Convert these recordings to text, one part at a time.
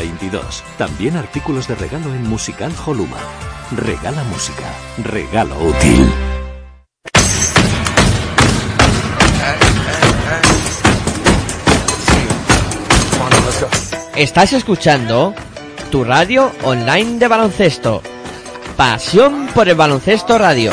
22. También artículos de regalo en Musical Holuma. Regala música. Regalo útil. Estás escuchando tu radio online de baloncesto. Pasión por el baloncesto radio.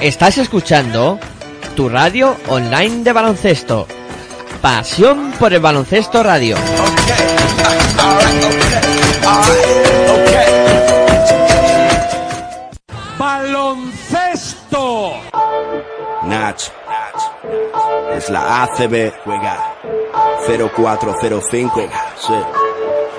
Estás escuchando tu radio online de baloncesto. Pasión por el baloncesto radio. ¡Baloncesto! Nach. Es la ACB. Juega. 0405. Sí.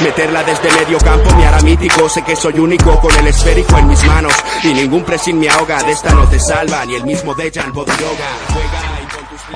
Meterla desde medio campo me hará mítico. Sé que soy único con el esférico en mis manos. Y ningún pressing me ahoga. De esta no te salva ni el mismo Dejan Bodiroga.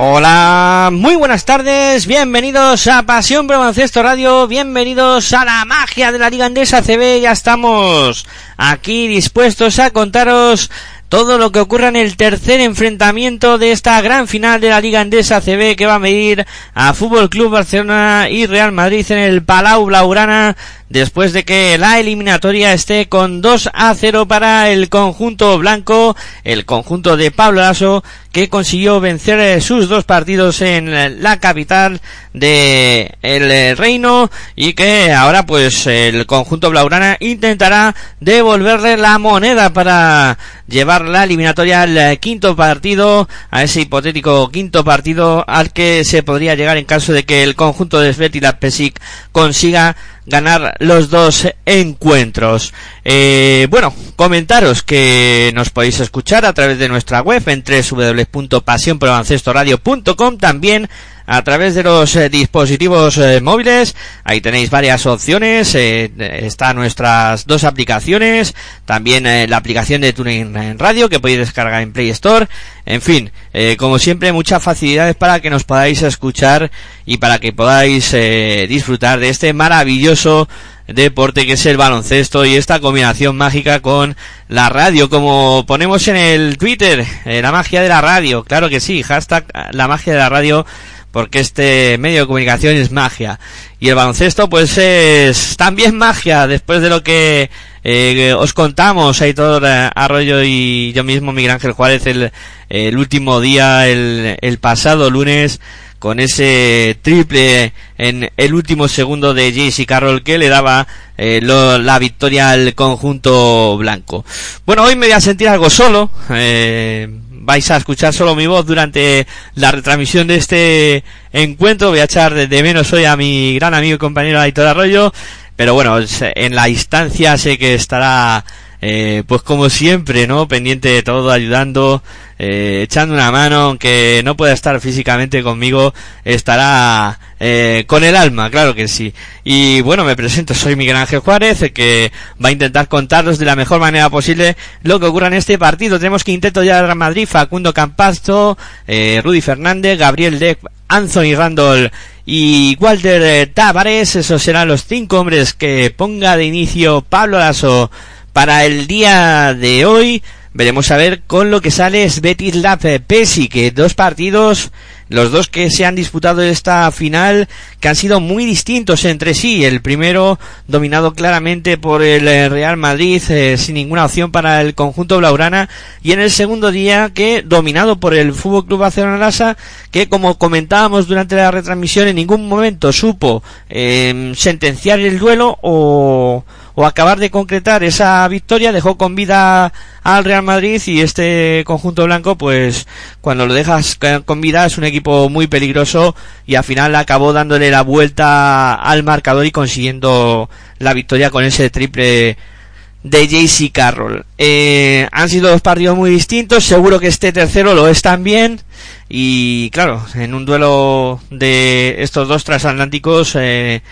Hola, muy buenas tardes, bienvenidos a Pasión Baloncesto Radio, bienvenidos a la magia de la Liga Andesa CB, ya estamos aquí dispuestos a contaros todo lo que ocurra en el tercer enfrentamiento de esta gran final de la Liga Andesa CB que va a medir a Fútbol Club Barcelona y Real Madrid en el Palau Blaugrana después de que la eliminatoria esté con 2 a 0 para el conjunto blanco, el conjunto de Pablo Lasso que consiguió vencer eh, sus dos partidos en la capital de el eh, reino y que ahora pues el conjunto blaugrana intentará devolverle la moneda para llevar la eliminatoria al eh, quinto partido a ese hipotético quinto partido al que se podría llegar en caso de que el conjunto de Svetlana Pesic consiga ganar los dos encuentros. Eh, bueno, comentaros que nos podéis escuchar a través de nuestra web en www.pasionprobancestoradio.com también a través de los eh, dispositivos eh, móviles. Ahí tenéis varias opciones. Eh, están nuestras dos aplicaciones. También eh, la aplicación de Tuning Radio que podéis descargar en Play Store. En fin, como siempre, muchas facilidades para que nos podáis escuchar y para que podáis disfrutar de este maravilloso deporte que es el baloncesto y esta combinación mágica con la radio, como ponemos en el Twitter, eh, la magia de la radio, claro que sí, hashtag la magia de la radio, porque este medio de comunicación es magia. Y el baloncesto pues es también magia, después de lo que eh, os contamos, Aitor eh, Arroyo y yo mismo, Miguel Ángel Juárez, el, el último día, el pasado lunes, con ese triple en el último segundo de JC Carroll que le daba eh, la victoria al conjunto blanco. Bueno, hoy me voy a sentir algo solo. Eh, vais a escuchar solo mi voz durante la retransmisión de este encuentro. Voy a echar de menos hoy a mi gran amigo y compañero Aitor Arroyo. Pero bueno, en la instancia sé que estará eh, pues como siempre, ¿no? Pendiente de todo, ayudando, eh, echando una mano, aunque no pueda estar físicamente conmigo, estará eh, con el alma, claro que sí. Y bueno, me presento, soy Miguel Ángel Juárez, que va a intentar contaros de la mejor manera posible lo que ocurra en este partido. Tenemos que intento ya Real Madrid, Facundo Campazo, eh, Rudy Fernández, Gabriel Deck, Anthony Randall y Walter Tavares, esos serán los cinco hombres que ponga de inicio Pablo Lasso para el día de hoy veremos a ver con lo que sale es Betis Lab Pesi, que dos partidos, los dos que se han disputado esta final, que han sido muy distintos entre sí. El primero dominado claramente por el eh, Real Madrid, eh, sin ninguna opción para el conjunto Blaurana, y en el segundo día que dominado por el Fútbol Club Barcelona que como comentábamos durante la retransmisión en ningún momento supo eh, sentenciar el duelo o o acabar de concretar esa victoria dejó con vida al Real Madrid y este conjunto blanco pues cuando lo dejas con vida es un equipo muy peligroso y al final acabó dándole la vuelta al marcador y consiguiendo la victoria con ese triple de JC Carroll. Eh, han sido dos partidos muy distintos, seguro que este tercero lo es también. Y claro, en un duelo de estos dos transatlánticos, eh,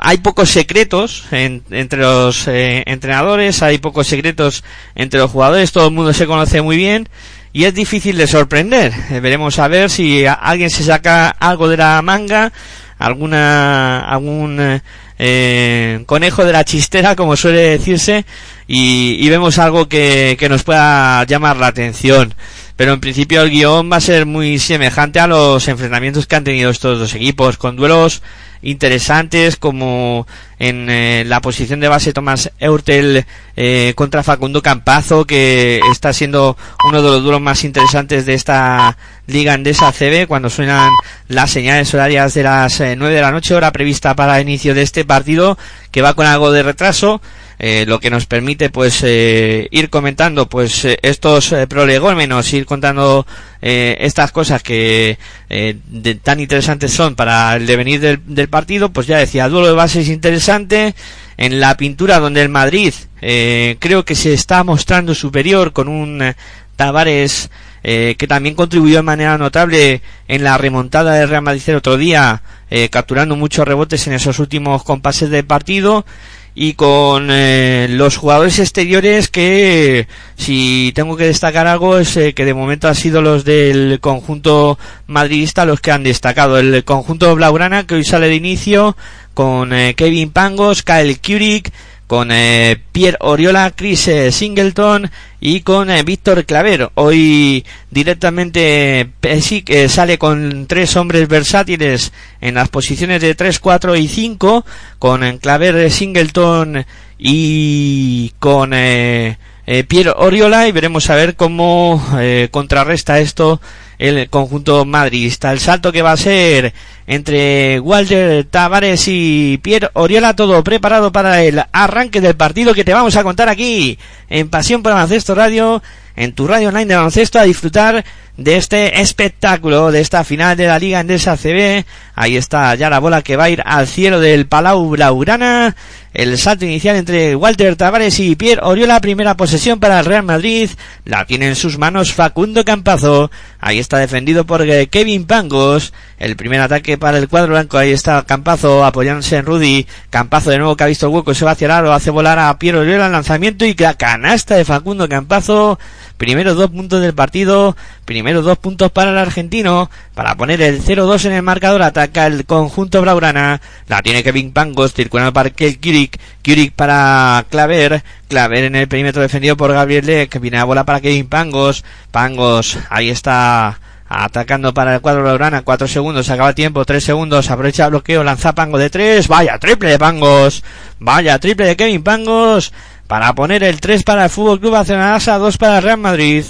hay pocos secretos entre los eh, entrenadores, hay pocos secretos entre los jugadores, todo el mundo se conoce muy bien y es difícil de sorprender. Eh, veremos a ver si alguien se saca algo de la manga, alguna algún eh, conejo de la chistera, como suele decirse, y, y vemos algo que, que nos pueda llamar la atención pero en principio el guion va a ser muy semejante a los enfrentamientos que han tenido estos dos equipos, con duelos interesantes como en eh, la posición de base Tomás Eurtel eh, contra Facundo Campazo que está siendo uno de los duelos más interesantes de esta liga andesa CB cuando suenan las señales horarias de las eh, nueve de la noche hora prevista para el inicio de este partido que va con algo de retraso eh, lo que nos permite pues eh, ir comentando pues eh, estos prolegómenos ir contando estas cosas que tan interesantes son para el devenir del, partido pues ya decía duelo de bases interesante. En la pintura donde el Madrid creo que se está mostrando superior con un Tavares que también contribuyó de manera notable en la remontada del Real Madrid el otro día, capturando muchos rebotes en esos últimos compases del partido y con eh, los jugadores exteriores que si tengo que destacar algo es eh, que de momento han sido los del conjunto madridista los que han destacado. El conjunto blaugrana que hoy sale de inicio con eh, Kevin Pangos, Kyle Kurik con eh, Pierre Oriola, Chris eh, Singleton y con eh, Víctor Claver. Hoy directamente Pesic sale con tres hombres versátiles en las posiciones de 3, 4 y 5 con Claver, Singleton y con Pierre Oriola y veremos a ver cómo contrarresta esto el conjunto madridista. El salto que va a ser entre Walter Tavares y Pierre Oriola, todo preparado para el arranque del partido que te vamos a contar aquí en Pasión por Baloncesto Radio, en tu radio online de baloncesto, a disfrutar de este espectáculo, de esta final de la Liga Endesa CB. Ahí está ya la bola que va a ir al cielo del Palau Blaugrana. El salto inicial entre Walter Tavares y Pierre Oriola, primera posesión para el Real Madrid. La tiene en sus manos Facundo Campazo. Ahí está defendido por Kevin Pangos. El primer ataque para el cuadro blanco. Ahí está Campazo apoyándose en Rudy. Campazo de nuevo que ha visto el hueco. Se va hacia el hace volar a Pierre Oriola el lanzamiento y la canasta de Facundo Campazo. Primeros dos puntos del partido. Primero dos puntos para el argentino. Para poner el 0-2 en el marcador. Ataca el conjunto Braurana. La tiene Kevin Pangos. Circulando para Kirik. Kirik para Claver. Claver en el perímetro defendido por Gabriel Leck. Viene a bola para Kevin Pangos. Pangos. Ahí está atacando para el cuadro Braurana. Cuatro segundos. Acaba el tiempo. Tres segundos. Aprovecha el bloqueo. Lanza Pango de tres. Vaya triple de Pangos. Vaya triple de Kevin Pangos para poner el 3 para el Fútbol Club Barcelona, 2 para Real Madrid.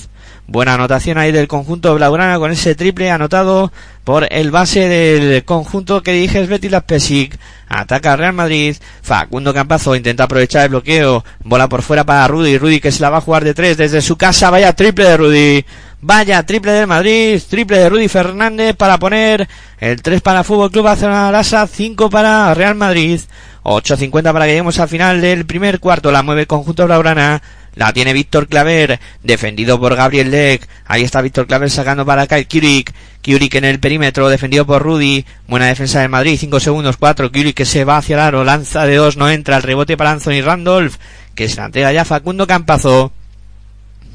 Buena anotación ahí del conjunto blaugrana con ese triple anotado por el base del conjunto que dije es Betty Pesic. Ataca Real Madrid. Facundo Campazo intenta aprovechar el bloqueo. Bola por fuera para Rudy. Rudy que se la va a jugar de tres desde su casa. Vaya triple de Rudy. Vaya triple del Madrid. Triple de Rudy Fernández para poner el 3 para Fútbol Club Barcelona 5 para Real Madrid. 8.50 para que lleguemos al final del primer cuarto. La mueve el conjunto blaugrana. La tiene Víctor Claver, defendido por Gabriel Leck. Ahí está Víctor Claver sacando para Kyle Kurik. Kurik en el perímetro, defendido por Rudy. Buena defensa de Madrid, 5 segundos, 4. Kurik que se va hacia el aro, lanza de 2, no entra. El rebote para Anthony Randolph, que se la entrega ya Facundo Campazo.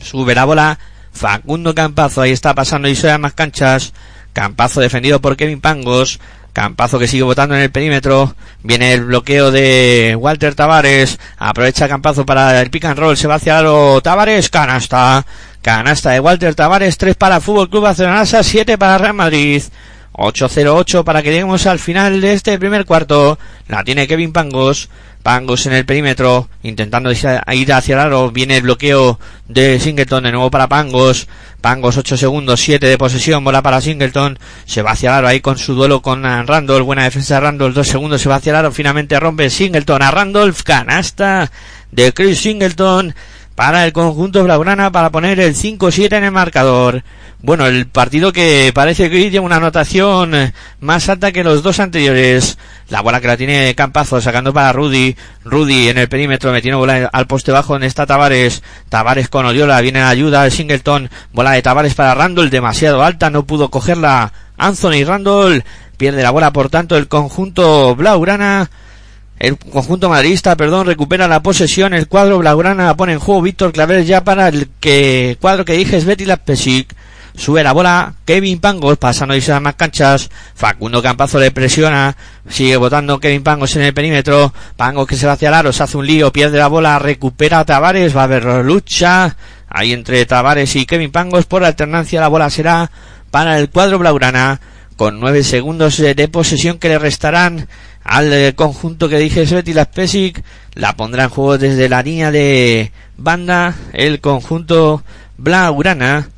Sube la bola. Facundo Campazo, ahí está pasando y se más canchas. Campazo defendido por Kevin Pangos. Campazo que sigue votando en el perímetro. Viene el bloqueo de Walter Tavares. Aprovecha Campazo para el pick and roll. Se va hacia Aro Tavares. Canasta. Canasta de Walter Tavares. 3 para Fútbol Club Barcelona. 7 para Real Madrid. 8-0-8 para que lleguemos al final de este primer cuarto. La tiene Kevin Pangos. Pangos en el perímetro, intentando ir hacia el aro. Viene el bloqueo de Singleton de nuevo para Pangos. Pangos 8 segundos, 7 de posesión, bola para Singleton. Se va hacia el aro ahí con su duelo con Randolph. Buena defensa de Randolph, 2 segundos, se va hacia el aro. Finalmente rompe Singleton a Randolph. Canasta de Chris Singleton para el conjunto blaugrana para poner el 5-7 en el marcador. Bueno, el partido que parece que tiene una anotación eh, más alta que los dos anteriores. La bola que la tiene Campazo sacando para Rudy. Rudy en el perímetro metiendo bola al poste bajo donde está Tavares. Tavares con Odiola viene a ayuda de Singleton. Bola de Tavares para Randall demasiado alta, no pudo cogerla Anthony Randall. Pierde la bola por tanto el conjunto blaugrana. El conjunto madridista, perdón, recupera la posesión. El cuadro blaugrana pone en juego Víctor Claver ya para el que cuadro que dije es Betty Lapesic. Sube la bola Kevin Pangos, pasando y a más canchas. Facundo Campazo le presiona. Sigue votando Kevin Pangos en el perímetro. Pangos que se va hacia el aro, hace un lío, pierde la bola, recupera a Tavares, va a haber lucha. Ahí entre Tavares y Kevin Pangos por alternancia la bola será para el cuadro Blaugrana. Con nueve segundos de posesión que le restarán al conjunto que dije Sveti la Spesic. La pondrá en juego desde la línea de banda el conjunto Blaugrana.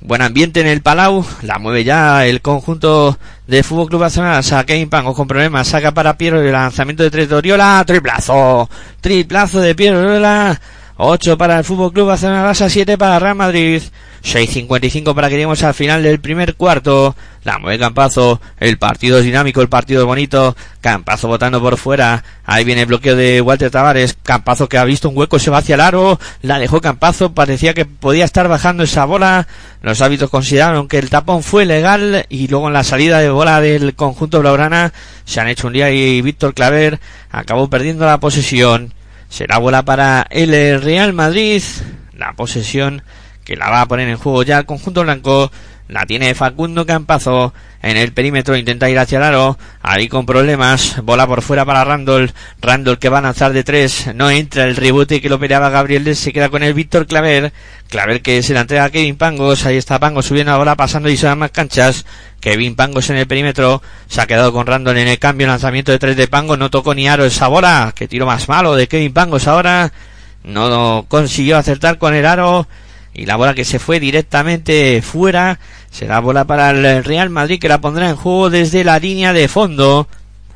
Buen ambiente en el Palau, la mueve ya el conjunto de Fútbol Club Barcelona, saca Impango con problemas, saca para Piero el lanzamiento de tres de Oriola, triplazo, triplazo de Piero Oriola, 8 para el Fútbol Club Barcelona, 7 para Real Madrid, 6.55 para que al final del primer cuarto, la mueve Campazo, el partido es dinámico, el partido es bonito, Campazo votando por fuera, ahí viene el bloqueo de Walter Tavares, Campazo que ha visto un hueco, se va hacia el aro, la dejó Campazo, parecía que podía estar bajando esa bola, los hábitos consideraron que el tapón fue legal y luego en la salida de bola del conjunto blaugrana se han hecho un día y Víctor Claver acabó perdiendo la posesión. Será bola para el Real Madrid, la posesión que la va a poner en juego ya el conjunto blanco la tiene Facundo Campazo en el perímetro, intenta ir hacia el aro, ahí con problemas, bola por fuera para Randall, Randall que va a lanzar de tres, no entra el rebote que lo peleaba Gabriel, se queda con el Víctor Claver, Claver que se la entrega a Kevin Pangos, ahí está Pangos subiendo la bola, pasando y se dan más canchas, Kevin Pangos en el perímetro, se ha quedado con Randall en el cambio, lanzamiento de tres de Pangos, no tocó ni aro esa bola, que tiro más malo de Kevin Pangos ahora, no consiguió acertar con el aro, y la bola que se fue directamente fuera será bola para el Real Madrid que la pondrá en juego desde la línea de fondo.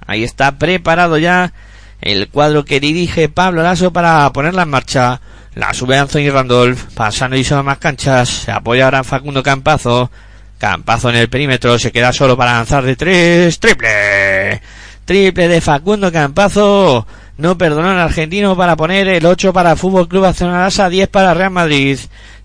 Ahí está preparado ya el cuadro que dirige Pablo Lasso para ponerla en marcha. La sube Anthony Randolph, pasando y son más canchas. Se apoya ahora Facundo Campazo. Campazo en el perímetro, se queda solo para lanzar de tres. ¡Triple! Triple de Facundo Campazo. No perdonó al argentino para poner el 8 para Fútbol Club Barcelona 10 para Real Madrid.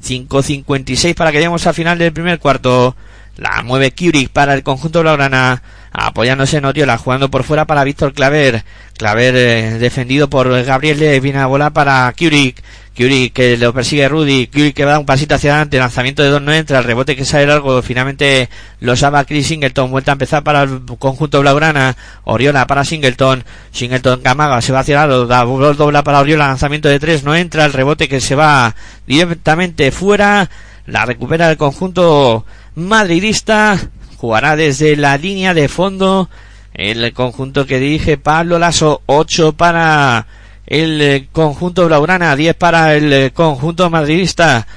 5.56 para que lleguemos al final del primer cuarto. La mueve Kurik para el conjunto blaugrana. Apoyándose en Oriola, jugando por fuera para Víctor Claver. Claver eh, defendido por Gabriel Le, viene a volar para Kurik. Curie que lo persigue Rudy, Curie que da un pasito hacia adelante, lanzamiento de dos no entra, el rebote que sale largo, finalmente lo salva Chris Singleton, vuelta a empezar para el conjunto blaugrana, Oriola para Singleton, Singleton Camaga se va hacia el lado, dobla para Oriola, lanzamiento de tres no entra, el rebote que se va directamente fuera, la recupera el conjunto madridista, jugará desde la línea de fondo, el conjunto que dirige Pablo Lasso, 8 para el eh, conjunto blaugrana, 10 para el eh, conjunto madridista.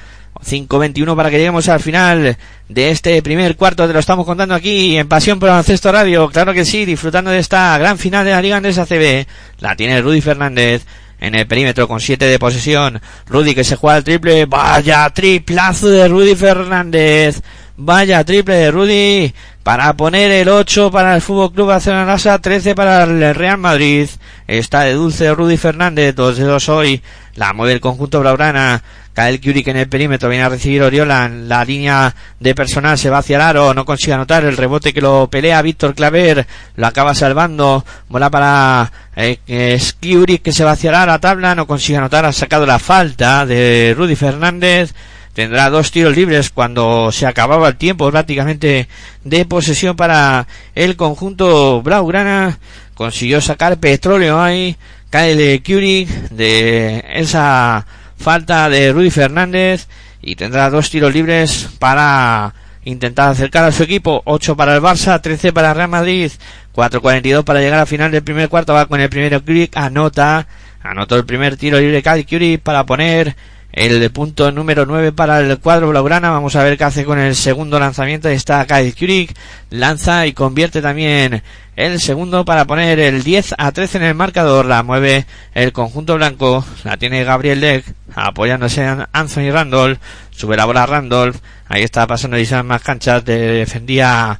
5.21 para que lleguemos al final de este primer cuarto, te lo estamos contando aquí en Pasión por Baloncesto Radio, claro que sí, disfrutando de esta gran final de la Liga Andesa CB, la tiene Rudy Fernández en el perímetro con 7 de posesión, Rudy que se juega el triple, vaya triplazo de Rudy Fernández, vaya triple de Rudy, para poner el 8 para el Fútbol Club Barcelona 13 para el Real Madrid. Está de dulce Rudy Fernández, dos de dos hoy. La mueve el conjunto Blaugrana. Cae el Curic en el perímetro, viene a recibir Oriola la línea de personal, se va hacia el aro, no consigue anotar el rebote que lo pelea Víctor Claver, lo acaba salvando, bola para eh, que se va hacia el aro tabla, no consigue anotar, ha sacado la falta de Rudy Fernández, tendrá dos tiros libres cuando se acababa el tiempo prácticamente de posesión para el conjunto Blaugrana. Consiguió sacar petróleo ahí. El Curie de esa falta de Rudy Fernández y tendrá dos tiros libres para intentar acercar a su equipo. 8 para el Barça, 13 para Real Madrid, 4.42 para llegar al final del primer cuarto. Va con el primero Curie, anota, anotó el primer tiro libre Kyle Curie para poner el punto número 9 para el cuadro blaugrana. Vamos a ver qué hace con el segundo lanzamiento. Está Kyle Kurik. Lanza y convierte también el segundo para poner el 10 a 13 en el marcador. La mueve el conjunto blanco. La tiene Gabriel Deck apoyándose en Anthony Randolph. Sube la bola Randolph. Ahí está pasando esas más canchas. defendía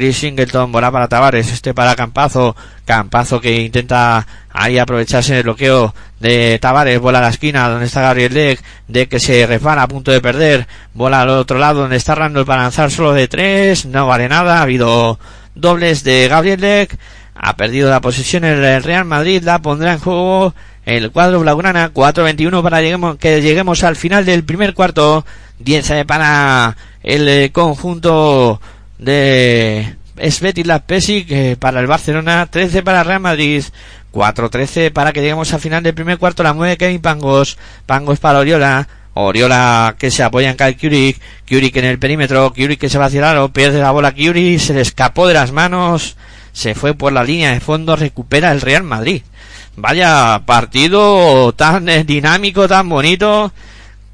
Chris Singleton, bola para Tavares, este para Campazo, Campazo que intenta ahí aprovecharse el bloqueo de Tavares, bola a la esquina donde está Gabriel Deck, de que se resbala a punto de perder, bola al otro lado donde está Randall para lanzar solo de tres, no vale nada, ha habido dobles de Gabriel Deck, ha perdido la posición el Real Madrid, la pondrá en juego el cuadro Blaugrana, 4-21 para que lleguemos al final del primer cuarto, 10 para el conjunto de Sveti Pesic para el Barcelona, 13 para el Real Madrid, 4-13 para que lleguemos al final del primer cuarto, la mueve Kevin Pangos, Pangos para Oriola, Oriola que se apoya en Kyle Kurik, Kurik en el perímetro, Kurik que se va a cirar, pierde la bola Kurik, se le escapó de las manos, se fue por la línea de fondo, recupera el Real Madrid. Vaya partido tan dinámico, tan bonito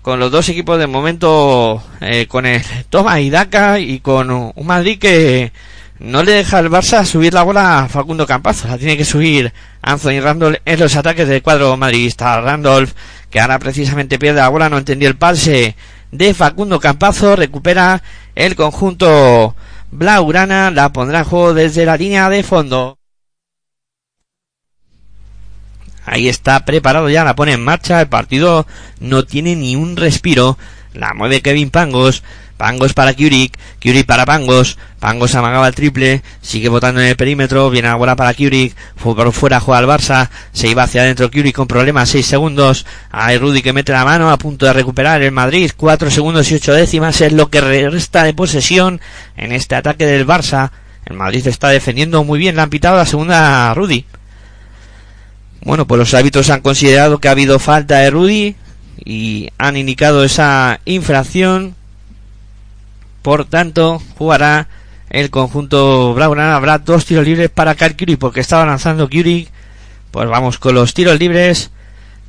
con los dos equipos de momento eh, con el Toma y Daca y con un Madrid que no le deja al Barça subir la bola a Facundo Campazo, la tiene que subir Anthony Randolph en los ataques del cuadro madridista. Randolph, que ahora precisamente pierde la bola, no entendió el pase de Facundo Campazo, recupera el conjunto Blaugrana, la pondrá en juego desde la línea de fondo. Ahí está preparado ya, la pone en marcha. El partido no tiene ni un respiro. La mueve Kevin Pangos. Pangos para Kurik, Kurik para Pangos, Pangos amagaba el triple, sigue votando en el perímetro, viene la bola para Kurik, por fuera juega al Barça, se iba hacia adentro Kurik con problemas, 6 segundos, hay Rudy que mete la mano a punto de recuperar el Madrid, 4 segundos y 8 décimas es lo que resta de posesión en este ataque del Barça, el Madrid está defendiendo muy bien, la han pitado la segunda Rudy. Bueno, pues los árbitros han considerado que ha habido falta de Rudy y han indicado esa infracción. Por tanto, jugará el conjunto Blaugrana. Habrá dos tiros libres para Carl porque estaba lanzando Curie. Pues vamos con los tiros libres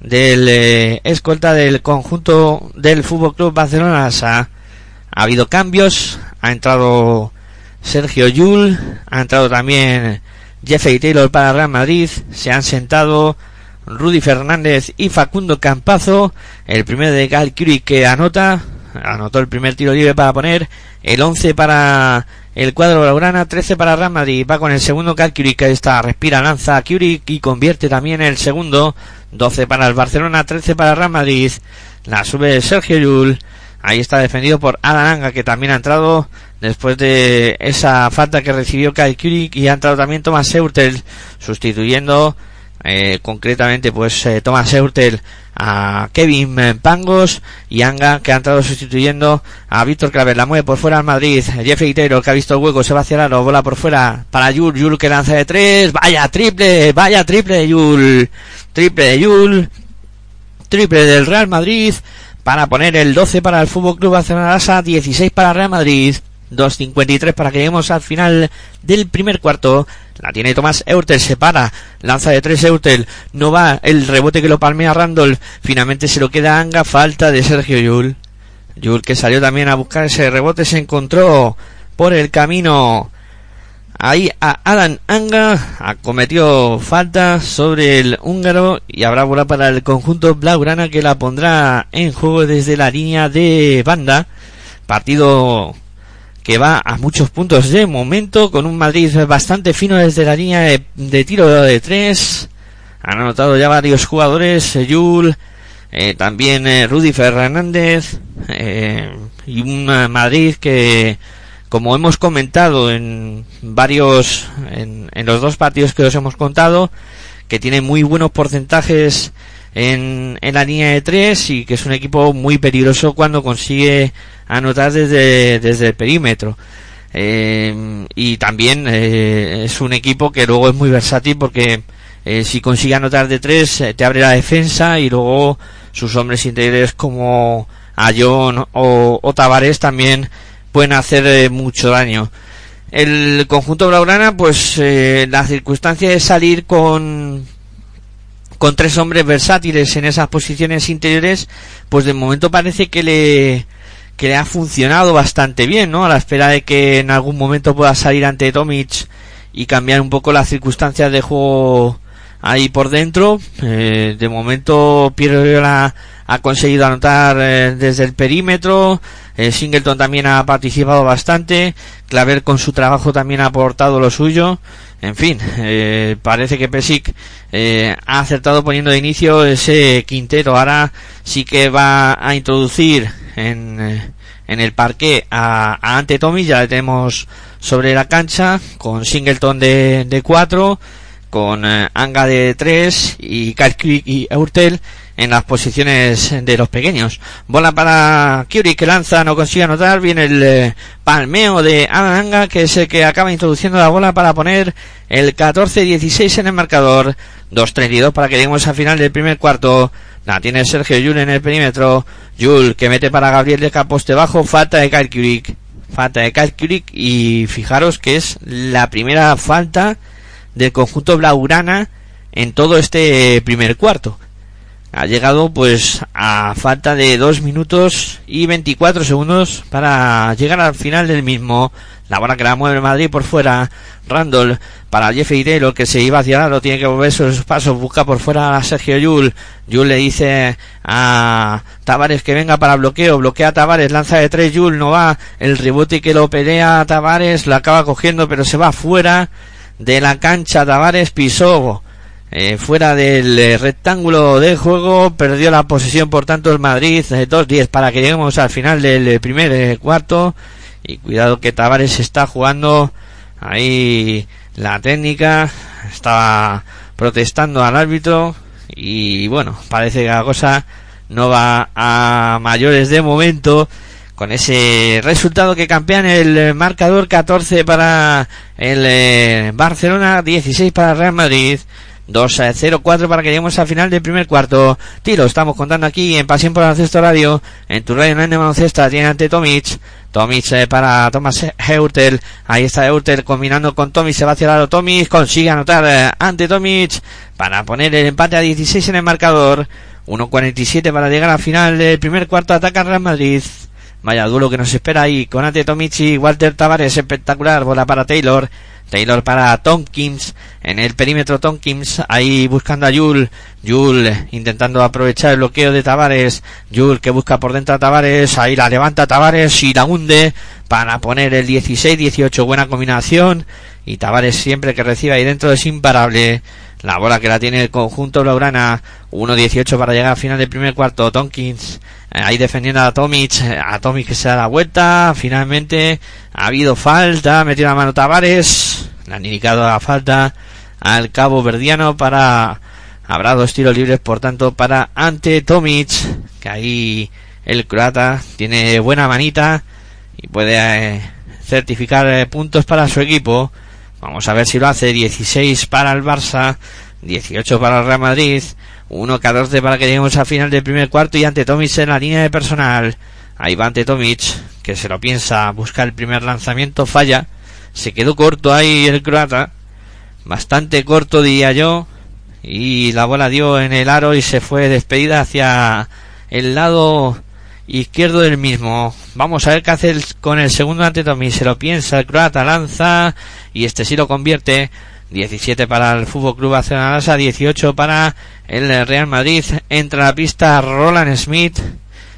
del eh, escolta del conjunto del Fútbol Club Barcelona. Ha, ha habido cambios. Ha entrado Sergio Yul. Ha entrado también Jeffrey Taylor para Real Madrid, se han sentado Rudy Fernández y Facundo Campazo, el primero de Gal Curie que anota, anotó el primer tiro libre para poner, el 11 para el cuadro Laurana, 13 para Real Madrid, va con el segundo Gal Curie que está, respira, lanza Curie y convierte también el segundo, 12 para el Barcelona, 13 para Real Madrid, la sube Sergio Llull, ahí está defendido por Alananga que también ha entrado, después de esa falta que recibió Kyle Kurik y ha entrado también Thomas Seurtel sustituyendo eh, concretamente pues eh, Thomas Seurtel a Kevin Pangos y Anga que ha entrado sustituyendo a Víctor Claver. La mueve por fuera al Madrid Jeffrey Taylor que ha visto el hueco se va hacia la bola por fuera para Yul Yul que lanza de tres vaya triple vaya triple Yul triple de Yul triple del Real Madrid para poner el 12 para el Fútbol Club Barcelona 16 para Real Madrid 2.53 para que lleguemos al final del primer cuarto. La tiene Tomás Eurtel, se para, lanza de tres Eurtel, no va el rebote que lo palmea Randolph, finalmente se lo queda Anga, falta de Sergio Yul. Yul que salió también a buscar ese rebote se encontró por el camino ahí a Alan Anga acometió falta sobre el húngaro y habrá bola para el conjunto blaugrana que la pondrá en juego desde la línea de banda partido que va a muchos puntos de momento con un Madrid bastante fino desde la línea de, tiro de tres. Han anotado ya varios jugadores Yul eh, también eh, Rudy Fernández eh, y un Madrid que como hemos comentado en varios en, los dos partidos que os hemos contado que tiene muy buenos porcentajes en, en la línea de tres y que es un equipo muy peligroso cuando consigue anotar desde, desde el perímetro y también es un equipo que luego es muy versátil porque si consigue anotar de tres te abre la defensa y luego sus hombres interiores como Ayón o, o Tavares también pueden hacer eh, mucho daño. El conjunto blaugrana, pues eh, la circunstancia de salir con con tres hombres versátiles en esas posiciones interiores, pues de momento parece que le ha funcionado bastante bien, ¿no? A la espera de que en algún momento pueda salir ante Tomic y cambiar un poco las circunstancias de juego ahí por dentro. Eh, de momento Pierre ha conseguido anotar eh, desde el perímetro. Eh, Singleton también ha participado bastante. Claver con su trabajo también ha aportado lo suyo. En fin, parece que Pesic ha acertado poniendo de inicio ese quinteto. Ahora sí que va a introducir en, en el parque a, Ante Tommy. Ya le tenemos sobre la cancha con Singleton de, de 4 con eh, Anga de 3 y Kalkvik y Eurtel en las posiciones de los pequeños. Bola para Curie que lanza, no consigue anotar. Viene el eh, palmeo de Anga que es el que acaba introduciendo la bola para poner el 14-16 en el marcador. 2-32 para que lleguemos al final del primer cuarto. La tiene Sergio Yul en el perímetro. Yul que mete para Gabriel de Caposte bajo. Falta de Kalkvik. Falta de Kalkvik y fijaros que es la primera falta del conjunto blaugrana en todo este primer cuarto. Ha llegado pues a falta de 2 minutos y 24 segundos para llegar al final del mismo. La bola que la mueve Madrid por fuera. Randall para Jeffrey Taylor que se iba hacia lado, tiene que volver sus pasos, busca por fuera a Sergio Yul. Yul le dice a Tavares que venga para bloqueo, bloquea a Tavares, lanza de tres Yul, no va. El rebote que lo pelea a Tavares, lo acaba cogiendo pero se va fuera de la cancha. Tavares pisó eh, fuera del eh, rectángulo de juego, perdió la posesión por tanto el Madrid, 2-10 eh, para que lleguemos al final del primer cuarto. Y cuidado que Tavares está jugando ahí la técnica, estaba protestando al árbitro y bueno, parece que la cosa no va a mayores de momento con ese resultado que campean el marcador 14 para el eh, Barcelona, 16 para Real Madrid. 2 a 0 4 para que lleguemos al final del primer cuarto. Tiro, estamos contando aquí en Pasión por Baloncesto Radio, en tu radio en de baloncesto, tiene ante Tomic. Tomic eh, para Thomas Heutel. Ahí está Heutel combinando con Tomic, se va hacia el lado Tomic, consigue anotar eh, ante Tomic para poner el empate a 16 en el marcador. 1.47 para llegar al final del primer cuarto, ataca Real Madrid. Vaya duelo que nos espera ahí. Con Ante Tomichi, Walter Tavares, espectacular, bola para Taylor. Taylor para Tompkins, en el perímetro Tompkins, ahí buscando a Yul, Yul intentando aprovechar el bloqueo de Tavares, Yul que busca por dentro a Tavares, ahí la levanta Tavares y la hunde para poner el 16-18, buena combinación, y Tavares siempre que reciba ahí dentro es imparable, la bola que la tiene el conjunto blaugrana, 1-18 para llegar al final del primer cuarto, Tompkins ahí defendiendo a Tomic, eh, a Tomic que se da la vuelta, finalmente ha habido falta, metido la mano Tavares, le han indicado la falta al cabo verdiano para, habrá dos tiros libres por tanto para ante Tomic, que ahí el croata tiene buena manita y puede eh, certificar puntos para su equipo. Vamos a ver si lo hace, 16 para el Barça, 18 para el Real Madrid, 1-14 para que lleguemos al final del primer cuarto y ante Tomic en la línea de personal. Ahí va ante Tomic, que se lo piensa, busca el primer lanzamiento, falla. Se quedó corto ahí el croata. Bastante corto diría yo. Y la bola dio en el aro y se fue despedida hacia el lado izquierdo del mismo. Vamos a ver qué hace con el segundo ante Tommy. Se lo piensa el croata, lanza y este sí lo convierte. 17 para el Fútbol Club Barcelona, 18 para el Real Madrid. Entra a la pista Roland Smith.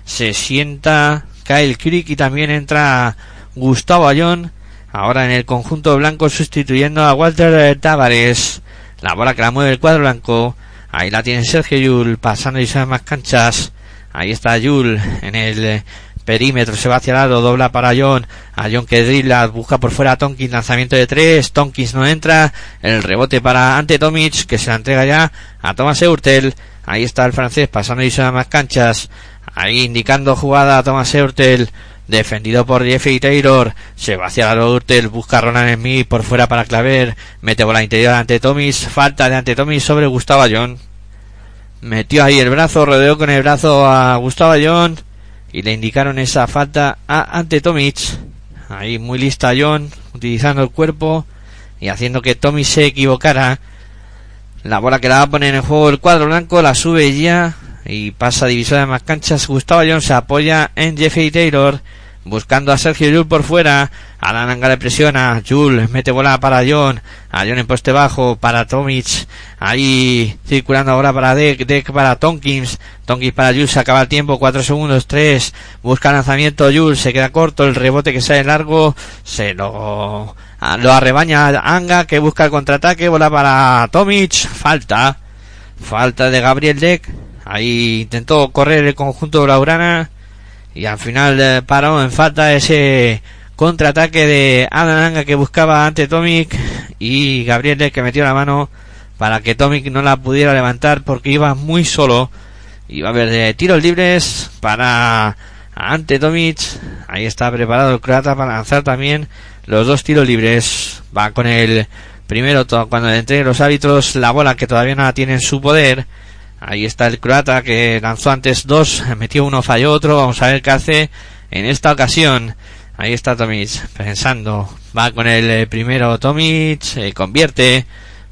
Se sienta Kyle Crick y también entra Gustavo Ayón. Ahora en el conjunto blanco sustituyendo a Walter Tavares. La bola que la mueve el cuadro blanco. Ahí la tiene Sergio Yul pasando y se más canchas. Ahí está Yul en el perímetro, se va hacia el lado, dobla para John, a John que dribla, busca por fuera a Tonkins, lanzamiento de tres, Tonkins no entra, el rebote para Ante Tomic, que se la entrega ya a Thomas Eurtel, ahí está el francés pasando y se más canchas, ahí indicando jugada a Thomas Eurtel, defendido por Jeffrey Taylor, se va hacia la Urtel, busca a Ronan Smith por fuera para Claver, mete bola interior ante Tomis, falta de ante Tomis sobre Gustavo John. Metió ahí el brazo, rodeó con el brazo a Gustavo John y le indicaron esa falta a ante Tomic. Ahí muy lista John, utilizando el cuerpo y haciendo que Tomic se equivocara. La bola que la va a poner en juego el cuadro blanco, la sube ya y pasa a divisor de más canchas. Gustavo John se apoya en Jeffrey Taylor buscando a Sergio Yul por fuera, Alan le presiona, Yul mete bola para John, a John en poste bajo, para Tomic, ahí circulando ahora para Deck, Deck para Tonkins, Tonkins para Yul, se acaba el tiempo, 4 segundos, 3, busca lanzamiento Yul, se queda corto, el rebote que sale largo, se lo, lo arrebaña Anga, que busca el contraataque, bola para Tomic, falta, falta de Gabriel Deck, ahí intentó correr el conjunto de Laurana, y al final eh, paró en falta ese contraataque de Adananga que buscaba ante Tomic y Gabriel que metió la mano para que Tomic no la pudiera levantar porque iba muy solo. Iba a haber de tiros libres para ante Tomic. Ahí está preparado el croata para lanzar también los dos tiros libres. Va con el primero cuando entre los árbitros la bola que todavía no la tiene en su poder. Ahí está el croata que lanzó antes dos, metió uno, falló otro. Vamos a ver qué hace en esta ocasión. Ahí está Tomic pensando. Va con el eh, primero Tomic, se convierte.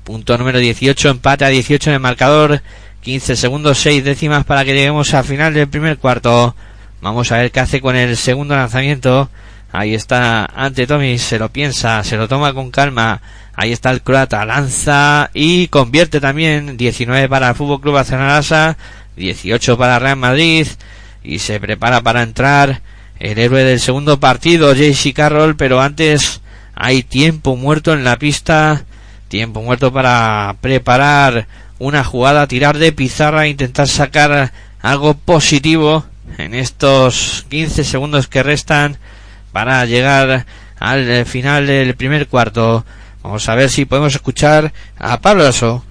Punto número 18, empate a 18 en el marcador. 15 segundos, 6 décimas para que lleguemos al final del primer cuarto. Vamos a ver qué hace con el segundo lanzamiento. Ahí está ante Tomic, se lo piensa, se lo toma con calma. Ahí está el croata, lanza y convierte también. 19 para el Fútbol Club Barcelona, 18 para Real Madrid. Y se prepara para entrar el héroe del segundo partido, JC Carroll, pero antes hay tiempo muerto en la pista, tiempo muerto para preparar una jugada, tirar de pizarra, intentar sacar algo positivo en estos 15 segundos que restan para llegar al final del primer cuarto. Vamos a ver si podemos escuchar a Pablo Lasso.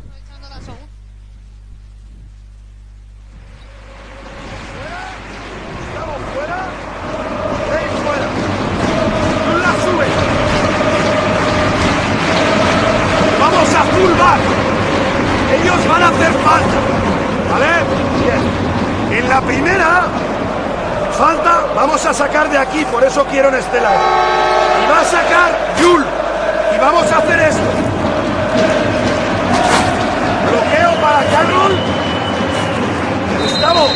Vamos a sacar de aquí, por eso quiero en este lado. Y va a sacar Yul. Y vamos a hacer esto. Bloqueo para Carroll. Gustavo.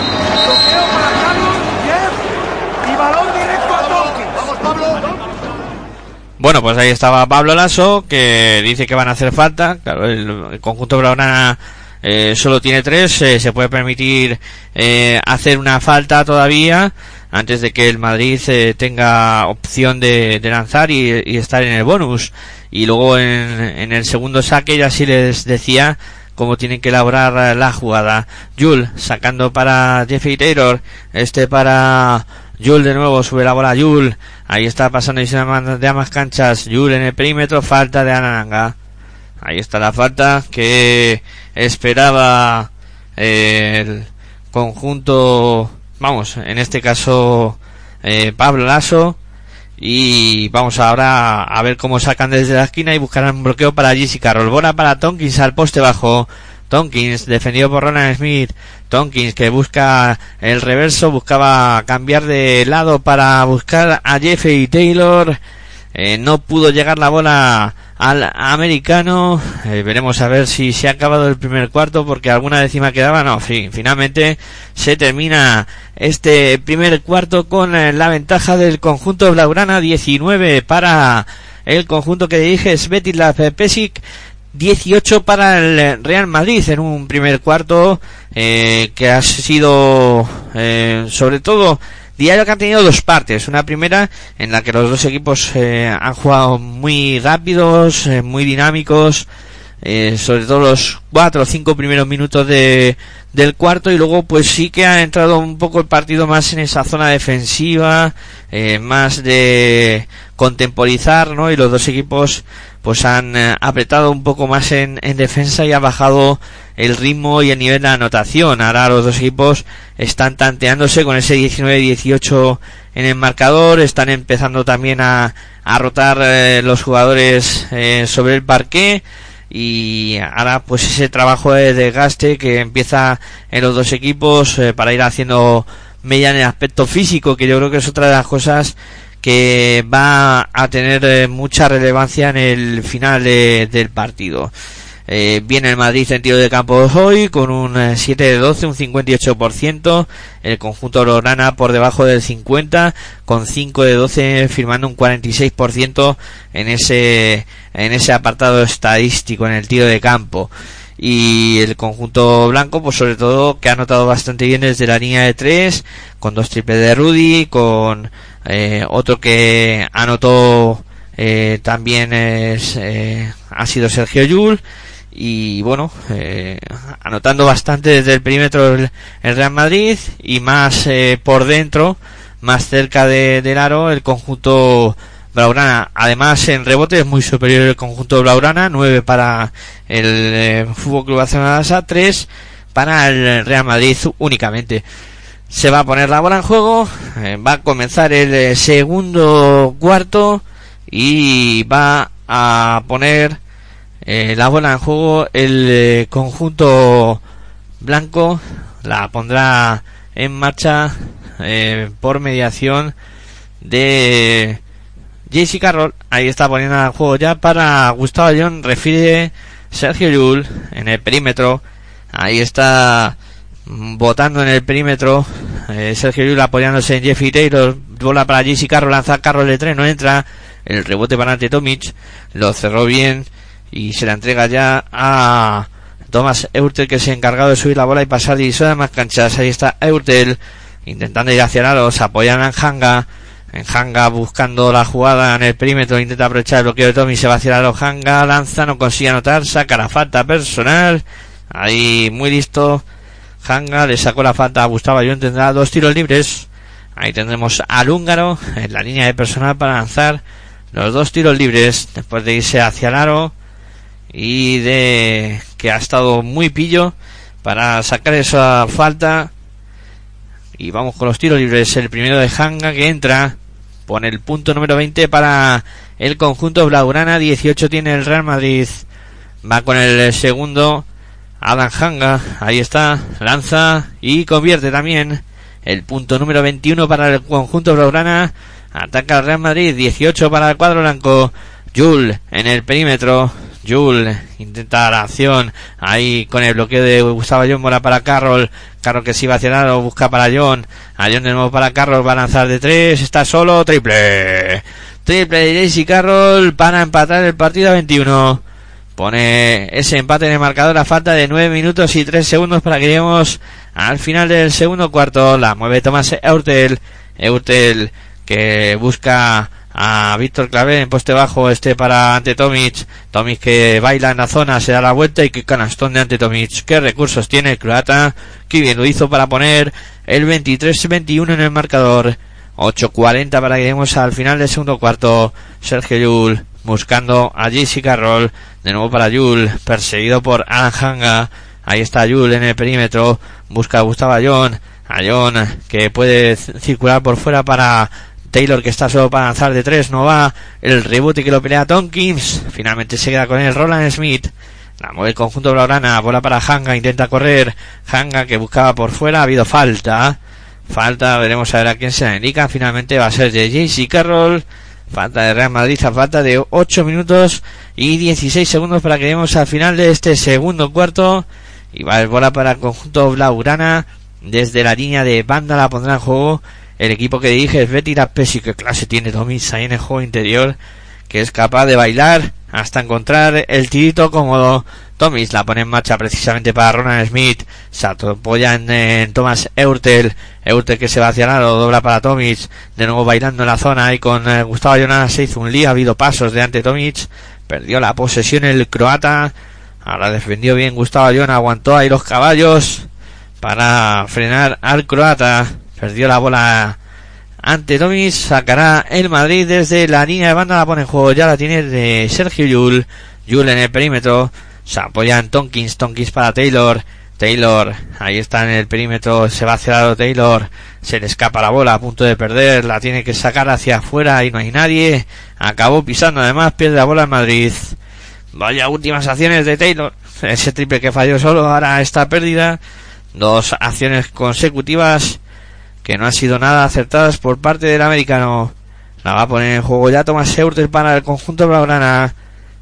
Bloqueo para Carroll. Jeff. Y balón directo a Tonkins. Vamos, Pablo. Bueno, pues ahí estaba Pablo Lasso, que dice que van a hacer falta. Claro, el, el conjunto Blaugrana eh, solo tiene tres, eh, se puede permitir eh, hacer una falta todavía antes de que el Madrid eh, tenga opción de, lanzar y, estar en el bonus. Y luego en, el segundo saque ya sí les decía cómo tienen que elaborar la jugada. Jul sacando para Jeffrey Taylor, este para Jul de nuevo, sube la bola Jul, ahí está pasando y se de ambas canchas, Jul en el perímetro, falta de Anananga. Ahí está la falta que esperaba eh, el conjunto, vamos, en este caso eh, Pablo Lasso. Y vamos ahora a ver cómo sacan desde la esquina y buscarán un bloqueo para Jessica Rolbona para Tonkins al poste bajo. Tonkins defendido por Ronan Smith. Tonkins que busca el reverso, buscaba cambiar de lado para buscar a Jeffrey Taylor. Eh, no pudo llegar la bola al americano. Eh, veremos a ver si se ha acabado el primer cuarto porque alguna décima quedaba. No, fin, finalmente se termina este primer cuarto con eh, la ventaja del conjunto Blaugrana 19 para el conjunto que dirige Svetislav Pesic 18 para el Real Madrid en un primer cuarto eh, que ha sido sobre todo diario que ha tenido dos partes. Una primera en la que los dos equipos eh, han jugado muy rápidos, eh, muy dinámicos, eh, sobre todo los cuatro o cinco primeros minutos de, del cuarto y luego pues sí que ha entrado un poco el partido más en esa zona defensiva, más de contemporizar, ¿no? Y los dos equipos pues han apretado un poco más en, en defensa y ha bajado el ritmo y el nivel de anotación. Ahora los dos equipos están tanteándose con ese 19-18 en el marcador, están empezando también a, a rotar eh, los jugadores eh, sobre el parque y ahora pues ese trabajo de desgaste que empieza en los dos equipos eh, para ir haciendo media en el aspecto físico que yo creo que es otra de las cosas que va a tener mucha relevancia en el final del partido. Eh, viene el Madrid en tiro de campo hoy con un 7 eh, de 12, un 58%. El conjunto Lorana por debajo del 50 con 5 de 12 firmando un 46% en ese en ese apartado estadístico en el tiro de campo. Y el conjunto blanco, pues sobre todo que ha notado bastante bien desde la línea de 3 con dos triples de Rudy, con eh, otro que anotó eh, también es, eh, ha sido Sergio Yul y bueno, eh, anotando bastante desde el perímetro el, Real Madrid y más eh, por dentro, más cerca de, del aro, el conjunto Blaugrana. Además, en rebote es muy superior el conjunto Blaugrana, 9 para el eh, Fútbol Club Barcelona 3 para el Real Madrid únicamente. Se va a poner la bola en juego, va a comenzar el segundo cuarto y va a poner eh, la bola en juego el eh, conjunto blanco la pondrá en marcha eh, por mediación de JC Carroll ahí está poniendo en juego ya para Gustavo León refiere Sergio Llull en el perímetro. Ahí está votando en el perímetro Sergio Llull apoyándose en Jeffy Taylor bola para JC Carroll lanza Carroll de tren no entra. El rebote para ante Tomic lo cerró bien y se la entrega ya a Thomas Eurtel que se ha encargado de subir la bola y pasar divisora más canchas. Ahí está Eurtel intentando ir hacia se apoyan en Hanga. En Hanga buscando la jugada en el perímetro, intenta aprovechar el bloqueo de Tommy, se va hacia el Hanga, lanza, no consigue anotar, saca la falta personal. Ahí muy listo. Hanga le sacó la falta a Gustavo Ayón, tendrá dos tiros libres. Ahí tendremos al húngaro en la línea de personal para lanzar los dos tiros libres después de irse hacia el aro y de que ha estado muy pillo para sacar esa falta. Y vamos con los tiros libres. El primero de Hanga que entra pone el punto número 20 para el conjunto blaugrana. 18 tiene el Real Madrid. Va con el segundo Adam Hanga. Ahí está lanza y convierte también el punto número 21 para el conjunto blaugrana. Ataca el Real Madrid. 18 para el cuadro blanco. Jul en el perímetro Jul intenta la acción ahí con el bloqueo de Gustavo John Mora para Carroll. Carroll que se iba hacia lado, busca para John. A John de nuevo para Carroll, va a lanzar de tres, está solo, triple. Triple de Jaycee Carroll para empatar el partido a 21. Pone ese empate en el marcador a falta de 9 minutos y 3 segundos para que lleguemos al final del segundo cuarto. La mueve Tomás Eurtel. Eurtel que busca a Víctor Claver en poste bajo este para ante Tomic. Tomic que baila en la zona se da la vuelta y que canastón de ante Tomic. Qué recursos tiene el croata qué bien lo hizo para poner el 23-21 en el marcador. 8-40 para que lleguemos al final del segundo cuarto. Sergio Yul buscando a Jesse Carroll de nuevo para Yul perseguido por Alan ahí está Yul en el perímetro. Busca a Gustavo Ayón. Ayón que puede circular por fuera para Taylor que está solo para lanzar de tres, no va. El rebote que lo pelea Tompkins. Finalmente se queda con el Roland Smith. La mueve el conjunto Blaugrana. Bola para Hanga. Intenta correr. Hanga que buscaba por fuera. Ha habido falta. Falta. Veremos a ver a quién se la indica. Finalmente va a ser de JC Carroll. Falta de Real Madrid a falta de 8 minutos y 16 segundos para que lleguemos al final de este segundo cuarto. Y va el bola para el conjunto Blaugrana. Desde la línea de banda la pondrá en juego el equipo que dirige es Betty Pesi. Que clase tiene Tomis ahí en el juego interior. Que es capaz de bailar hasta encontrar el tirito como Tomis la pone en marcha precisamente para Ronald Smith. Se apoya en, Thomas Eurtel. Eurtel que se va hacia lado, dobla para Tomis. De nuevo bailando en la zona y con eh, Gustavo Jonas se hizo un lío. Ha habido pasos de ante Tomic. Perdió la posesión el croata. Ahora defendió bien Gustavo Jonas. Aguantó ahí los caballos para frenar al croata. Perdió la bola ante Tomis. Sacará el Madrid desde la línea de banda. La pone en juego. Ya la tiene de Sergio Yul. Yul en el perímetro se apoyan Tonkins, Tonkins para Taylor. Taylor, ahí está en el perímetro, se va hacia lado Taylor, se le escapa la bola a punto de perder, la tiene que sacar hacia afuera y no hay nadie. Acabó pisando además, pierde la bola en Madrid. Vaya últimas acciones de Taylor. Ese triple que falló solo, ahora está pérdida. Dos acciones consecutivas que no han sido nada acertadas por parte del americano. La va a poner en juego ya Thomas Seurter para el conjunto blaugrana.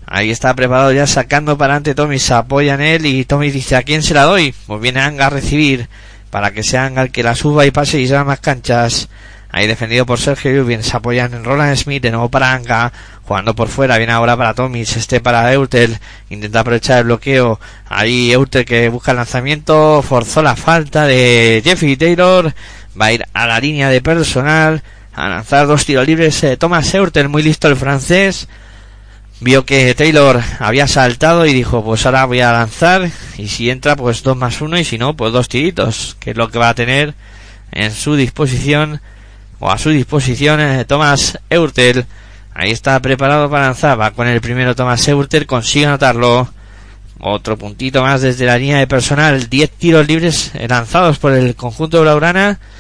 Ahí está preparado ya sacando para adelante Tommy, se apoya en él y Tommy dice ¿a quién se la doy? Pues viene Anga a recibir para que sea Anga el que la suba y pase y se más canchas. Ahí defendido por Sergio bien se apoyan en Roland Smith, de nuevo para Anga, jugando por fuera, viene ahora para Tommy, este para Eutel, intenta aprovechar el bloqueo, ahí Eutel que busca el lanzamiento, forzó la falta de Jeffrey Taylor, va a ir a la línea de personal, a lanzar dos tiros libres, eh, Thomas Eutel, muy listo el francés, vio que Taylor había saltado y dijo pues ahora voy a lanzar. Y si entra pues dos más uno. Y si no pues dos tiritos que es lo que va a tener en su disposición o a su disposición eh, Thomas Eurtel ahí está preparado para lanzar. Va con el primero Thomas Eurtel consigue anotarlo. Otro puntito más desde la línea de personal. 10 tiros libres lanzados por el conjunto de Laurana Mm,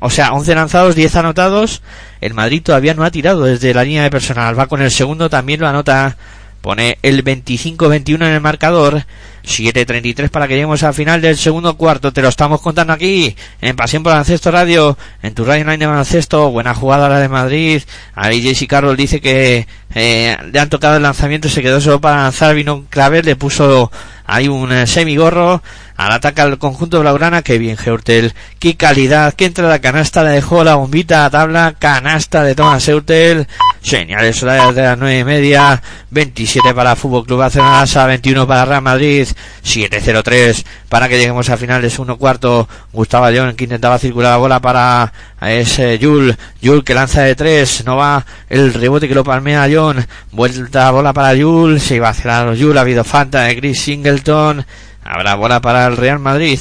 o sea, 11 lanzados, 10 anotados. El Madrid todavía no ha tirado desde la línea de personal. Va con el segundo, también lo anota. Pone el 25-21 en el marcador. 7.33 para que lleguemos al final del segundo cuarto. Te lo estamos contando aquí en Pasión por Baloncesto Radio, en tu radio online de baloncesto. Buena jugada la de Madrid. Ahí Jesse Carroll dice que eh, le han tocado el lanzamiento, se quedó solo para lanzar. Vino Claver, le puso ahí un eh, semigorro al ataque al conjunto blaugrana, que bien Geurtel, qué calidad, que entra la canasta, le dejó la bombita a tabla, canasta de Thomas Geurtel, señales horarias de las nueve y media, 27 para Fútbol Club Barcelona, 21 para Real Madrid, 7-0-3 para que lleguemos al final de segundo cuarto, Gustavo León que intentaba circular la bola para ese Yul, Yul que lanza de tres, no va el rebote que lo palmea John, vuelta bola para Yul, se iba a cerrar Yul, ha habido falta de Chris Singleton, Habrá bola para el Real Madrid.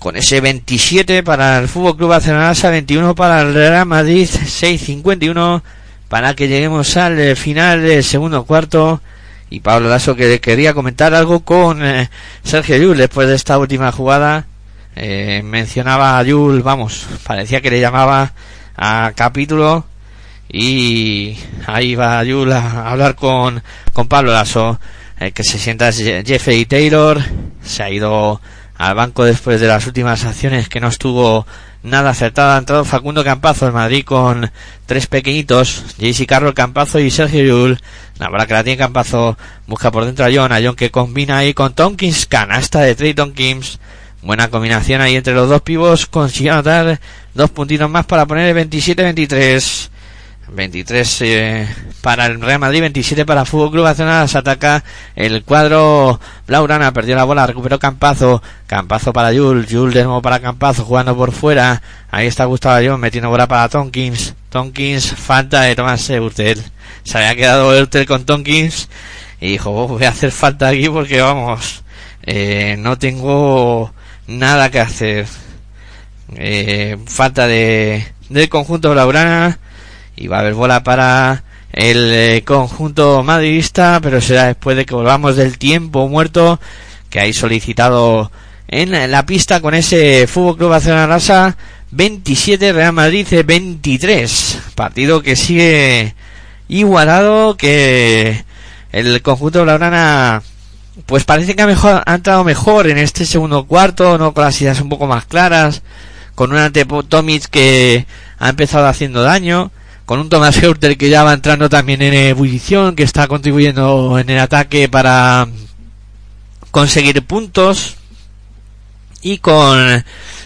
Con ese 27 para el Fútbol Club Barcelona, 21 para el Real Madrid, 6.51 para que lleguemos al eh, final del segundo cuarto. Y Pablo Lasso que quería comentar algo con eh, Sergio Yul después de esta última jugada. Eh, mencionaba a Yul, vamos, parecía que le llamaba a capítulo. Y ahí va Yul a hablar con, con Pablo Lasso que se sienta Jeffrey Taylor, se ha ido al banco después de las últimas acciones que no estuvo nada acertada. Ha entrado Facundo Campazo en Madrid con tres pequeñitos, JC Carroll Campazo y Sergio Yul. La bola que la tiene Campazo busca por dentro a John, a John que combina ahí con Tompkins, canasta de Trey Tompkins. Buena combinación ahí entre los dos pivos, consiguió anotar dos puntitos más para poner el 27-23. 23 eh, para el Real Madrid, 27 para Fútbol Club Barcelona. Se ataca el cuadro Blaurana, perdió la bola, recuperó Campazo. Campazo para Yul, Yul de nuevo para Campazo, jugando por fuera. Ahí está Gustavo Ayón, metiendo bola para Tonkins. Tonkins, falta de Tomás Urtel. Se había quedado Urtel con Tonkins y dijo, oh, voy a hacer falta aquí porque vamos, eh, no tengo nada que hacer. Eh, falta de del conjunto Blaurana y va a haber bola para el eh, conjunto madridista, pero será después de que volvamos del tiempo muerto que hay solicitado en la pista con ese Fútbol Club Barcelona Rasa 27 Real Madrid 23 partido que sigue igualado que el conjunto blaugrana pues parece que ha, mejor, ha entrado mejor en este segundo cuarto no con las ideas un poco más claras con un ante que ha empezado haciendo daño con un Thomas Hurter que ya va entrando también en ebullición, que está contribuyendo en el ataque para conseguir puntos y con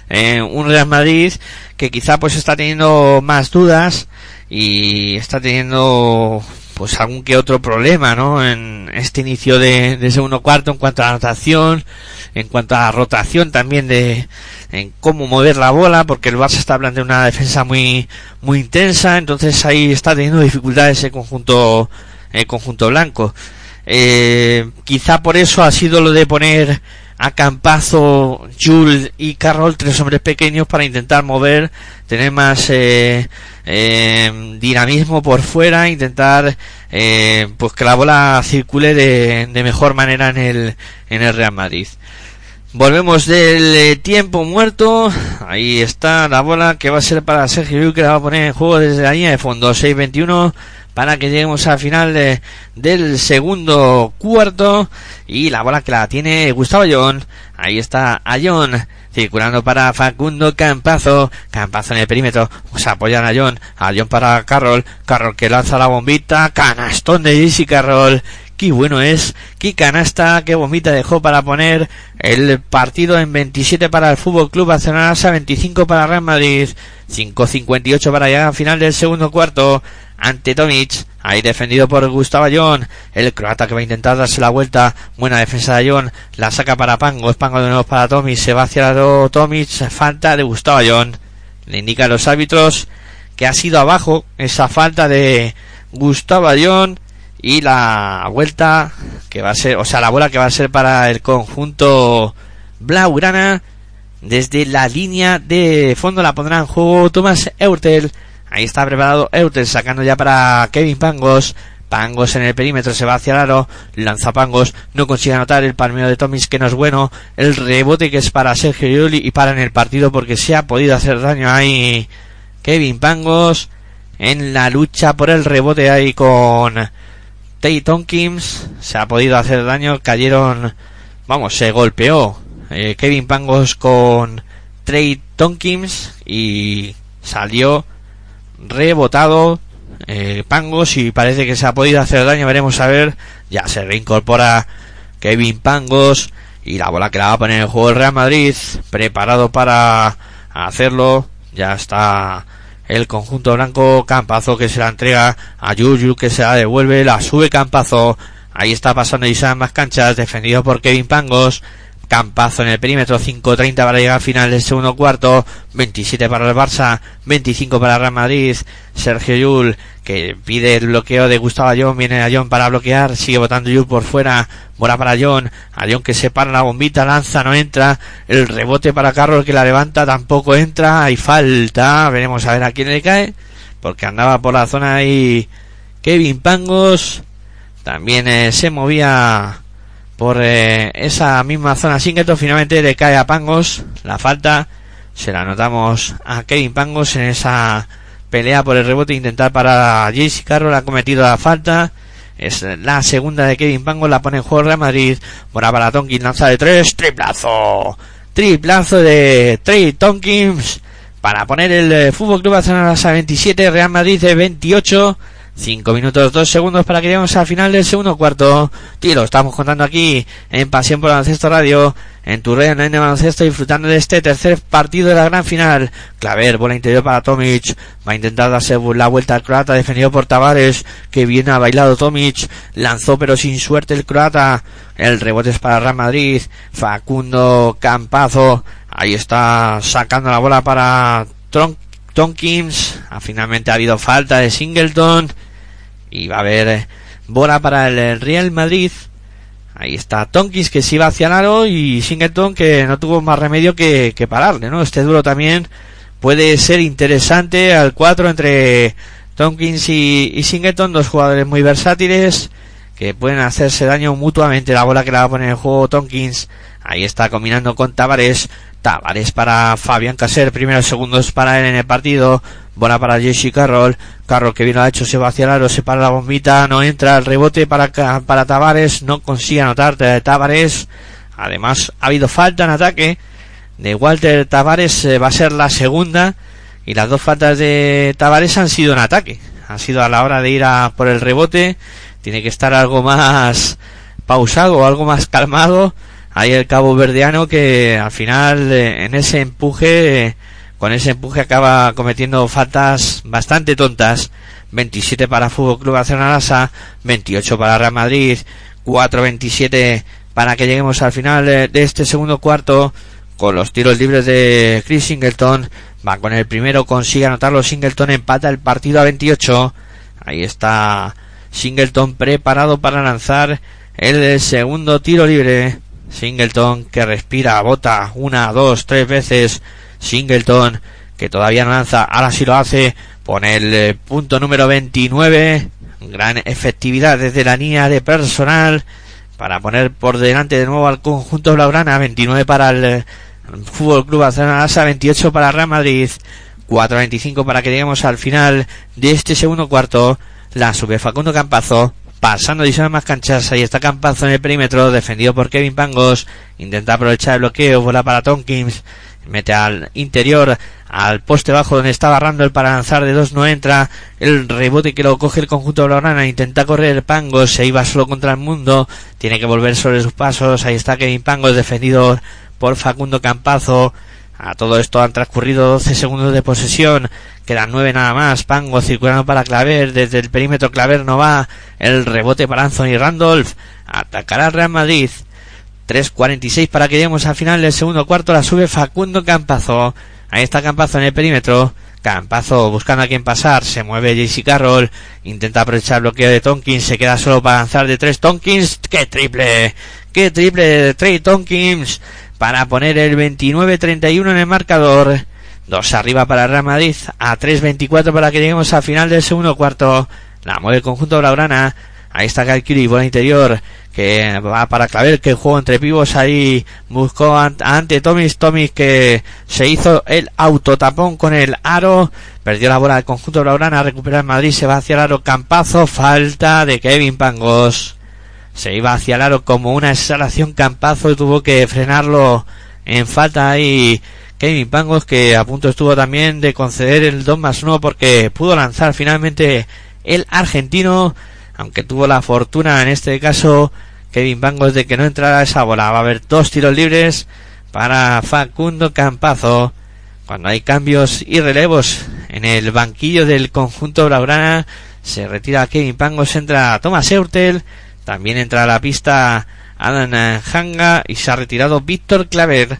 eh, un Real Madrid que quizá pues está teniendo más dudas y está teniendo pues algún que otro problema, ¿no? En este inicio de, de segundo cuarto en cuanto a anotación, en cuanto a rotación también de en cómo mover la bola, porque el Barça está hablando de una defensa muy muy intensa, entonces ahí está teniendo dificultades el conjunto el conjunto blanco. Eh, quizá por eso ha sido lo de poner a Campazo, Jules y Carroll, tres hombres pequeños para intentar mover, tener más eh, eh, dinamismo por fuera, intentar eh, pues que la bola circule de, de, mejor manera en el, en el Real Madrid. Volvemos del eh, tiempo muerto. Ahí está la bola que va a ser para Sergio Llull, que la va a poner en juego desde la línea de fondo. 6-21 para que lleguemos al final de, del segundo cuarto. Y la bola que la tiene Gustavo Ayón. Ahí está Ayón circulando para Facundo Campazo. Campazo en el perímetro. Se apoyan a Ayón. Ayón para Carroll. Carroll que lanza la bombita. Canastón de Jesse Carroll qué bueno es, qué canasta, qué bombita dejó para poner el partido en 27 para el Fútbol Club Barcelona, 25 para Real Madrid, 5.58 para llegar al final del segundo cuarto ante Tomic, ahí defendido por Gustavo Ayón, el croata que va a intentar darse la vuelta, buena defensa de Ayón, la saca para Pangos, Pangos de nuevo para Tomic, se va hacia Tomic, falta de Gustavo Ayón, le indica a los árbitros que ha sido abajo esa falta de Gustavo Ayón y la vuelta que va a ser, o sea, la bola que va a ser para el conjunto blaugrana desde la línea de fondo la pondrá en juego Thomas Eurtel. Ahí está preparado Eutel sacando ya para Kevin Pangos. Pangos en el perímetro se va hacia el aro, lanza Pangos, no consigue anotar el palmeo de Tomis que no es bueno, el rebote que es para Sergio Yuli y para en el partido porque se ha podido hacer daño ahí Kevin Pangos. En la lucha por el rebote ahí con Tay Tonkins, se ha podido hacer daño, cayeron, vamos, se golpeó eh, Kevin Pangos con Trey Tonkins y salió rebotado eh, Pangos y parece que se ha podido hacer daño, veremos a ver, ya se reincorpora Kevin Pangos y la bola que la va a poner el juego el Real Madrid, preparado para hacerlo, ya está el conjunto blanco, Campazo que se la entrega a Yuyu que se la devuelve, la sube Campazo, ahí está pasando Isaac más canchas, defendido por Kevin Pangos, Campazo en el perímetro, 5.30 para llegar al final del segundo cuarto, 27 para el Barça, 25 para Real Madrid, Sergio Yul, que pide el bloqueo de Gustavo Ayón, viene Ayón para bloquear, sigue votando Yul por fuera, bola para Ayón, Ayón que se para la bombita, lanza, no entra, el rebote para Carlos que la levanta, tampoco entra, hay falta, veremos a ver a quién le cae, porque andaba por la zona ahí Kevin Pangos, también eh, se movía por eh, esa misma zona. Singleton finalmente le cae a Pangos. La falta se la notamos a Kevin Pangos en esa pelea por el rebote intentar parar a JC Carroll ha cometido la falta. Es la segunda de Kevin Pangos la pone en juego Real Madrid. Mora para Tonkins lanza de tres triplazo. Triplazo de Trey Tonkins para poner el eh, Fútbol Club Barcelona a 27 Real Madrid de 28 5 minutos 2 segundos para que lleguemos al final del segundo cuarto. Y lo estamos contando aquí en Pasión por Baloncesto Radio, en tu red en baloncesto, disfrutando de este tercer partido de la gran final. Claver, bola interior para Tomic. Va a intentar darse la vuelta al croata, defendido por Tavares, que viene a bailado Tomic. Lanzó pero sin suerte el croata. El rebote es para Real Madrid. Facundo Campazo. Ahí está sacando la bola para Tron Tonkins. Ah, finalmente ha habido falta de Singleton y va a haber eh, bola para el Real Madrid. Ahí está Tonkins que se iba hacia el aro y Singleton que no tuvo más remedio que, pararle, ¿no? Este duro también puede ser interesante al 4 entre Tonkins y, y Singleton, dos jugadores muy versátiles que pueden hacerse daño mutuamente. La bola que la va a poner en juego Tonkins. Ahí está combinando con Tavares. Tavares para Fabián Caser. Primeros segundos para él en el partido. Bola para Jesse Carroll. Carroll que viene a hecho se va hacia el aro. Se para la bombita. No entra el rebote para, para Tavares. No consigue anotar Tavares. Además ha habido falta en ataque de Walter Tavares. va a ser la segunda y las dos faltas de Tavares han sido en ataque. Han sido a la hora de ir a por el rebote. Tiene que estar algo más pausado, algo más calmado. Hay el cabo verdeano que al final eh, en ese empuje, con ese empuje acaba cometiendo faltas bastante tontas. 27 para Fútbol Club Barcelona 28 para Real Madrid, 4-27 para que lleguemos al final de este segundo cuarto con los tiros libres de Chris Singleton. Va con el primero, consigue anotarlo. Singleton empata el partido a 28. Ahí está Singleton preparado para lanzar el segundo tiro libre. Singleton que respira, bota una, dos, tres veces. Singleton que todavía no lanza, ahora sí lo hace. Pone el eh, punto número 29. Gran efectividad desde la línea de personal para poner por delante de nuevo al conjunto blaugrana. 29 para el eh, Fútbol Club Barcelona 28 para Real Madrid. 4.25 para que lleguemos al final de este segundo cuarto. La sube Facundo Campazo pasando diseño más canchas, ahí está Campazo en el perímetro, defendido por Kevin Pangos, intenta aprovechar el bloqueo, bola para Tonkins, mete al interior, al poste bajo donde estaba Randall para lanzar de dos no entra, el rebote que lo coge el conjunto de Blaugrana, intenta correr Pangos, se iba solo contra el mundo, tiene que volver sobre sus pasos, ahí está Kevin Pangos defendido por Facundo Campazo, a todo esto han transcurrido 12 segundos de posesión. Quedan 9 nada más. Pango circulando para Claver. Desde el perímetro Claver no va. El rebote para Anthony Randolph. Atacará Real Madrid. 3.46 para que lleguemos al final del segundo cuarto. La sube Facundo Campazo. Ahí está Campazo en el perímetro. Campazo buscando a quien pasar. Se mueve JC Carroll. Intenta aprovechar el bloqueo de Tonkins. Se queda solo para lanzar de tres Tonkins. ¡Qué triple! ¡Qué triple de Trey Tonkins! para poner el 29-31 en el marcador. Dos arriba para Real Madrid, a 3-24 para que lleguemos al final del segundo cuarto. La mueve el conjunto Blaugrana. Ahí está Calkiri, bola interior, que va para Claver, que juego entre pibos ahí buscó ante Tomis, Tomis que se hizo el autotapón con el aro, perdió la bola del conjunto Blaugrana, recupera el Madrid, se va hacia el aro Campazo, falta de Kevin Pangos. Se iba hacia el aro como una exhalación campazo y tuvo que frenarlo en falta y Kevin Pangos que a punto estuvo también de conceder el 2 más 1 porque pudo lanzar finalmente el argentino aunque tuvo la fortuna en este caso Kevin Pangos de que no entrara esa bola va a haber dos tiros libres para Facundo Campazo cuando hay cambios y relevos en el banquillo del conjunto blaugrana se retira Kevin Pangos entra Thomas Eurtel también entra a la pista Alan Hanga y se ha retirado Víctor Claver.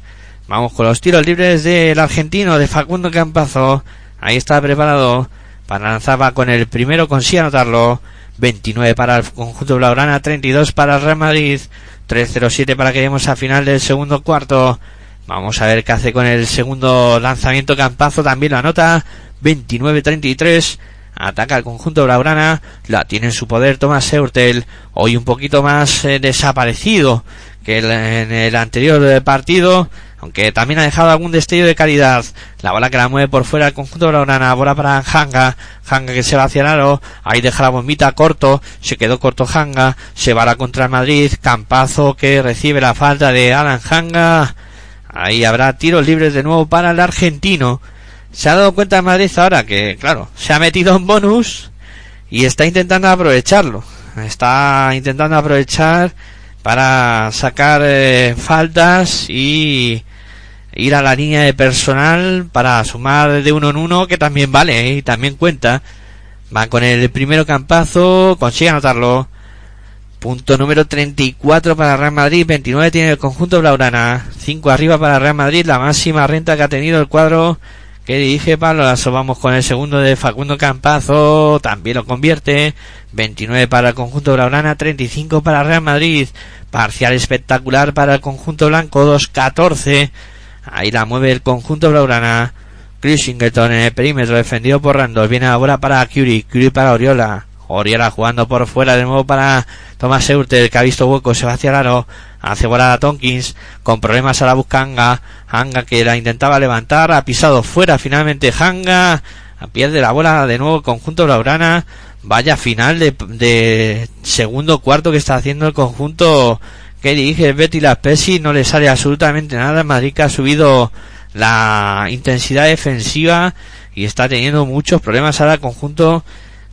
Vamos con los tiros libres del argentino de Facundo Campazo. Ahí está preparado para lanzar va con el primero, consigue anotarlo. 29 para el conjunto blaugrana, 32 para el Real Madrid, 3-0-7 para que lleguemos al final del segundo cuarto. Vamos a ver qué hace con el segundo lanzamiento Campazo, también lo anota, 29-33 ataca el conjunto Blaugrana, la tiene en su poder Thomas Seurtel, hoy un poquito más eh, desaparecido que en el anterior eh, partido, aunque también ha dejado algún destello de calidad. La bola que la mueve por fuera el conjunto Blaugrana, bola para Hanga, Hanga que se va hacia el aro, ahí deja la bombita corto, se quedó corto Hanga, se va contra Madrid, Campazo que recibe la falta de Alan Hanga, ahí habrá tiros libres de nuevo para el argentino, se ha dado cuenta Madrid ahora que, claro, se ha metido en bonus y está intentando aprovecharlo. Está intentando aprovechar para sacar eh, faltas y ir a la línea de personal para sumar de uno en uno que también vale eh, y también cuenta. Va con el primero campazo, consigue anotarlo. Punto número 34 para Real Madrid, 29 tiene el conjunto Blaurana, 5 arriba para Real Madrid, la máxima renta que ha tenido el cuadro que dirige Pablo. Vamos con el segundo de Facundo Campazo, también lo convierte. 29 para el conjunto blaugrana, 35 para Real Madrid. Parcial espectacular para el conjunto blanco, 2-14. Ahí la mueve el conjunto blaugrana. Chris Singleton en el perímetro, defendido por Randall. Viene ahora para Curie, Curie para Oriola. Oriola jugando por fuera de nuevo para Thomas Eurter, que ha visto hueco, se va hacia el aro. Hace volar a Tonkins, con problemas a la busca Hanga. Hanga que la intentaba levantar, ha pisado fuera finalmente Hanga. Pierde la bola de nuevo el conjunto Blaugrana. Vaya final de, de segundo cuarto que está haciendo el conjunto que dirige Betty La Pesi. No le sale absolutamente nada. Madrid ha subido la intensidad defensiva y está teniendo muchos problemas ahora el conjunto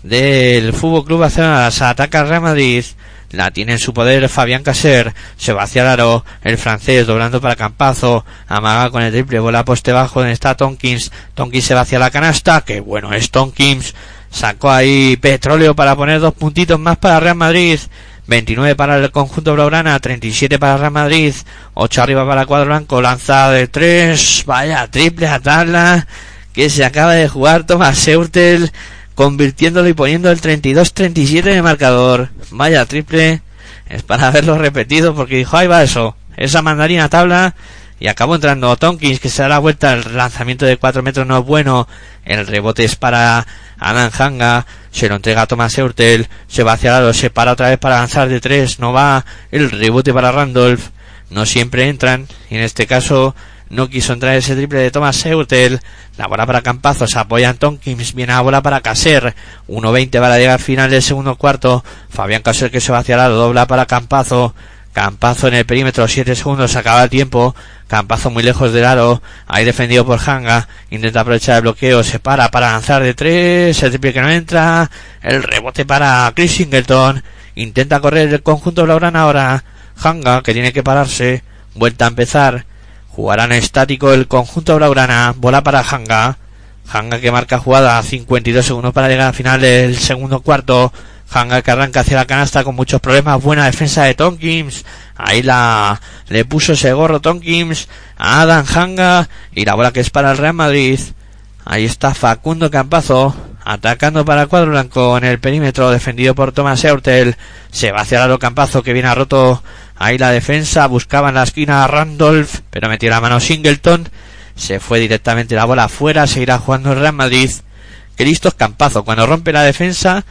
del Fútbol Club Barcelona. Se ataca al Real Madrid. La tiene en su poder Fabián Caser. Se va hacia Aro. El francés doblando para Campazo. Amaga con el triple. Bola poste bajo. Donde está Tonkins. Tonkins se va hacia la canasta. Que bueno es Tonkins. Sacó ahí petróleo para poner dos puntitos más para Real Madrid. 29 para el conjunto blaugrana, 37 para Real Madrid, 8 arriba para cuadro blanco, lanzada de 3, vaya, triple a tabla, que se acaba de jugar Thomas Seurtel, convirtiéndolo y poniendo el 32-37 en marcador. Vaya, triple, es para haberlo repetido porque dijo, ahí va eso, esa mandarina tabla, y acabó entrando Tonkins que se da la vuelta, el lanzamiento de 4 metros no es bueno, el rebote es para Alan Hanga, se lo entrega a Thomas Eurtel, se va hacia el lado, se para otra vez para lanzar de 3, no va, el rebote para Randolph, no siempre entran, y en este caso no quiso entrar ese triple de Thomas Eurtel, la bola para Campazo, se apoya en Tonkins, viene la bola para Caser, 1.20 para llegar al final del segundo cuarto, Fabián Caser que se va hacia el lado, dobla para Campazo, Campazo en el perímetro, 7 segundos, acaba el tiempo. Campazo muy lejos del aro, ahí defendido por Hanga, intenta aprovechar el bloqueo, se para para lanzar de 3, el triple que no entra, el rebote para Chris Singleton, intenta correr el conjunto Blaugrana ahora, Hanga que tiene que pararse, vuelta a empezar, jugarán estático el conjunto Blaugrana, bola para Hanga, Hanga que marca jugada, 52 segundos para llegar al final del segundo cuarto, Hanga que arranca hacia la canasta con muchos problemas. Buena defensa de Tonkins. Ahí la le puso ese gorro Tonkins a Adam Hanga. Y la bola que es para el Real Madrid. Ahí está Facundo Campazo. Atacando para el cuadro blanco en el perímetro. Defendido por Thomas Eurtel. Se va hacia el Campazo que viene a roto. Ahí la defensa. Buscaba en la esquina a Randolph. Pero metió la mano Singleton. Se fue directamente la bola afuera. Seguirá jugando el Real Madrid. Cristos Campazo. Cuando rompe la defensa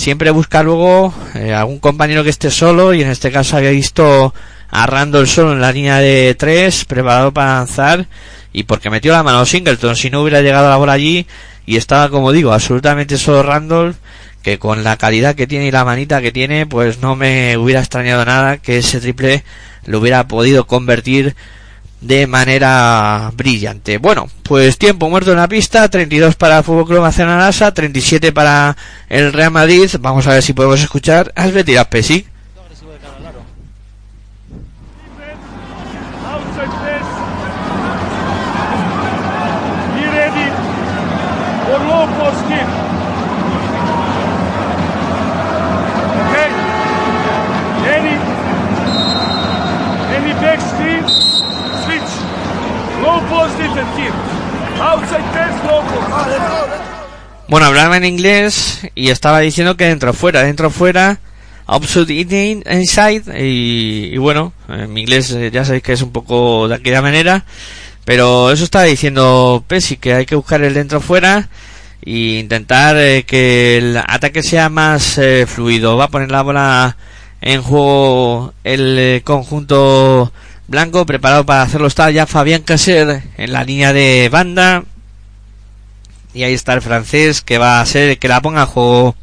siempre busca luego eh, algún compañero que esté solo y en este caso había visto a Randall solo en la línea de tres preparado para lanzar y porque metió la mano Singleton. Si no hubiera llegado la bola allí y estaba como digo absolutamente solo Randall que con la calidad que tiene y la manita que tiene pues no me hubiera extrañado nada que ese triple lo hubiera podido convertir de manera brillante. Bueno, pues tiempo muerto en la pista, 32 para el Fútbol Club Barcelona 37 para el Real Madrid. Vamos a ver si podemos escuchar a Pesic. Bueno, hablaba en inglés y estaba diciendo que dentro fuera, dentro fuera, outside inside y, bueno, en inglés eh, ya sabéis que es un poco de aquella manera, pero eso estaba diciendo Pesi que hay que buscar el dentro fuera e intentar eh, que el ataque sea más eh, fluido. Va a poner la bola en juego el conjunto blanco preparado para hacerlo está ya Fabián Caser en la línea de banda y ahí está el francés que va a ser el que la ponga a juego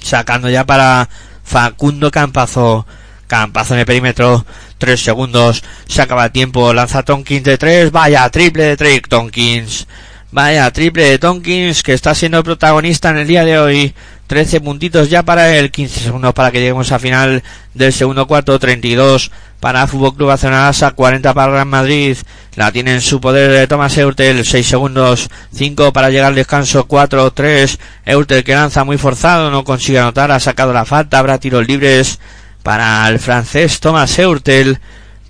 sacando ya para Facundo Campazo. Campazo en el perímetro tres segundos se acaba el tiempo lanza Tonkins de tres vaya triple de Drake Tonkins. Vaya triple de Tonkins que está siendo protagonista en el día de hoy 13 puntitos ya para el 15 segundos para que lleguemos a final del segundo cuarto 32 para Fútbol Club Barcelona 40 para Real Madrid la tiene en su poder de Thomas Eurtel 6 segundos 5 para llegar al descanso 4 3 Eurtel que lanza muy forzado no consigue anotar ha sacado la falta habrá tiros libres para el francés Thomas Eurtel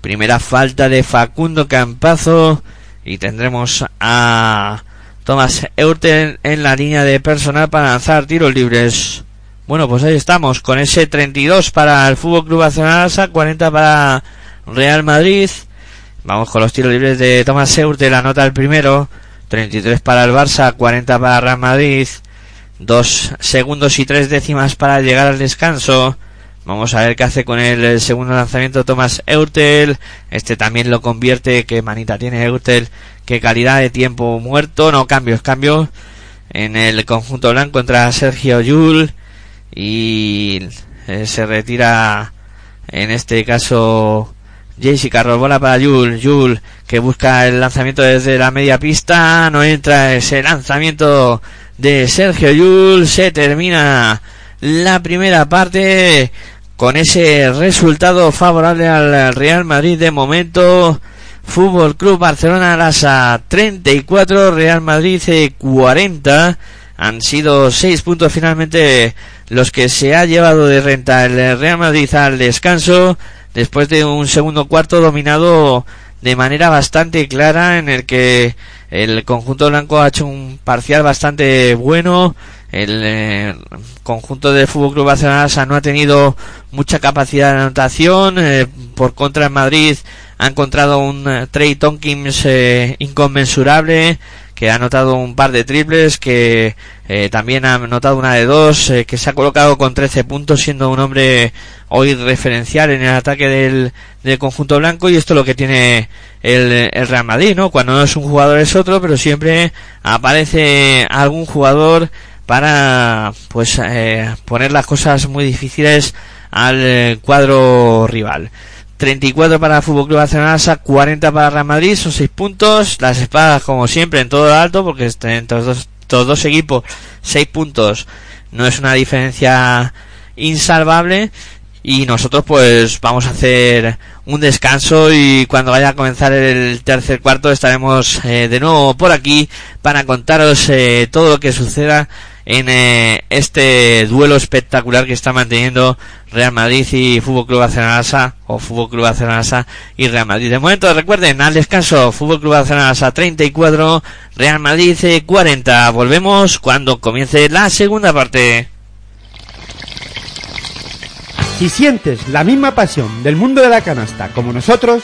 primera falta de Facundo Campazo y tendremos a Thomas Eurtel en la línea de personal para lanzar tiros libres. Bueno, pues ahí estamos, con ese 32 para el Fútbol Club Barcelona, 40 para Real Madrid. Vamos con los tiros libres de Thomas Eurtel, la nota el primero. 33 para el Barça, 40 para Real Madrid. Dos segundos y tres décimas para llegar al descanso. Vamos a ver qué hace con el segundo lanzamiento Thomas Eurtel. Este también lo convierte. Qué manita tiene Eurtel. Qué calidad de tiempo muerto. No cambios, cambios. En el conjunto blanco entra Sergio Yul. Y eh, se retira en este caso Jessica bola para Yul, Yul que busca el lanzamiento desde la media pista, no entra ese lanzamiento de Sergio Yul, se termina la primera parte con ese resultado favorable al Real Madrid de momento. Fútbol Club Barcelona Lasa 34, Real Madrid 40. Han sido seis puntos finalmente los que se ha llevado de renta el Real Madrid al descanso después de un segundo cuarto dominado de manera bastante clara en el que el conjunto blanco ha hecho un parcial bastante bueno el eh, conjunto de Fútbol Club Barcelona no ha tenido mucha capacidad de anotación eh, por contra en Madrid ha encontrado un eh, Trey Tonkins inconmensurable que ha anotado un par de triples, que eh, también ha anotado una de dos, eh, que se ha colocado con 13 puntos, siendo un hombre hoy referencial en el ataque del, del conjunto blanco, y esto es lo que tiene el, el, Real Madrid, ¿no? Cuando no es un jugador es otro, pero siempre aparece algún jugador para, pues, eh, poner las cosas muy difíciles al cuadro rival. 34 para el Fútbol Club Barcelona, 40 para Real Madrid, son 6 puntos. Las espadas, como siempre, en todo lo alto, porque entre los dos, dos equipos, 6 puntos no es una diferencia insalvable. Y nosotros, pues, vamos a hacer un descanso y cuando vaya a comenzar el tercer cuarto estaremos eh, de nuevo por aquí para contaros eh, todo lo que suceda en eh, este duelo espectacular que está manteniendo Real Madrid y Fútbol Club Barcelona o Fútbol Club Barcelona y Real Madrid. De momento recuerden al descanso Fútbol Club Barcelona 34, Real Madrid 40. Volvemos cuando comience la segunda parte. Si sientes la misma pasión del mundo de la canasta como nosotros,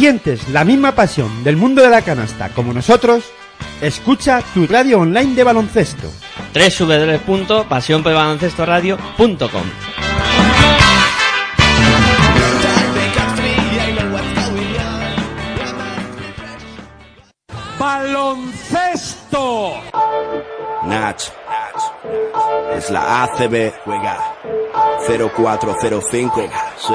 Sientes la misma pasión del mundo de la canasta como nosotros, escucha tu radio online de baloncesto. www.pasionpelbaloncestoradio.com ¡Baloncesto! Nach. Es la ACB. Juega. 0405. Sí.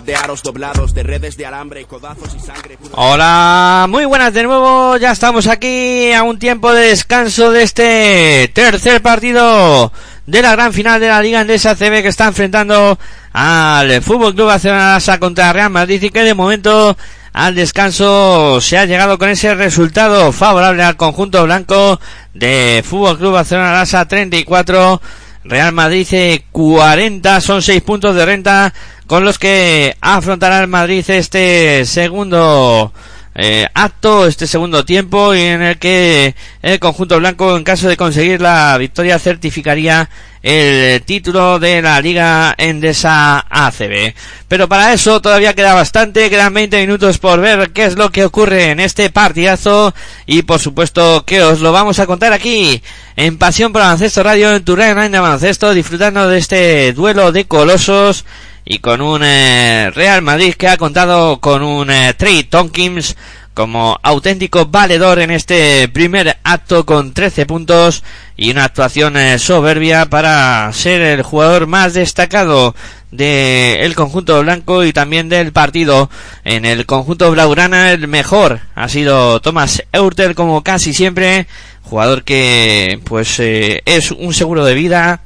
de aros doblados, de redes de alambre, codazos y sangre. Hola, muy buenas de nuevo. Ya estamos aquí a un tiempo de descanso de este tercer partido de la gran final de la Liga Endesa CB que está enfrentando al Fútbol Club Barcelona contra Real Madrid y que de momento al descanso se ha llegado con ese resultado favorable al conjunto blanco de Fútbol Club Barcelona Lasa 34 Real Madrid 40 son 6 puntos de renta con los que afrontará el Madrid este segundo eh, acto, este segundo tiempo, y en el que el conjunto blanco, en caso de conseguir la victoria, certificaría el título de la Liga Endesa ACB. Pero para eso todavía queda bastante, quedan 20 minutos por ver qué es lo que ocurre en este partidazo y por supuesto que os lo vamos a contar aquí en Pasión por Baloncesto Radio en tu de baloncesto, disfrutando de este duelo de colosos y con un eh, Real Madrid que ha contado con un eh, Trey Tonkins como auténtico valedor en este primer acto con 13 puntos y una actuación eh, soberbia para ser el jugador más destacado del conjunto blanco y también del partido. En el conjunto blaugrana el mejor ha sido Thomas Eurtel como casi siempre, jugador que pues es un seguro de vida,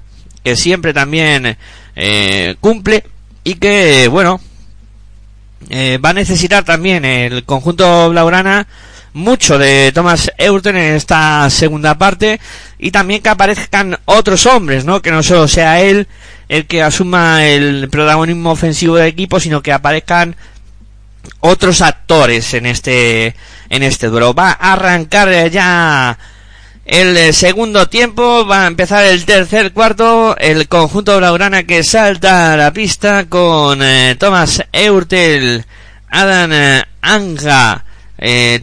que siempre también cumple y que, bueno, eh, va a necesitar también el conjunto Blaugrana mucho de Thomas Eurten en esta segunda parte y también que aparezcan otros hombres, ¿no? Que no solo sea él el que asuma el protagonismo ofensivo del equipo, sino que aparezcan otros actores en este en este duelo. Va a arrancar ya el eh, segundo tiempo va a empezar el tercer cuarto. El conjunto blaugrana que salta a la pista con eh, Thomas Eurtel, Adam eh, Anga.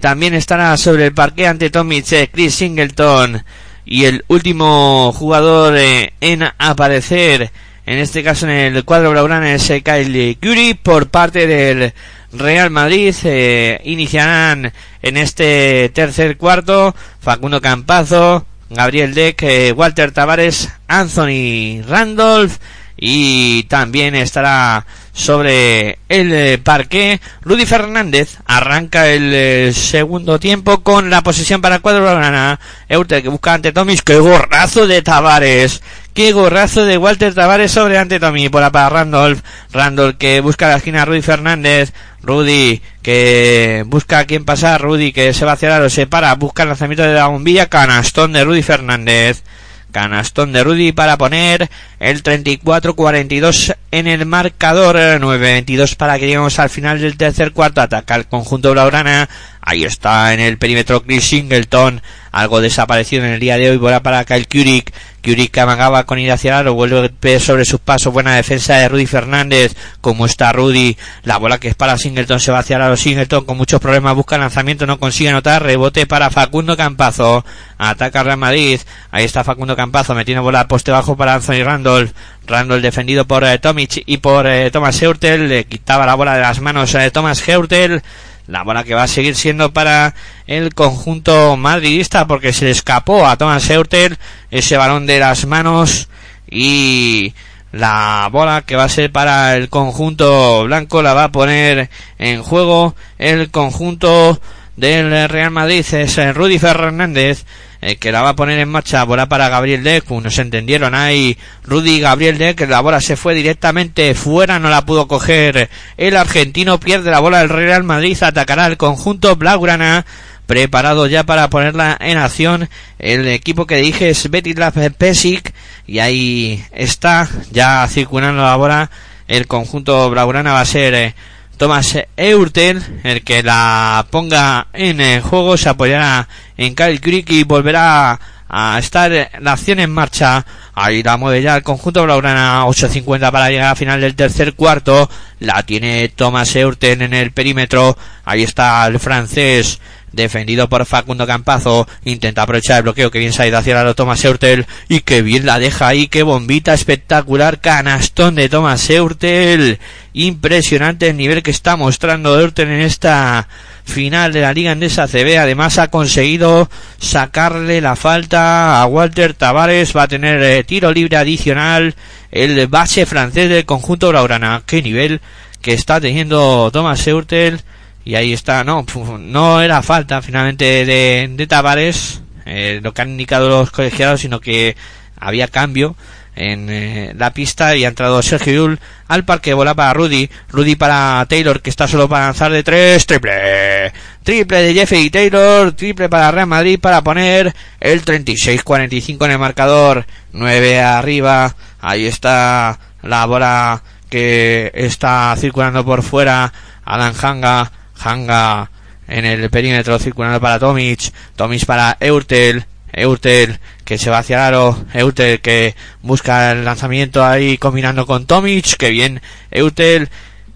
también estará sobre el parque ante Tomic, Chris Singleton. Y el último jugador en aparecer, en este caso en el cuadro blaugrana, es Kyle Curry por parte del Real Madrid eh, iniciarán en este tercer cuarto. Facundo Campazo, Gabriel Deck, eh, Walter Tavares, Anthony Randolph y también estará sobre el eh, parque Rudy Fernández arranca el segundo tiempo con la posesión para cuadro blaugrana Eurte que busca ante Tomis que gorrazo de Tavares Qué gorrazo de Walter Tavares sobre ante Tommy por para Randolph. Randolph que busca la esquina a Rudy Fernández. Rudy que busca a quién pasar. Rudy que se va hacia lo separa. Busca el lanzamiento de la bombilla. Canastón de Rudy Fernández. Canastón de Rudy para poner el 34-42 en el marcador, 9-22 para que lleguemos al final del tercer cuarto, ataca el conjunto Blaurana, ahí está en el perímetro Chris Singleton, algo desaparecido en el día de hoy, bola para Kyle Kurik, Kurik amagaba con ir hacia el aro, vuelve sobre sus pasos, buena defensa de Rudy Fernández, como está Rudy, la bola que es para Singleton se va hacia el aro, Singleton con muchos problemas busca lanzamiento, no consigue anotar, rebote para Facundo Campazo, ataca Real Madrid, ahí está Facundo Campazo metiendo bola poste bajo para Anthony Randolph, defendido por eh, Tomic y por eh, Thomas le quitaba la bola de las manos a eh, Thomas Heurtel, la bola que va a seguir siendo para el conjunto madridista porque se le escapó a Thomas Heurtel ese balón de las manos y la bola que va a ser para el conjunto blanco la va a poner en juego el conjunto del Real Madrid. Es Rudy Fernández eh, que la va a poner en marcha, bola para Gabriel Deck, no se entendieron ahí, Rudy Gabriel Deck, la bola se fue directamente fuera, no la pudo coger el argentino, pierde la bola del Real Madrid, atacará el conjunto Blaugrana, preparado ya para ponerla en acción el equipo que dije es Betislav Pesic y ahí está ya circulando la bola el conjunto Blaugrana va a ser eh, Thomas Eurtel, el que la ponga en el juego, se apoyará en Kyle Creek y volverá a estar la acción en marcha. Ahí la mueve ya el conjunto Blaugrana, 8.50 para llegar a final del tercer cuarto. La tiene Thomas Eurtel en el perímetro. Ahí está el francés defendido por Facundo Campazo, intenta aprovechar el bloqueo que bien se ha ido hacia la Thomas Eurtel y que bien la deja ahí, qué bombita espectacular, canastón de Thomas Eurtel, impresionante el nivel que está mostrando Eurtel en esta final de la Liga Endesa. CB, además ha conseguido sacarle la falta a Walter Tavares, va a tener eh, tiro libre adicional el base francés del conjunto Braurana, qué nivel que está teniendo Thomas Eurtel y ahí está, no, no era falta finalmente de, de Tavares, eh, lo que han indicado los colegiados, sino que había cambio en eh, la pista y ha entrado Sergio Yul al parque, bola para Rudy, Rudy para Taylor que está solo para lanzar de tres, triple, triple de Jeffrey Taylor, triple para Real Madrid para poner el 36-45 en el marcador, 9 arriba, ahí está la bola que está circulando por fuera, Alan Hanga, Hanga en el perímetro circulando para Tomic, Tomic para Eurtel, Eurtel que se va hacia el aro, Eurtel que busca el lanzamiento ahí combinando con Tomic, que bien Eurtel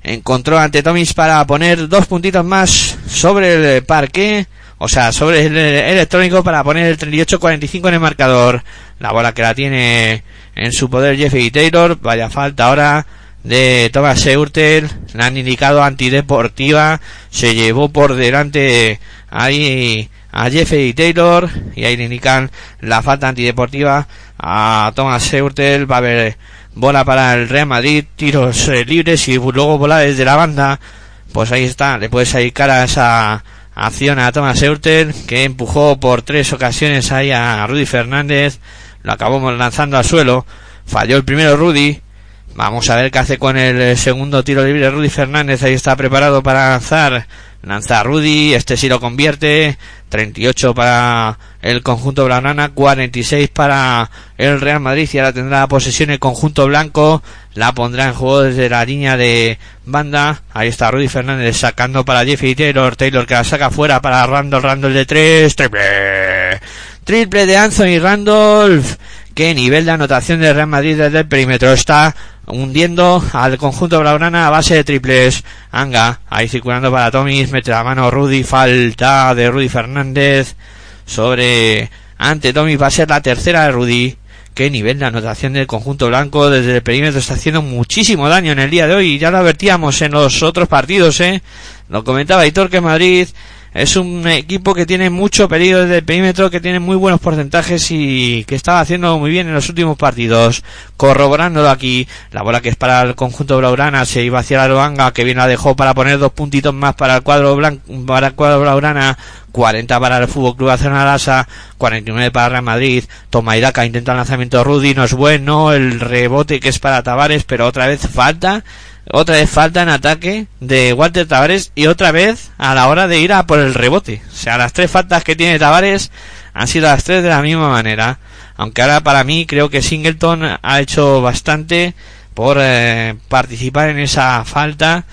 encontró ante Tomic para poner dos puntitos más sobre el parque, o sea, sobre el electrónico para poner el 38-45 en el marcador. La bola que la tiene en su poder Jeffrey Taylor, vaya falta ahora de Thomas Eurtel, la han indicado antideportiva, se llevó por delante ahí a Jeffrey Taylor y ahí le indican la falta antideportiva a Thomas Eurtel, va a haber bola para el Real Madrid, tiros eh, libres y luego bola desde la banda, pues ahí está, le puede salir cara a esa acción a Thomas Eurtel que empujó por tres ocasiones ahí a Rudy Fernández, lo acabamos lanzando al suelo, falló el primero Rudy, Vamos a ver qué hace con el segundo tiro libre Rudy Fernández. Ahí está preparado para lanzar. Lanza Rudy. Este sí lo convierte. 38 para el conjunto Blanana. 46 para el Real Madrid. Y ahora tendrá posesión el conjunto blanco. La pondrá en juego desde la línea de banda. Ahí está Rudy Fernández sacando para Jeffrey Taylor. Taylor que la saca fuera para Randall. Randall de 3. Triple. Triple de Anthony Randolph. Qué nivel de anotación de Real Madrid desde el perímetro. Está hundiendo al conjunto blaugrana a base de triples. Anga, ahí circulando para Tomis, mete la mano Rudy, falta de Rudy Fernández sobre ante Tomis, va a ser la tercera de Rudy. Qué nivel de anotación del conjunto blanco desde el perímetro está haciendo muchísimo daño en el día de hoy. Ya lo advertíamos en los otros partidos, eh. Lo comentaba Hitor que Madrid es un equipo que tiene mucho peligro desde el perímetro, que tiene muy buenos porcentajes y que estaba haciendo muy bien en los últimos partidos. Corroborándolo aquí, la bola que es para el conjunto blaugrana se iba hacia la Loanga, que bien la dejó para poner dos puntitos más para el cuadro blanco, para el cuadro blaugrana. 40 para el Fútbol Club Barcelona Lasa, 49 para Real Madrid. Toma Iraca, intenta el lanzamiento Rudy, no es bueno. El rebote que es para Tavares, pero otra vez falta otra vez falta en ataque de Walter Tavares y otra vez a la hora de ir a por el rebote. O sea, las tres faltas que tiene Tavares han sido las tres de la misma manera. aunque ahora para mí creo que Singleton ha hecho bastante por eh, participar en esa falta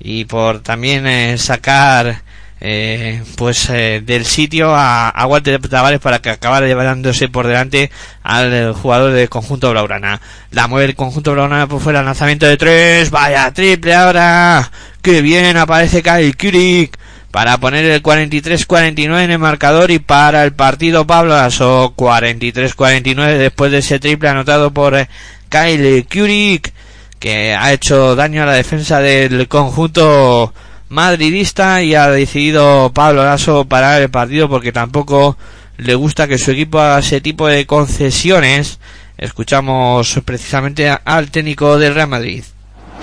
y por también eh, sacar eh, pues eh, del sitio a, a Walter Tavares para que acabara llevándose por delante al jugador del conjunto Blaugrana. La mueve el conjunto Blaugrana por fuera, lanzamiento de tres, vaya triple ahora, que bien aparece Kyle Kurik para poner el 43-49 en el marcador y para el partido Pablo Aso 43-49 después de ese triple anotado por eh, Kyle Kurik que ha hecho daño a la defensa del conjunto madridista y ha decidido Pablo Lasso parar el partido porque tampoco le gusta que su equipo haga ese tipo de concesiones. Escuchamos precisamente al técnico del Real Madrid.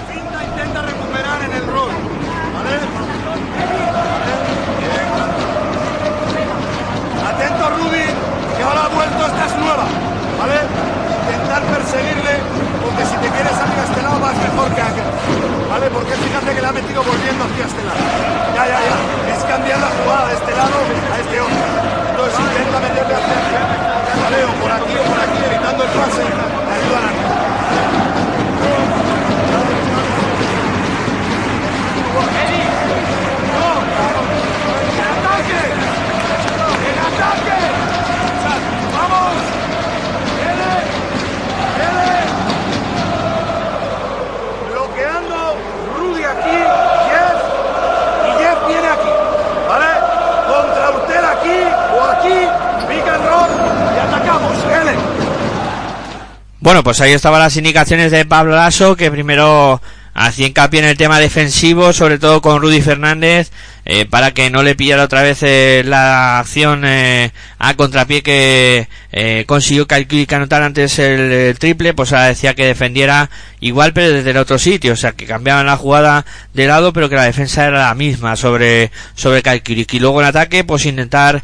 Finta intenta recuperar en el rol, ¿vale? Bien. Atento Rudy, que ahora ha vuelto, esta es nueva, ¿vale? Intentar perseguirle, porque si te quieres salir a este lado vas mejor que aquel, ¿vale? Porque fíjate que le ha metido volviendo hacia este lado. Ya, ya, ya. Es cambiar la jugada de este lado a este otro. Entonces intenta meterle hacia aquí, ¿vale? O por aquí o por aquí, evitando el pase, le ayudan a ¡En ataque! ¡En ataque! ¡Vamos! ¡Viene! ¡Viene! Bloqueando Rudy aquí, Jeff, y Jeff viene aquí, ¿vale? Contra usted aquí o aquí, pick and roll y atacamos, viene. Bueno, pues ahí estaban las indicaciones de Pablo Lasso, que primero hacía hincapié en el tema defensivo, sobre todo con Rudy Fernández, eh, para que no le pillara otra vez eh, la acción eh, a contrapié que consiguió Kyle anotar antes el, triple, pues ahora decía que defendiera igual pero desde el otro sitio, o sea que cambiaban la jugada de lado pero que la defensa era la misma sobre sobre Kyle Kulik. y luego en ataque pues intentar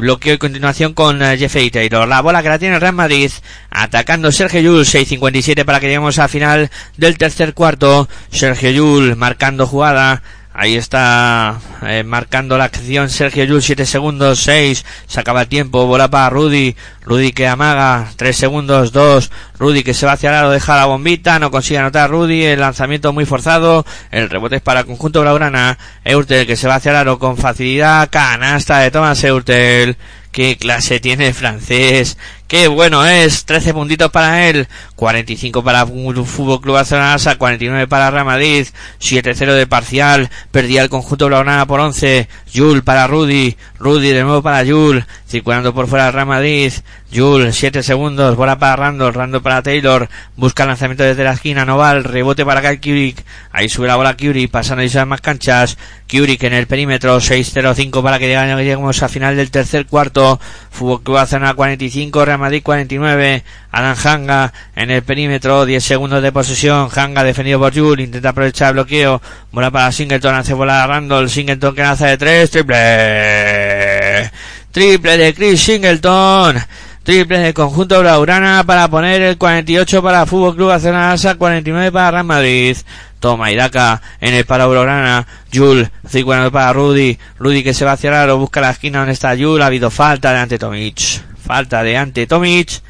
bloqueo y continuación con Jeffrey Taylor. La bola que la tiene el Real Madrid atacando Sergio Llull 6.57 para que lleguemos al final del tercer cuarto. Sergio Llull marcando jugada Ahí está eh, marcando la acción Sergio Llull, 7 segundos, 6, se acaba el tiempo, bola para Rudy, Rudy que amaga, 3 segundos, 2, Rudy que se va hacia el lado, deja la bombita, no consigue anotar Rudy, el lanzamiento muy forzado, el rebote es para el conjunto Blaugrana, Eurtel que se va hacia el aro con facilidad, canasta de Thomas Eurtel, qué clase tiene el francés, qué bueno es, 13 puntitos para él, 45 para Fútbol Club Barcelona, 49 para Real Madrid, 7-0 de parcial, perdía el conjunto Blaugrana por 11, Jul para Rudy, Rudy de nuevo para Jul, circulando por fuera Real Madrid, Jul, 7 segundos, bola para Randall, Randall para Taylor, busca el lanzamiento desde la esquina, Noval, rebote para Kyle Kurik, ahí sube la bola Kurik, pasando y más canchas, Kurik en el perímetro, 6-0-5 para que lleguemos a final del tercer cuarto, Fútbol Club Barcelona 45, Real Madrid 49, Alan Hanga en el perímetro, 10 segundos de posesión, Hanga defendido por Jul, intenta aprovechar el bloqueo, bola para Singleton, hace bola a Randall, Singleton que lanza de 3, triple, triple de Chris Singleton, triple de conjunto Blaugrana para poner el 48 para Fútbol Club Barcelona, 49 para Real Madrid, Toma Iraka en el para Blaugrana, Jul, 50 para Rudy, Rudy que se va hacia el aro, busca la esquina donde está Jul, ha habido falta de ante Tomic, falta de ante Tomic,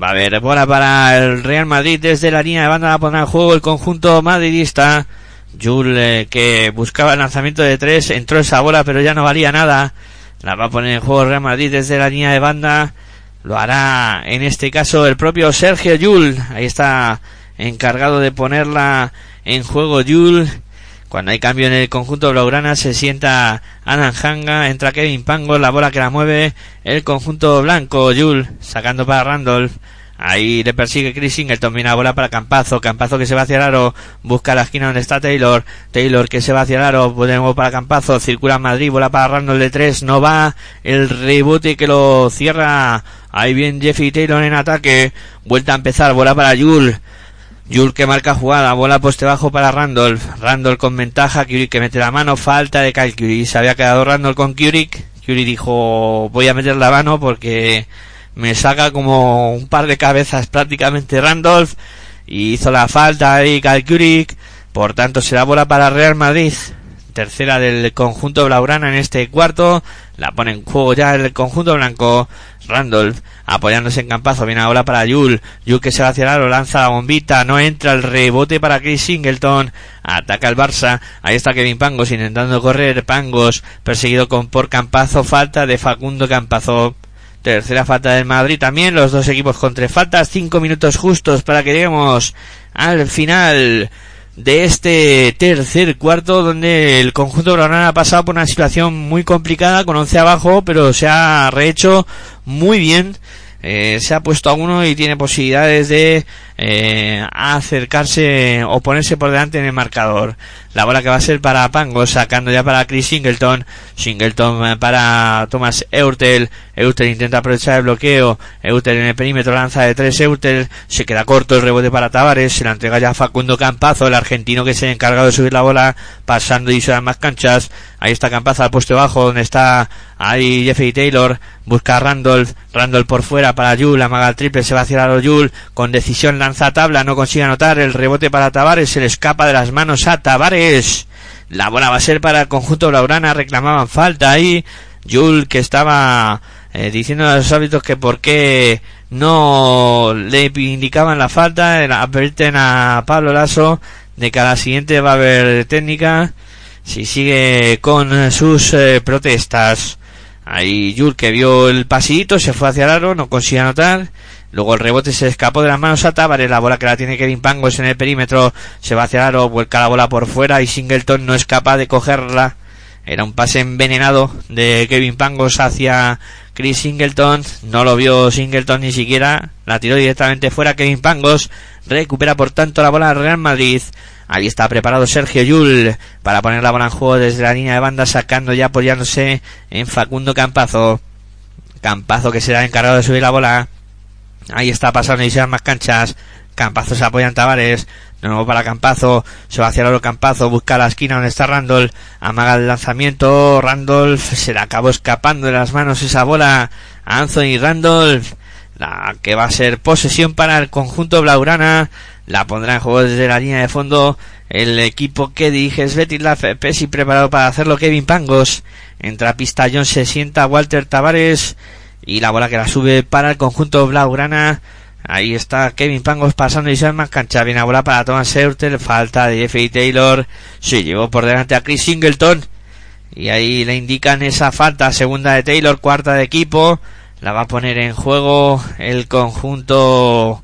Va a haber bola para el Real Madrid desde la línea de banda a poner en juego el conjunto madridista. Jul eh, que buscaba el lanzamiento de tres, entró esa bola pero ya no valía nada. La va a poner en juego el Real Madrid desde la línea de banda. Lo hará en este caso el propio Sergio Jul. Ahí está encargado de ponerla en juego Jul. Cuando hay cambio en el conjunto blaugrana se sienta Anan Hanga, entra Kevin Pango, la bola que la mueve el conjunto blanco, Jul, sacando para Randolph. Ahí le persigue Chris Singleton, viene la bola para Campazo, Campazo que se va hacia el aro, busca la esquina donde está Taylor, Taylor que se va hacia el aro, nuevo para Campazo, circula Madrid, bola para Randolph de tres, no va, el rebote que lo cierra, ahí bien Jeffy Taylor en ataque, vuelta a empezar, bola para Jul, Jul que marca jugada, bola poste bajo para Randolph. Randolph con ventaja, Kurik que mete la mano, falta de Kyle. Se había quedado Randolph con Kurik. Kurik dijo, voy a meter la mano porque me saca como un par de cabezas prácticamente Randolph. Y hizo la falta ahí Kyle. Por tanto será bola para Real Madrid. Tercera del conjunto blaugrana en este cuarto. La pone en juego ya el conjunto blanco. Randolph apoyándose en campazo. Viene ahora para Yul. Yul que se va hacia el lanza la bombita. No entra el rebote para Chris Singleton. Ataca el Barça. Ahí está Kevin Pangos intentando correr. Pangos perseguido con por campazo. Falta de Facundo Campazo. Tercera falta del Madrid también. Los dos equipos con tres faltas. Cinco minutos justos para que lleguemos al final de este tercer cuarto donde el conjunto blaugrana ha pasado por una situación muy complicada con 11 abajo pero se ha rehecho muy bien. Eh, se ha puesto a uno y tiene posibilidades de eh, acercarse o ponerse por delante en el marcador. La bola que va a ser para Pango, sacando ya para Chris Singleton. Singleton eh, para Thomas Eurtel. Eurtel intenta aprovechar el bloqueo. Eurtel en el perímetro lanza de tres. Eurtel se queda corto el rebote para Tavares. Se la entrega ya Facundo Campazo, el argentino que se ha encargado de subir la bola, pasando y se más canchas. Ahí está Campazo al puesto bajo, donde está ahí Jeffrey Taylor. Busca a Randolph. Randolph por fuera para Yul. Amaga el triple, se va a a Yul. Con decisión lanza tabla, no consigue anotar. El rebote para Tavares, se le escapa de las manos a Tavares. La bola va a ser para el conjunto Laurana, reclamaban falta ahí. Yul que estaba eh, diciendo a los hábitos que por qué no le indicaban la falta, advierten a Pablo Lasso de que a la siguiente va a haber técnica si sigue con sus eh, protestas. Ahí Yul que vio el pasillito, se fue hacia el aro, no consigue anotar. Luego el rebote se escapó de las manos a Tavares, la bola que la tiene Kevin Pangos en el perímetro, se va hacia el aro, vuelca la bola por fuera y Singleton no es capaz de cogerla. Era un pase envenenado de Kevin Pangos hacia Chris Singleton, no lo vio Singleton ni siquiera, la tiró directamente fuera Kevin Pangos, recupera por tanto la bola Real Madrid. Ahí está preparado Sergio Yul para poner la bola en juego desde la línea de banda, sacando ya apoyándose en Facundo Campazo. Campazo que será encargado de subir la bola. Ahí está pasando y más canchas. Campazo se apoya en Tavares. De nuevo para Campazo. Se va hacia el Campazo. Busca la esquina donde está Randolph. Amaga el lanzamiento. Randolph se le acabó escapando de las manos esa bola. Anthony Randolph. La que va a ser posesión para el conjunto Blaurana. La pondrá en juego desde la línea de fondo el equipo que dirige es Betty Pesi preparado para hacerlo Kevin Pangos. Entra a pista John, se sienta Walter Tavares y la bola que la sube para el conjunto Blaugrana. Ahí está Kevin Pangos pasando y se más cancha. Viene la bola para Thomas Eurtel. Falta de Jeffrey Taylor. Se llevó por delante a Chris Singleton. Y ahí le indican esa falta. Segunda de Taylor, cuarta de equipo. La va a poner en juego el conjunto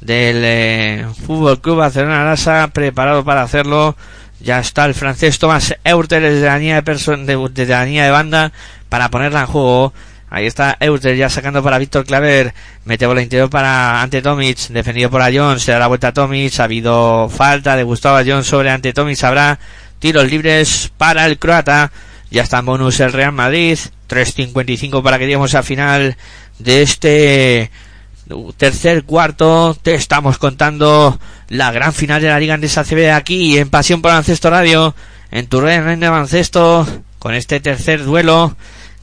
del eh, Fútbol Club Barcelona Lasa, preparado para hacerlo. Ya está el francés Thomas Eurtel desde la de, desde la línea de banda para ponerla en juego. Ahí está Eurtel ya sacando para Víctor Claver. Mete bola interior para Ante Tomic. Defendido por Ayón. Se da la vuelta a Tomic. Ha habido falta de Gustavo Ayón sobre Ante Tomic. Habrá tiros libres para el croata. Ya está en bonus el Real Madrid. 3.55 para que lleguemos al final de este tercer cuarto te estamos contando la gran final de la Liga Andesa CB aquí en Pasión por Ancesto Radio en tu red de con este tercer duelo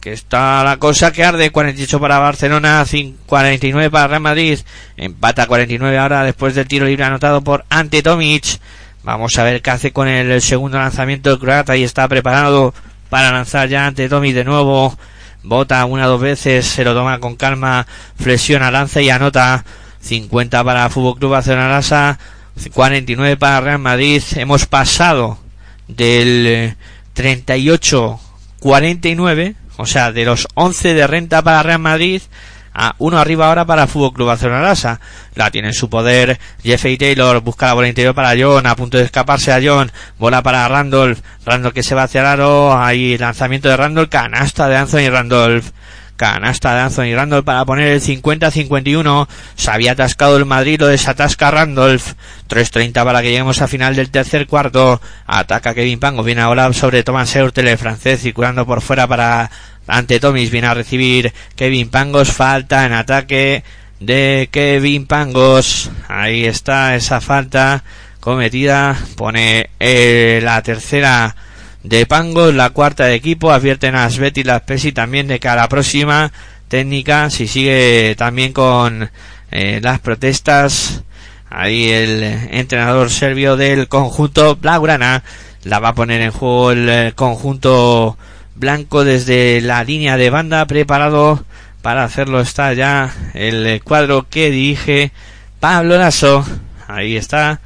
que está la cosa que arde 48 para Barcelona 49 para Real Madrid empata 49 ahora después del tiro libre anotado por Ante Tomic vamos a ver qué hace con el segundo lanzamiento del croata y está preparado para lanzar ya Ante Tomic de nuevo Bota una dos veces, se lo toma con calma, flexiona, lanza y anota. 50 para Fútbol Club Barcelona Lasa, 49 para Real Madrid. Hemos pasado del 38-49, eh, o sea, de los 11 de renta para Real Madrid a uno arriba ahora para Fútbol Club Barcelona Lasa. La tiene en su poder Jeffrey Taylor, busca la bola interior para John, a punto de escaparse a John, bola para Randolph, Randolph que se va hacia el aro, ahí lanzamiento de Randolph, canasta de Anthony Randolph. Canasta de Anthony Randolph para poner el 50-51. Se había atascado el Madrid, lo desatasca Randolph. 3.30 para que lleguemos a final del tercer cuarto. Ataca Kevin Pango. Viene ahora sobre Thomas Eurtel, el francés, circulando por fuera para ante Tomis viene a recibir Kevin Pangos. Falta en ataque de Kevin Pangos. Ahí está esa falta cometida. Pone eh, la tercera de Pangos, la cuarta de equipo. Advierten a Sveti y Pesi también de que a la próxima técnica, si sigue también con eh, las protestas, ahí el entrenador serbio del conjunto Blaugrana La va a poner en juego el eh, conjunto blanco desde la línea de banda preparado para hacerlo está ya el cuadro que dirige Pablo Lasso. Ahí está.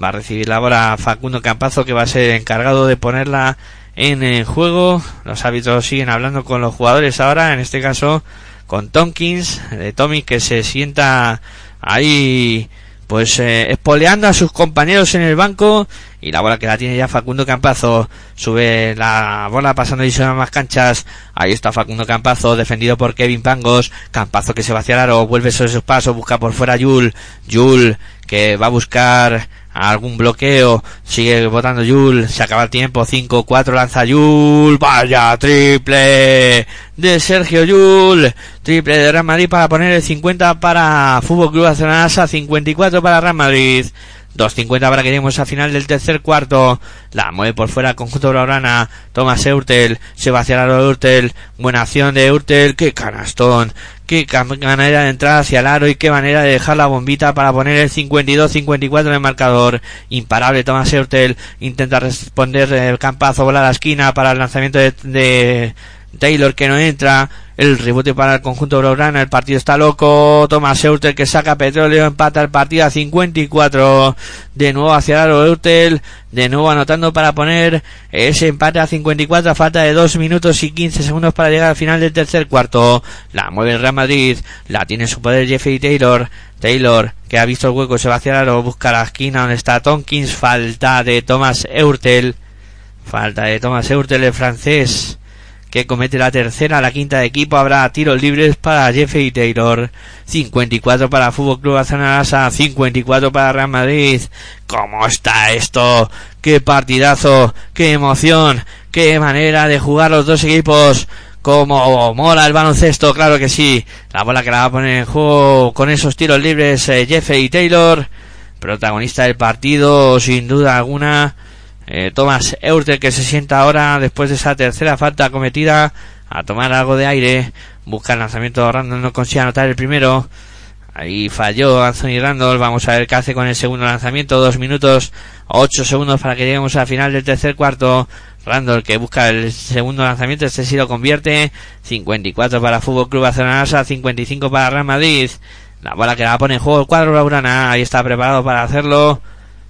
Va a recibir la bola Facundo Campazo que va a ser encargado de ponerla en el juego. Los árbitros siguen hablando con los jugadores ahora, en este caso con Tompkins, de Tommy que se sienta ahí pues eh, espoleando a sus compañeros en el banco. Y la bola que la tiene ya Facundo Campazo. Sube la bola pasando y se más canchas. Ahí está Facundo Campazo defendido por Kevin Pangos. Campazo que se va hacia el aro vuelve sobre sus pasos busca por fuera Yul. Yul que va a buscar algún bloqueo, sigue votando Yul, se acaba el tiempo, 5-4 lanza Yul, vaya triple de Sergio Yul, triple de Real Madrid para poner el 50 para Fútbol Club Barcelona, 54 para Real Madrid. 2.50 para que lleguemos al final del tercer cuarto. La mueve por fuera conjunto Blaugrana. Thomas Eurtel. Se va hacia el aro de Urtel. Buena acción de Urtel. Qué canastón. Qué manera de entrar hacia el aro y qué manera de dejar la bombita para poner el 52-54 en el marcador. Imparable Thomas Eurtel. Intenta responder el campazo, bola a la esquina para el lanzamiento de, de Taylor que no entra. El rebote para el conjunto blaugrana. El partido está loco. Thomas Eurtel que saca petróleo. Empata el partido a 54. De nuevo hacia aro Eurtel. De nuevo anotando para poner ese empate a 54 a falta de 2 minutos y 15 segundos para llegar al final del tercer cuarto. La mueve el Real Madrid. La tiene en su poder Jeffrey Taylor. Taylor que ha visto el hueco se va hacia aro. Busca la esquina donde está Tompkins. Falta de Thomas Eurtel. Falta de Thomas Eurtel el francés que comete la tercera, la quinta de equipo, habrá tiros libres para Jeffrey Taylor, 54 para Fútbol Club Azanarasa, 54 para Real Madrid. ¿Cómo está esto? ¡Qué partidazo! ¡Qué emoción! ¡Qué manera de jugar los dos equipos! como mola el baloncesto, claro que sí. La bola que la va a poner en juego con esos tiros libres eh, Jeffrey Taylor, protagonista del partido, sin duda alguna. Eh, Thomas Eurtel que se sienta ahora después de esa tercera falta cometida a tomar algo de aire. Busca el lanzamiento Randall, no consigue anotar el primero. Ahí falló Anthony Randall. Vamos a ver qué hace con el segundo lanzamiento. Dos minutos, ocho segundos para que lleguemos al final del tercer cuarto. Randall que busca el segundo lanzamiento. Este sí lo convierte. 54 para Fútbol Club Barcelona, 55 para Real Madrid. La bola que la pone en juego el cuadro Laurana. Ahí está preparado para hacerlo.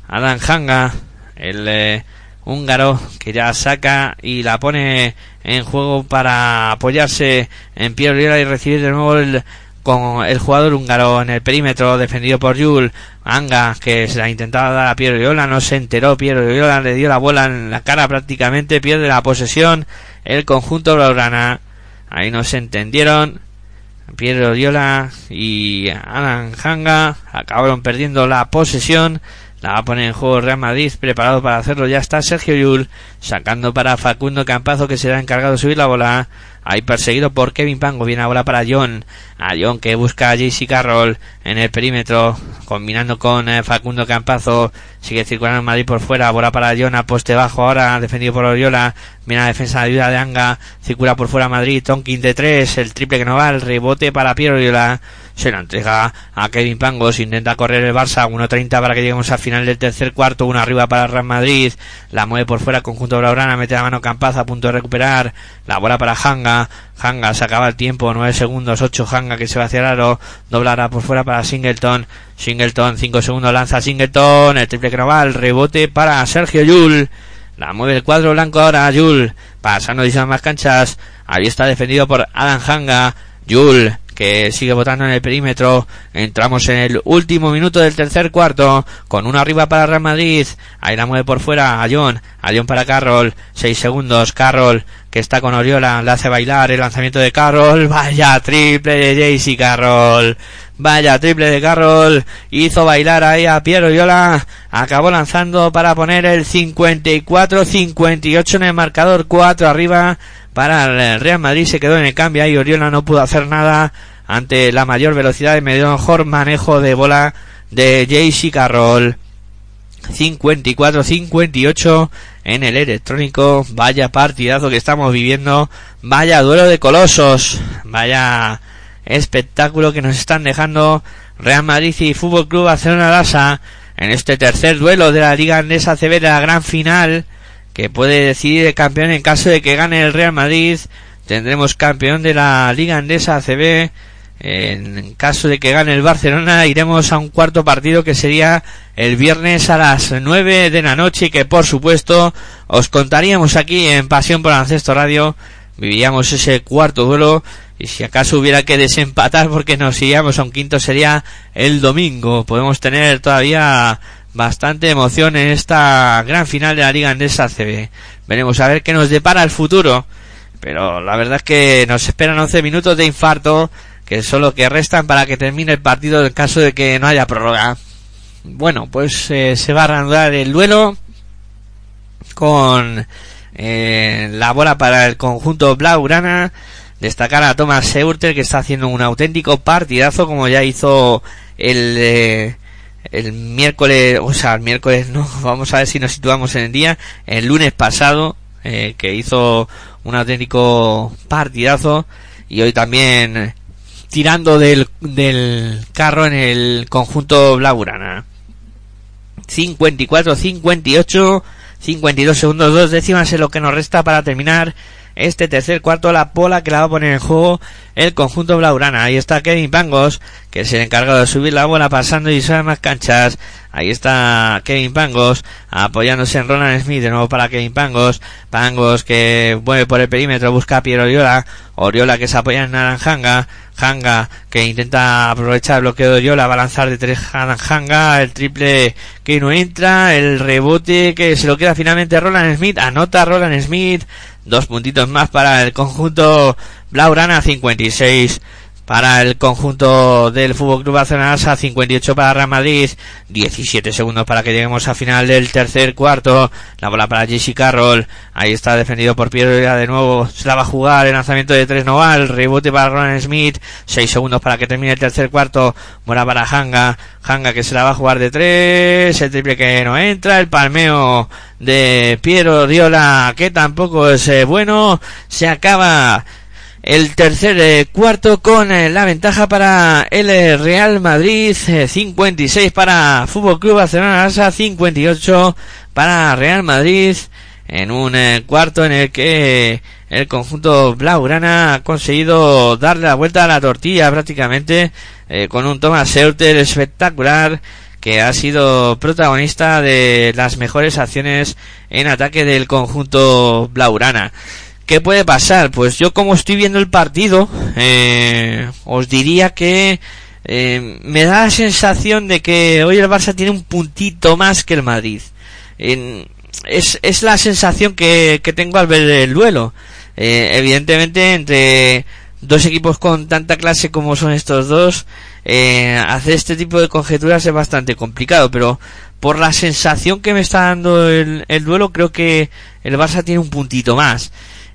Adam Hanga el eh, húngaro que ya saca y la pone en juego para apoyarse en Pierre Riola y recibir de nuevo el, con el jugador húngaro en el perímetro defendido por Yul Anga que se la intentaba dar a Pierre Riola no se enteró. Pierre Riola le dio la bola en la cara prácticamente pierde la posesión el conjunto blaugrana. Ahí no se entendieron. Pierre Oriola y Alan Hanga acabaron perdiendo la posesión la va a poner en juego Real Madrid, preparado para hacerlo. Ya está Sergio Yul, sacando para Facundo Campazo, que será encargado de subir la bola. Ahí perseguido por Kevin Pango. Viene ahora para John. A John que busca a JC Carroll en el perímetro. Combinando con eh, Facundo Campazo. Sigue circulando Madrid por fuera. Bola para John a poste bajo ahora. Defendido por Oriola. Viene la defensa de ayuda de Anga. Circula por fuera Madrid. Tonkin de tres. El triple que no va. El rebote para Piero Oriola se la entrega a Kevin Pangos, intenta correr el Barça, 1.30 para que lleguemos al final del tercer cuarto, uno arriba para Real Madrid, la mueve por fuera conjunto Blaugrana, mete la mano Campaz a punto de recuperar, la bola para Hanga, Hanga se acaba el tiempo, 9 segundos, 8 Hanga que se va hacia el aro, doblará por fuera para Singleton, Singleton, 5 segundos, lanza Singleton, el triple que el rebote para Sergio Yul, la mueve el cuadro blanco ahora, Yul, pasando y más canchas, ahí está defendido por Adam Hanga, Yul, que sigue votando en el perímetro. Entramos en el último minuto del tercer cuarto, con una arriba para Real Madrid. Ahí la mueve por fuera a John, a John para Carroll. Seis segundos, Carroll, que está con Oriola, le hace bailar el lanzamiento de Carroll. Vaya triple de Jaycee Carroll. Vaya triple de Carroll. Hizo bailar ahí a Piero Oriola. Acabó lanzando para poner el 54-58 en el marcador. 4 arriba para el Real Madrid se quedó en el cambio y Oriola no pudo hacer nada ante la mayor velocidad y mejor manejo de bola de JC Carroll 54-58 en el electrónico vaya partidazo que estamos viviendo vaya duelo de colosos vaya espectáculo que nos están dejando Real Madrid y Fútbol Club Barcelona Lasa en este tercer duelo de la Liga Andesa CB de la gran final que puede decidir el campeón en caso de que gane el Real Madrid. Tendremos campeón de la Liga Andesa ACB. En caso de que gane el Barcelona, iremos a un cuarto partido que sería el viernes a las 9 de la noche que por supuesto os contaríamos aquí en Pasión por Ancesto Radio. Vivíamos ese cuarto duelo y si acaso hubiera que desempatar porque nos iríamos a un quinto sería el domingo. Podemos tener todavía bastante emoción en esta gran final de la Liga Andesa CB. Veremos a ver qué nos depara el futuro. Pero la verdad es que nos esperan 11 minutos de infarto, que son los que restan para que termine el partido en caso de que no haya prórroga. Bueno, pues eh, se va a reanudar el duelo con eh, la bola para el conjunto Blaugrana. Destacar a Thomas Seurter que está haciendo un auténtico partidazo como ya hizo el, eh, el miércoles, o sea, el miércoles no, vamos a ver si nos situamos en el día, el lunes pasado, que hizo un auténtico partidazo y hoy también tirando del, del carro en el conjunto Blaugrana. 54, 58, 52 segundos, dos décimas es lo que nos resta para terminar este tercer cuarto la pola que la va a poner en juego el conjunto Blaurana. Ahí está Kevin Pangos, que es el encargado de subir la bola pasando y sabe más canchas. Ahí está Kevin Pangos apoyándose en Roland Smith de nuevo para Kevin Pangos. Pangos que mueve por el perímetro, busca a Piero Oriola. Oriola que se apoya en Naranjanga. Hanga que intenta aprovechar el bloqueo de Oriola, va a lanzar de tres Hanga, el triple que no entra, el rebote que se lo queda finalmente Roland Smith, anota Roland Smith, dos puntitos más para el conjunto Blaurana 56 para el conjunto del Fútbol Club Barcelona 58 para Real Madrid 17 segundos para que lleguemos a final del tercer cuarto. La bola para Jesse Carroll. Ahí está defendido por Piero de nuevo. Se la va a jugar el lanzamiento de tres Noval. Rebote para Ron Smith. 6 segundos para que termine el tercer cuarto. Mora para Hanga. Hanga que se la va a jugar de tres. El triple que no entra. El palmeo de Piero Diola que tampoco es eh, bueno. Se acaba el tercer eh, cuarto con eh, la ventaja para el eh, Real Madrid, 56 para Fútbol Club Barcelona, 58 para Real Madrid, en un cuarto en el que el conjunto blaugrana ha conseguido darle la vuelta a la tortilla prácticamente con un Thomas Seuter espectacular que ha sido protagonista de las mejores acciones en ataque del conjunto blaugrana. ¿Qué puede pasar? Pues yo como estoy viendo el partido, eh, os diría que eh, me da la sensación de que hoy el Barça tiene un puntito más que el Madrid. es, es la sensación que, que tengo al ver el duelo. Eh, evidentemente entre dos equipos con tanta clase como son estos dos, hacer este tipo de conjeturas es bastante complicado, pero por la sensación que me está dando el, el duelo creo que el Barça tiene un puntito más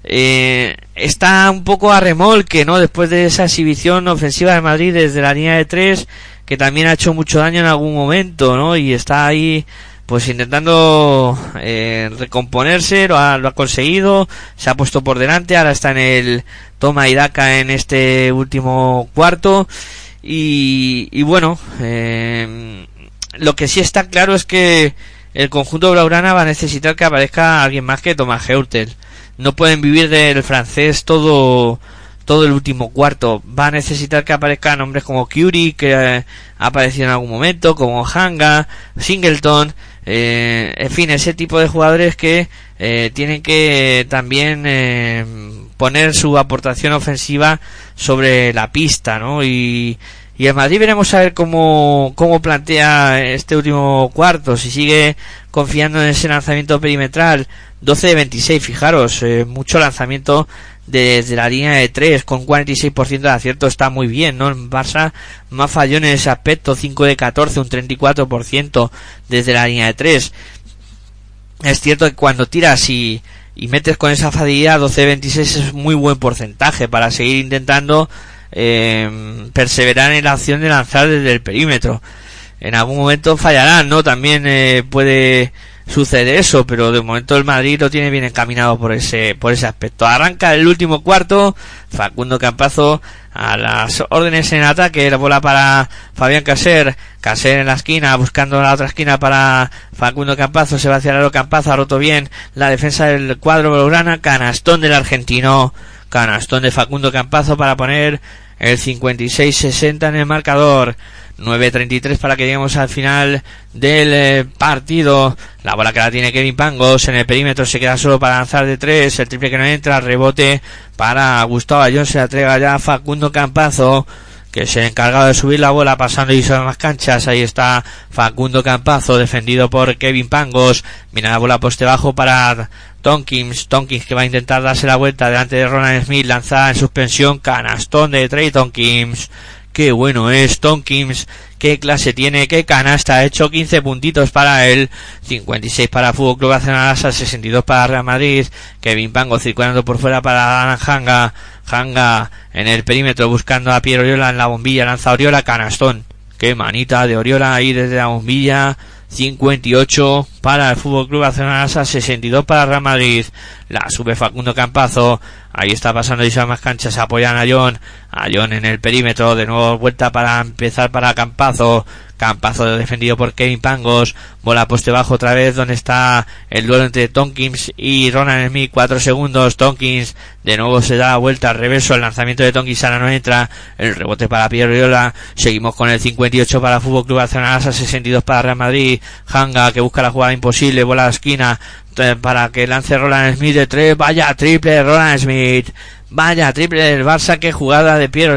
eh, está un poco a remolque, ¿no? Después de esa exhibición ofensiva de Madrid desde la línea de tres, que también ha hecho mucho daño en algún momento, ¿no? Y está ahí, pues intentando eh, recomponerse, lo ha, lo ha conseguido, se ha puesto por delante, ahora está en el toma y daca en este último cuarto. Y, y bueno, eh, lo que sí está claro es que el conjunto Blaurana va a necesitar que aparezca alguien más que Tomás no pueden vivir del francés todo todo el último cuarto. Va a necesitar que aparezcan nombres como Curie, que eh, ha aparecido en algún momento, como Hanga, Singleton, eh, en fin, ese tipo de jugadores que eh, tienen que también eh, poner su aportación ofensiva sobre la pista, ¿no? Y, y en Madrid veremos a ver cómo, cómo plantea este último cuarto, si sigue confiando en ese lanzamiento perimetral 12 de 26, fijaros, eh, mucho lanzamiento desde la línea de 3 con 46% de acierto está muy bien, ¿no? En Barça más falló en ese aspecto, 5 de 14, un 34% desde la línea de 3. Es cierto que cuando tiras y, y metes con esa facilidad 12 de 26 es muy buen porcentaje para seguir intentando eh, perseverar en la acción de lanzar desde el perímetro. en algún momento fallarán, ¿no? También eh, puede suceder eso, pero de momento el Madrid lo tiene bien encaminado por ese, por ese aspecto. Arranca el último cuarto, Facundo Campazo a las órdenes en ataque, la bola para Fabián Caser, Caser en la esquina, buscando la otra esquina para Facundo Campazo, se va hacia el Campazo, ha roto bien la defensa del cuadro blaugrana, canastón del argentino, canastón de Facundo Campazo para poner el 56-60 en el marcador. 9.33 para que lleguemos al final del eh, partido. La bola que la tiene Kevin Pangos en el perímetro se queda solo para lanzar de tres. El triple que no entra, rebote para Gustavo Ayón. Se la entrega ya Facundo Campazo que se ha encargado de subir la bola pasando y sobre las canchas. Ahí está Facundo Campazo, defendido por Kevin Pangos. Mira la bola poste bajo para Tonkins. Tonkins que va a intentar darse la vuelta delante de Ronald Smith, lanzada en suspensión. Canastón de Trey Tonkins. Qué bueno es Tonkins. Qué clase tiene. Qué canasta. Ha hecho 15 puntitos para él. 56 para Fútbol Club Barcelona. 62 para Real Madrid. Kevin Pango circulando por fuera para Hanga. Hanga en el perímetro buscando a Piero Oriola en la bombilla. Lanza Oriola. Canastón. Qué manita de Oriola ahí desde la bombilla. 58 para el Fútbol Club Barcelona, 62 para Real Madrid. La sube Facundo Campazo. Ahí está pasando y más canchas. Apoyan a John. A John en el perímetro. De nuevo vuelta para empezar para Campazo. Campazo defendido por Kevin Pangos. Bola poste bajo otra vez. Donde está el duelo entre Tonkins y Ronald Smith. Cuatro segundos. Tonkins de nuevo se da vuelta al reverso. El lanzamiento de Tonkins ahora no entra. El rebote para Pierre Riola. Seguimos con el 58 para Fútbol Club Barcelona. 62 para Real Madrid. Hanga que busca la jugada imposible. Bola a la esquina para que lance Roland Smith de tres. Vaya triple Roland Smith. Vaya triple del Barça, que jugada de Piero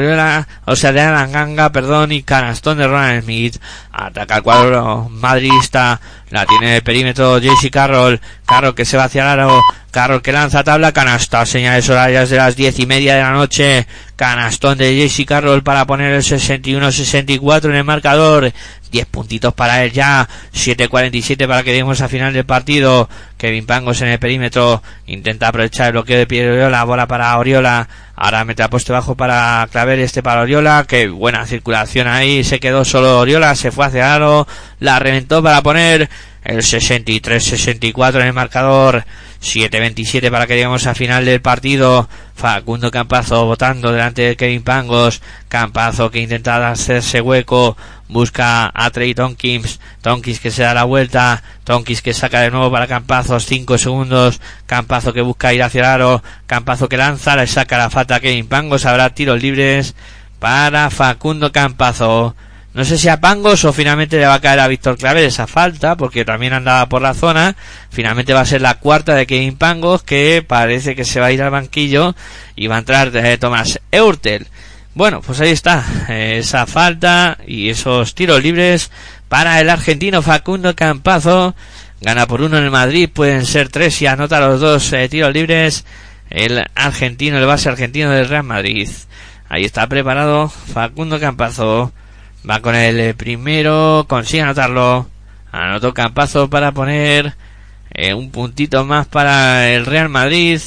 o sea, de Alan Ganga, perdón, y canastón de Ronald Smith. Ataca el cuadro madridista, la tiene el perímetro JC Carroll, Carroll que se va hacia el aro, Carroll que lanza tabla, canasta, señales horarias de las diez y media de la noche, canastón de JC Carroll para poner el 61-64 en el marcador, 10 puntitos para él ya, 7.47 para que demos a final del partido, Kevin Pangos en el perímetro, intenta aprovechar el bloqueo de Piero la bola para Oriola, ahora mete a poste bajo para Claver este para Oriola, que buena circulación ahí, se quedó solo Oriola, se fue hacia Aro, la reventó para poner el 63-64 en el marcador, 7-27 para que lleguemos a final del partido. Facundo Campazo votando delante de Kevin Pangos. Campazo que intenta hacerse hueco. Busca a Trey Tonkins. Tonkins que se da la vuelta. Tonkins que saca de nuevo para Campazo. 5 segundos. Campazo que busca ir hacia el aro. Campazo que lanza. Le saca la falta a Kevin Pangos. Habrá tiros libres para Facundo Campazo. No sé si a Pangos o finalmente le va a caer a Víctor Claver esa falta, porque también andaba por la zona. Finalmente va a ser la cuarta de Kevin Pangos, que parece que se va a ir al banquillo y va a entrar de Tomás Eurtel. Bueno, pues ahí está, esa falta y esos tiros libres para el argentino Facundo Campazo. Gana por uno en el Madrid, pueden ser tres y anota los dos eh, tiros libres. El argentino, el base argentino del Real Madrid. Ahí está preparado Facundo Campazo. Va con el eh, primero, consigue anotarlo. Anotó Campazo para poner eh, un puntito más para el Real Madrid.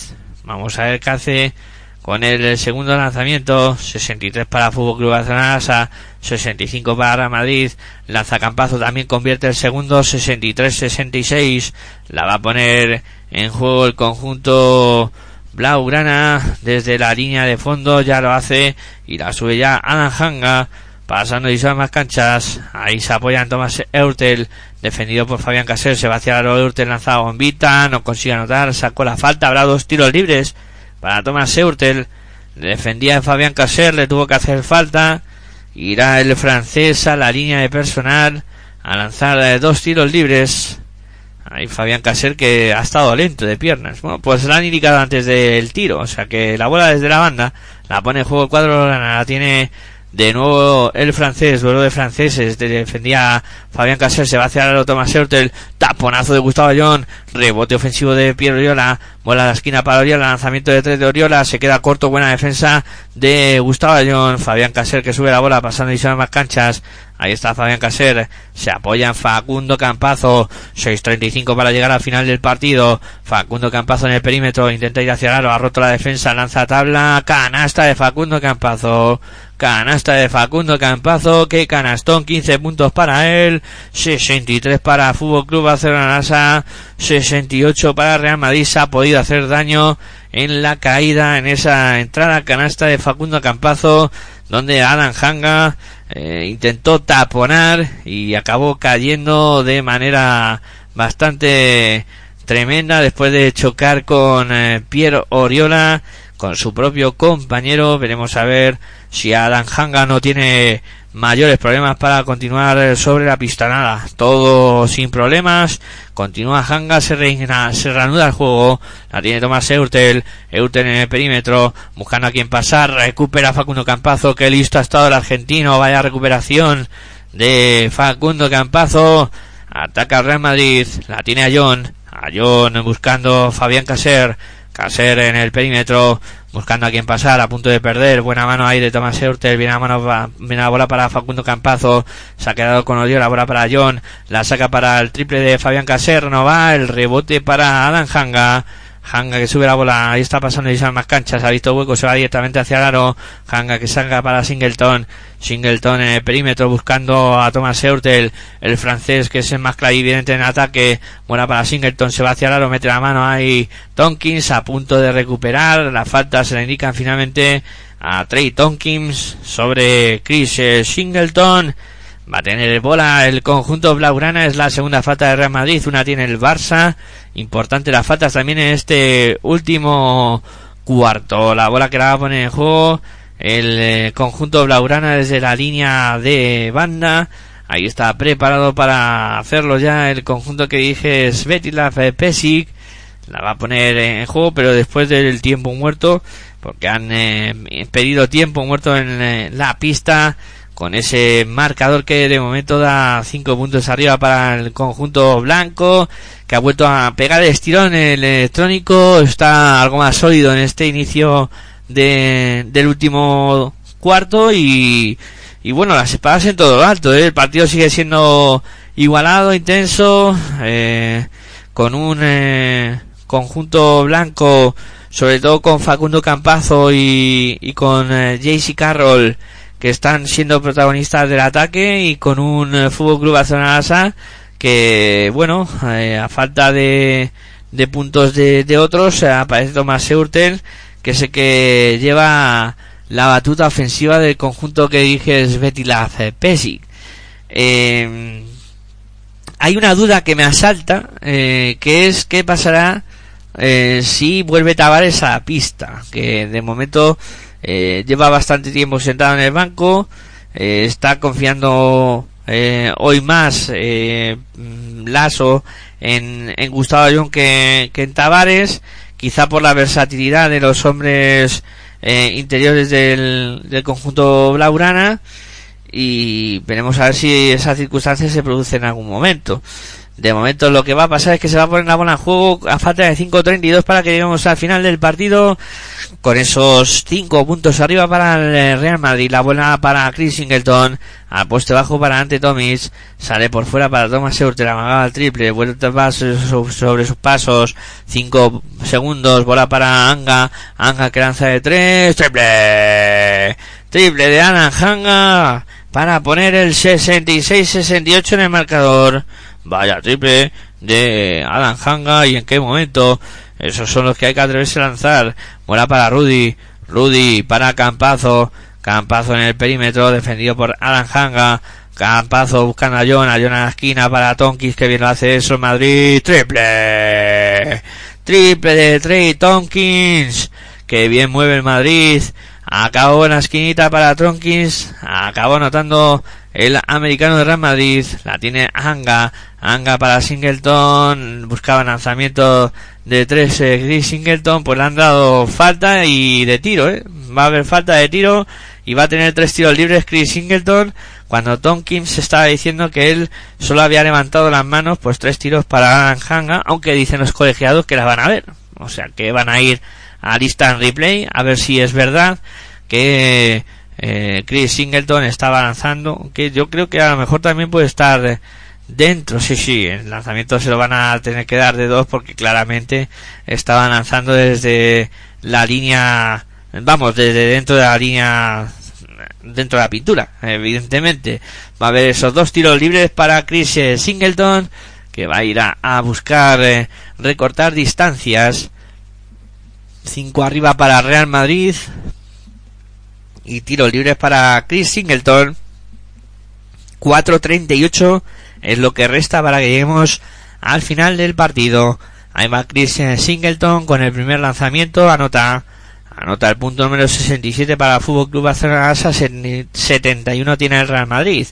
Vamos a ver qué hace con el segundo lanzamiento. 63 para Fútbol Club Barcelona, 65 para Real Madrid. Lanza Campazo también convierte el segundo, 63-66. La va a poner en juego el conjunto Blaugrana desde la línea de fondo. Ya lo hace y la sube ya Adam Hanga Pasando y son más canchas. Ahí se apoya en Tomás Eurtel. Defendido por Fabián Caser. Se va hacia la Eurtel lanzado bombita. No consigue anotar. Sacó la falta. Habrá dos tiros libres para Tomás Eurtel. Defendía Fabián Caser. Le tuvo que hacer falta. Irá el francés a la línea de personal. A lanzar eh, dos tiros libres. Ahí Fabián Caser que ha estado lento de piernas. Bueno, pues la han indicado antes del tiro. O sea que la bola desde la banda. La pone en juego el cuadro. La tiene de nuevo el francés, duelo de franceses, defendía Fabián Caser, se va hacia el Tomás Hurtel, taponazo de Gustavo Ayón, rebote ofensivo de Pierre Oriola, bola a la esquina para Oriola, lanzamiento de tres de Oriola, se queda corto, buena defensa de Gustavo Ayón, Fabián Caser que sube la bola pasando y se más canchas, Ahí está Fabián Caser. Se apoya en Facundo Campazo. 6.35 para llegar al final del partido. Facundo Campazo en el perímetro. Intenta ir hacia el aro. Ha roto la defensa. Lanza tabla. Canasta de Facundo Campazo. Canasta de Facundo Campazo. Que canastón. 15 puntos para él. 63 para Fútbol Club Barcelona. 68 para Real Madrid. Se ha podido hacer daño en la caída. En esa entrada canasta de Facundo Campazo. Donde Adam Hanga eh, intentó taponar y acabó cayendo de manera bastante tremenda después de chocar con eh, Oriola, con su propio compañero. Veremos a ver si Adam Hanga no tiene mayores problemas para continuar sobre la pista. Nada, todo sin problemas. Continúa Hanga, se, reina, se reanuda el juego. La tiene Tomás Eurtel. Eurtel en el perímetro, buscando a quien pasar. Recupera Facundo Campazo. Que listo ha estado el argentino. Vaya recuperación de Facundo Campazo. Ataca al Real Madrid. La tiene a John. A John buscando Fabián Caser. Caser en el perímetro buscando a quien pasar, a punto de perder, buena mano ahí de Tomás Eurtel, viene la mano, bola para Facundo Campazo, se ha quedado con odio la bola para John, la saca para el triple de Fabián Caser, no va, el rebote para Adam Hanga, Hanga que sube la bola, ahí está pasando y más canchas, ha visto hueco, se va directamente hacia el aro, Hanga que salga para Singleton, Singleton en el perímetro buscando a Thomas Eurtel, el francés que es el más clarividente en ataque, buena para Singleton, se va hacia el aro, mete la mano ahí, Tonkins a punto de recuperar, la falta se la indican finalmente a Trey Tonkins sobre Chris eh, Singleton, Va a tener bola el conjunto Blaugrana, es la segunda falta de Real Madrid, una tiene el Barça. Importante las faltas también en este último cuarto. La bola que la va a poner en juego el eh, conjunto Blaugrana desde la línea de banda. Ahí está preparado para hacerlo ya el conjunto que dije Svetislav Pesic. La va a poner en juego, pero después del tiempo muerto, porque han eh, pedido tiempo muerto en eh, la pista con ese marcador que de momento da 5 puntos arriba para el conjunto blanco que ha vuelto a pegar el estirón el electrónico está algo más sólido en este inicio de, del último cuarto y, y bueno las espadas en todo lo alto ¿eh? el partido sigue siendo igualado intenso eh, con un eh, conjunto blanco sobre todo con Facundo Campazo y, y con eh, JC Carroll que están siendo protagonistas del ataque y con un eh, Fútbol Club Barcelona que bueno eh, a falta de, de puntos de, otros eh, aparece Tomás Eurtel que sé que lleva la batuta ofensiva del conjunto que dije Svetilav Pesic. Eh, hay una duda que me asalta que es qué pasará si vuelve Tavares a la pista que de momento eh, lleva bastante tiempo sentado en el banco, eh, está confiando eh, hoy más eh, Lazo en, Gustavo Ayón que, que, en Tavares, quizá por la versatilidad de los hombres eh, interiores del, del conjunto Blaurana y veremos a ver si esas circunstancias se producen en algún momento. De momento lo que va a pasar es que se va a poner la bola en juego a falta de 5.32 para que lleguemos al final del partido. Con esos 5 puntos arriba para el Real Madrid. La bola para Chris Singleton, al poste bajo para Ante Tomis, sale por fuera para Thomas Eurter, amagaba al triple, vuelta sobre sus pasos, 5 segundos, bola para Anga, Anga que lanza de 3, triple, triple de Ana Anga. Para poner el 66-68 en el marcador. Vaya triple de Adam Hanga y en qué momento. Esos son los que hay que atreverse a lanzar. Bola para Rudy. Rudy para Campazo. Campazo en el perímetro defendido por Adam Hanga. Campazo buscando a John. A John a la esquina para Tonkins que bien lo hace eso en Madrid. Triple. Triple de Trey Tonkins. Que bien mueve el Madrid. Acabó en la esquinita para Tonkins. Acabó anotando el americano de Real Madrid. La tiene Anga. Anga para Singleton, buscaba lanzamiento de 3 eh, Chris Singleton, pues le han dado falta y de tiro, ¿eh? Va a haber falta de tiro y va a tener tres tiros libres Chris Singleton cuando Tonkins estaba diciendo que él solo había levantado las manos, pues tres tiros para Hanga, aunque dicen los colegiados que la van a ver. O sea, que van a ir a lista en replay a ver si es verdad que eh, Chris Singleton estaba lanzando, que yo creo que a lo mejor también puede estar dentro, sí, sí, el lanzamiento se lo van a tener que dar de dos porque claramente estaban lanzando desde la línea, vamos, desde dentro de la línea, dentro de la pintura, evidentemente. Va a haber esos dos tiros libres para Chris eh, Singleton, que va a ir a, buscar eh, recortar distancias. Cinco arriba para Real Madrid, y tiros libres para Chris Singleton. 4.38 es lo que resta para que lleguemos al final del partido. Ahí va Chris Singleton con el primer lanzamiento, anota, anota el punto número 67 para el Fútbol Club Barcelona 71 tiene el Real Madrid.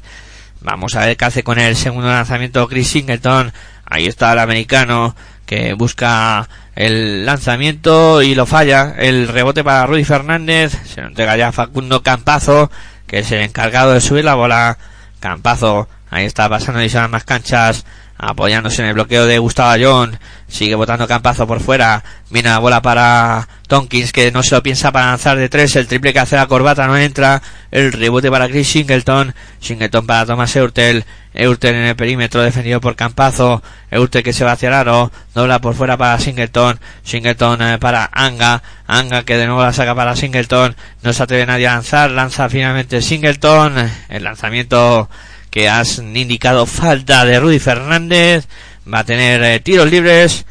Vamos a ver qué hace con el segundo lanzamiento Chris Singleton. Ahí está el americano que busca el lanzamiento y lo falla. El rebote para Rudy Fernández. Se lo entrega ya Facundo Campazo, que es el encargado de subir la bola. Campazo, ahí está pasando y se más canchas apoyándose en el bloqueo de Gustavo Ayón, sigue botando Campazo por fuera, la bola para Tonkins que no se lo piensa para lanzar de tres, el triple que hace la corbata no entra, el rebote para Chris Singleton, Singleton para Thomas Eurtel, Eurtel en el perímetro defendido por Campazo, Eurtel que se va hacia el aro, dobla por fuera para Singleton, Singleton eh, para Anga, Anga que de nuevo la saca para Singleton, no se atreve nadie a lanzar, lanza finalmente Singleton, el lanzamiento que has indicado falta de Rudy Fernández. Va a tener eh, tiros libres.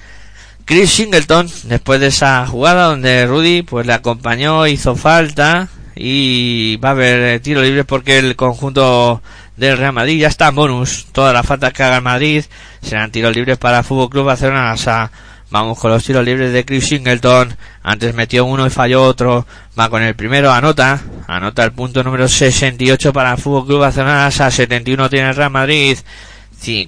Chris Singleton, después de esa jugada donde Rudy pues le acompañó, hizo falta y va a haber eh, tiros libres porque el conjunto del Real Madrid ya está en bonus. Todas las faltas que haga el Madrid serán tiros libres para Fútbol Club Barcelona. Vamos con los tiros libres de Chris Singleton. Antes metió uno y falló otro. Va con el primero, anota. Anota el punto número 68 para el Fútbol Club Barcelona. A 71 tiene el Real Madrid.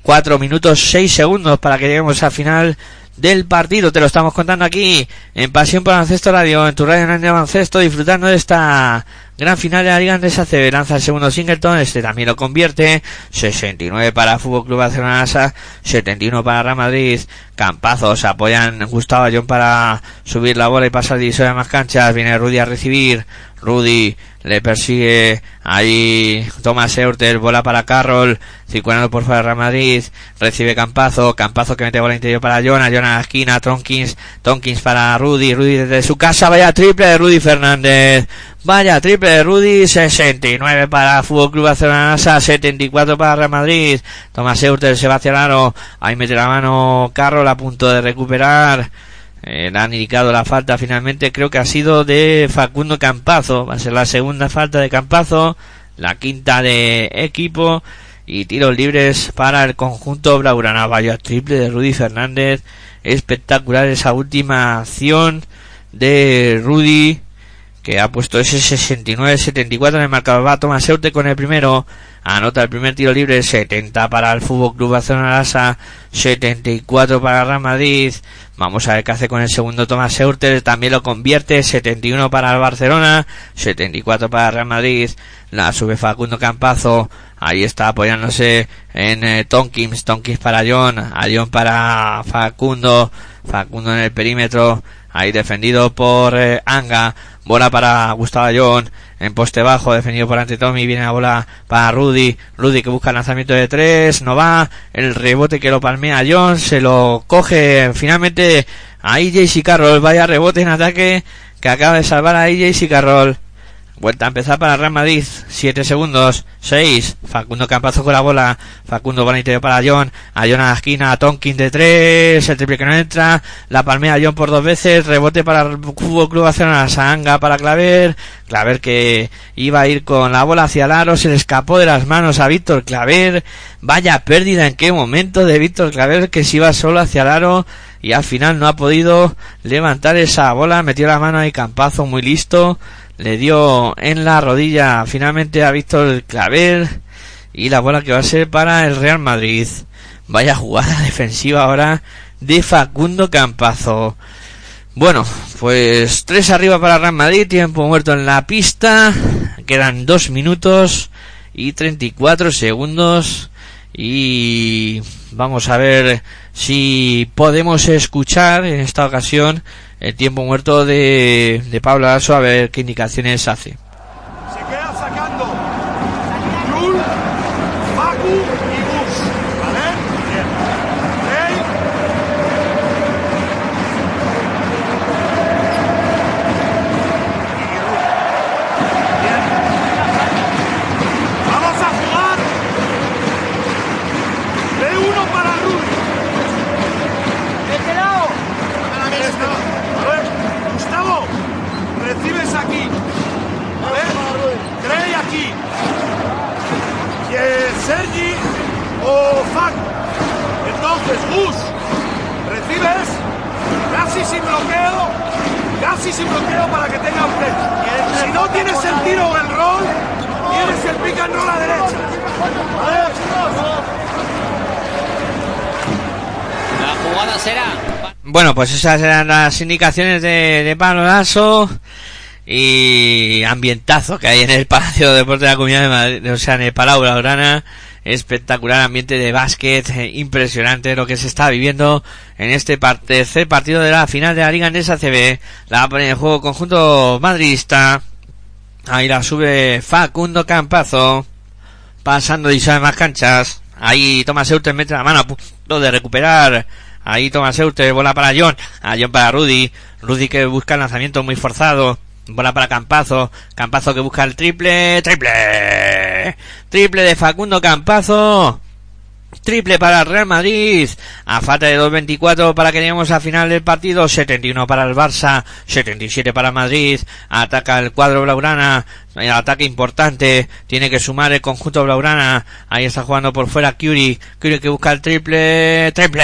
4 minutos 6 segundos para que lleguemos al final del partido. Te lo estamos contando aquí en Pasión por Baloncesto Radio, en tu radio en de baloncesto, disfrutando de esta Gran final de la Liga Andesa el segundo Singleton, este también lo convierte. 69 para Fútbol Club Barcelona 71 para Real Madrid. Campazos apoyan Gustavo John para subir la bola y pasar divisor de más canchas. Viene Rudy a recibir. Rudy le persigue ahí Thomas Eurter, bola para Carroll, circulando por fuera de Real Madrid, recibe Campazo, Campazo que mete bola interior para Jonah, Jonah a la esquina, Tonkins, Tonkins para Rudy, Rudy desde su casa, vaya triple de Rudy Fernández, Vaya, triple de Rudy, 69 para Fútbol Club Barcelona, 74 para Real Madrid. Tomás Eurter se va hacia el aro. Ahí mete la mano Carroll a punto de recuperar. Eh, le han indicado la falta finalmente, creo que ha sido de Facundo Campazo. Va a ser la segunda falta de Campazo, la quinta de equipo. Y tiros libres para el conjunto Braurana. Vaya, triple de Rudy Fernández. Espectacular esa última acción de Rudy que ha puesto ese 69-74 en el marcador. Va Tomás Eute con el primero. Anota el primer tiro libre. 70 para el Fútbol Club Barcelona Lasa. 74 para Real Madrid. Vamos a ver qué hace con el segundo Tomás Eurter. También lo convierte. 71 para el Barcelona. 74 para Real Madrid. La sube Facundo Campazo. Ahí está apoyándose en eh, Tonkins. Tonkins para John. A John para Facundo. Facundo en el perímetro. Ahí defendido por eh, Anga. Bola para Gustavo John. En poste bajo, defendido por ante Tommy. Viene la bola para Rudy. Rudy que busca el lanzamiento de tres. No va. El rebote que lo palmea John. Se lo coge finalmente a EJ Carroll. Vaya rebote en ataque que acaba de salvar a EJ Carroll. Vuelta a empezar para Real Madrid. 7 segundos. 6. Facundo Campazo con la bola. Facundo bola interior para John. A John a la esquina. Tonkin de 3. El triple que no entra. La palmea John por dos veces. Rebote para el Fútbol Club Barcelona. Sanga para Claver. Claver que iba a ir con la bola hacia el aro. Se le escapó de las manos a Víctor Claver. Vaya pérdida en qué momento de Víctor Claver que se iba solo hacia el aro y al final no ha podido levantar esa bola, metió la mano ahí Campazo muy listo, le dio en la rodilla finalmente a Víctor Claver y la bola que va a ser para el Real Madrid. Vaya jugada defensiva ahora de Facundo Campazo. Bueno, pues tres arriba para Real Madrid, tiempo muerto en la pista, quedan dos minutos y 34 segundos y vamos a ver si podemos escuchar en esta ocasión el tiempo muerto de, de Pablo Alonso a ver qué indicaciones hace. Sin bloqueo para que tenga usted. Si no tiene sentido el rol, tienes el pick and roll a la derecha. ¿Vale? La jugada será. Bueno, pues esas eran las indicaciones de, de Pablo Lasso y ambientazo que hay en el Palacio de Deportes de la Comunidad de Madrid, o sea, en el Palau Blaugrana. Espectacular ambiente de básquet, eh, impresionante lo que se está viviendo en este tercer partido de la final de la Liga Andesa CB. La poner en juego conjunto madridista. Ahí la sube Facundo Campazo. Pasando y sabe más canchas. Ahí Thomas Euter mete la mano a punto de recuperar. Ahí Thomas Euter, bola para John. A John para Rudy. Rudy que busca el lanzamiento muy forzado. Bola para Campazo. Campazo que busca el triple. Triple. Triple de Facundo Campazo. Triple para el Real Madrid. A falta de 2.24 para que lleguemos al final del partido. 71 para el Barça. 77 para Madrid. Ataca el cuadro Blaugrana. El ataque importante. Tiene que sumar el conjunto Blaugrana. Ahí está jugando por fuera Curie. Curie que busca el triple. Triple.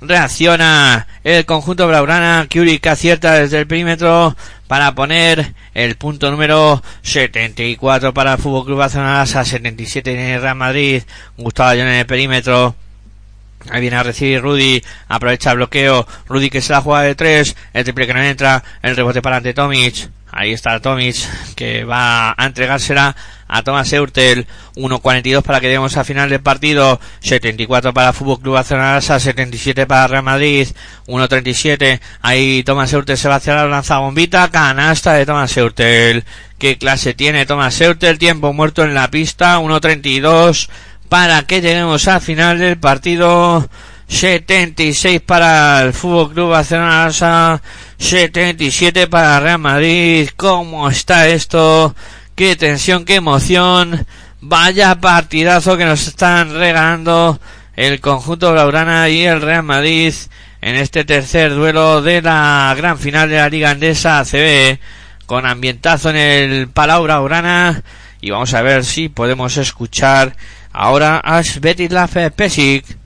Reacciona el conjunto Blaugrana. Que acierta desde el perímetro para poner el punto número 74 para el Fútbol Club Barcelona, 77 en el Real Madrid, Gustavo Ayón en el perímetro. Ahí viene a recibir Rudy, aprovecha el bloqueo, Rudy que se la juega de tres, el triple que no entra, el rebote para ante Tomic, ahí está Tomic que va a entregársela a Thomas Eurtel, 1.42 para que lleguemos al final del partido, 74 para Fútbol Club Barcelona, 77 para Real Madrid, 1.37, ahí Thomas Eurtel se va hacia la lanza bombita, canasta de Thomas Eurtel, qué clase tiene Thomas Eurtel, tiempo muerto en la pista, 1.32 para que lleguemos al final del partido. 76 para el Fútbol Club Barcelona, Barça, 77 para Real Madrid. ¿Cómo está esto? Qué tensión, qué emoción. Vaya partidazo que nos están regalando el conjunto Blaugrana y el Real Madrid en este tercer duelo de la gran final de la Liga Andesa ACB con ambientazo en el Palau Blaugrana y vamos a ver si podemos escuchar ahora a Svetislav Pesic.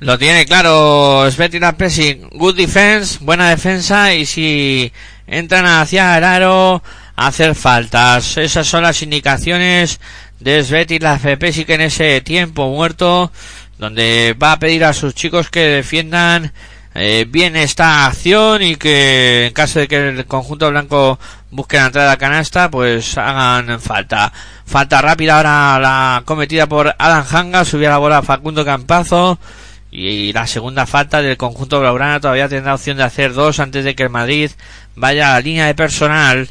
Lo tiene claro Svetislav Pesic. Good defense, buena defensa y si entran hacia el aro hacer faltas. Esas son las indicaciones de Svetislav Pesic en ese tiempo muerto donde va a pedir a sus chicos que defiendan eh, bien esta acción y que en caso de que el conjunto blanco busque la entrada a canasta pues hagan falta falta rápida ahora la cometida por Alan Hanga subía la bola Facundo Campazo y la segunda falta del conjunto blaugrana todavía tendrá opción de hacer dos antes de que el Madrid vaya a la línea de personal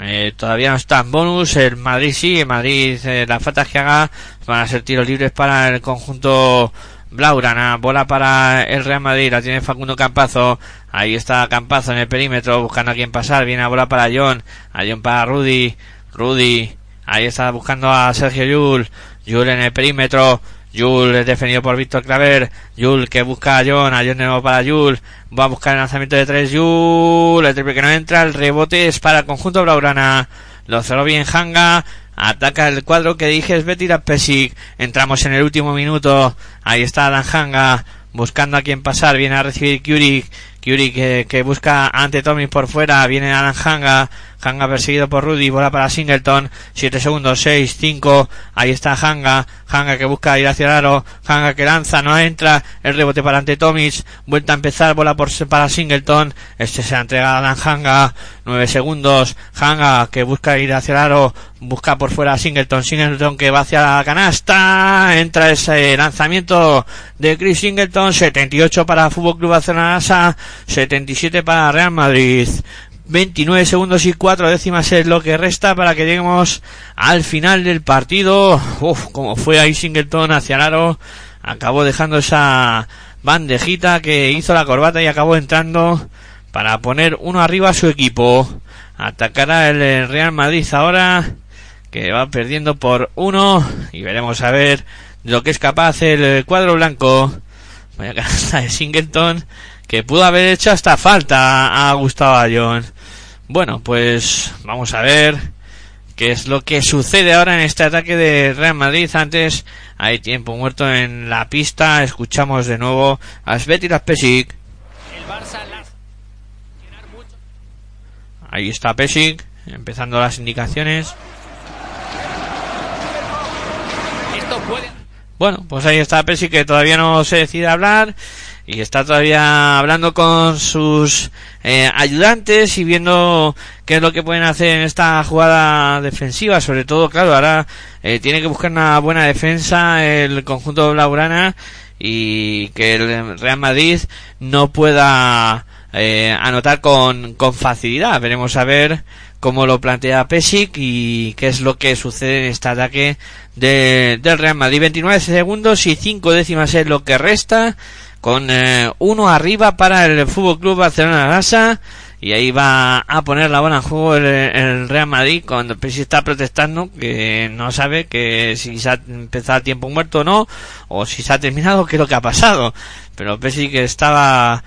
eh, todavía no está en bonus. El Madrid sí, el Madrid, eh, las faltas que haga van a ser tiros libres para el conjunto Blaugrana. Bola para el Real Madrid, la tiene Facundo Campazo. Ahí está Campazo en el perímetro, buscando a quien pasar. Viene a bola para John, a John para Rudy. Rudy, ahí está buscando a Sergio Yul. Yul en el perímetro. Yul es defendido por Víctor Claver. Yul que busca a John. A John de nuevo para Yul. Va a buscar el lanzamiento de tres. Yul. El triple que no entra. El rebote es para el conjunto Blaugrana. Lo cerró bien Hanga. Ataca el cuadro que dije Betty Pesic. Entramos en el último minuto. Ahí está Alan Hanga. Buscando a quien pasar. Viene a recibir Curie. Curie que, que busca ante Tommy por fuera. Viene Alan Hanga. Perseguido por Rudy. Bola para Singleton. 7 segundos. 6, 5. Ahí está Hanga. Hanga que busca ir hacia el aro. Hanga que lanza. No entra. El rebote para ante Tomic. Vuelta a empezar. Bola por, para Singleton. Este se ha entregado a Alan Hanga. 9 segundos. Hanga que busca ir hacia el aro. Busca por fuera a Singleton. Singleton que va hacia la canasta. Entra ese lanzamiento de Chris Singleton. 78 para Fútbol Club Barcelona. 77 para Real Madrid 29 segundos y 4 décimas es lo que resta para que lleguemos al final del partido. Uf, como fue ahí Singleton hacia el aro, acabó dejando esa bandejita que hizo la corbata y acabó entrando para poner uno arriba a su equipo. Atacará el Real Madrid ahora, que va perdiendo por uno y veremos a ver lo que es capaz el cuadro blanco. Vaya canasta de Singleton que pudo haber hecho hasta falta a Gustavo Ayón. Bueno, pues vamos a ver qué es lo que sucede ahora en este ataque de Real Madrid. Antes hay tiempo muerto en la pista. Escuchamos de nuevo a Sveti Pesic. Ahí está Pesic, empezando las indicaciones. Bueno, pues ahí está Pesic que todavía no se decide hablar y está todavía hablando con sus eh, ayudantes y viendo qué es lo que pueden hacer en esta jugada defensiva. Sobre todo, claro, ahora eh, tiene que buscar una buena defensa el conjunto Blaugrana y que el Real Madrid no pueda eh, anotar con, con facilidad. Veremos a ver cómo lo plantea Pesic y qué es lo que sucede en este ataque de, del Real Madrid. 29 segundos y 5 décimas es lo que resta con eh, uno arriba para el Fútbol Club Barcelona Lasa y ahí va a poner la bola en juego el, Real Madrid cuando Pesi está protestando que no sabe que si se ha empezado tiempo muerto o no o si se ha terminado qué es lo que ha pasado. Pero Pesi que estaba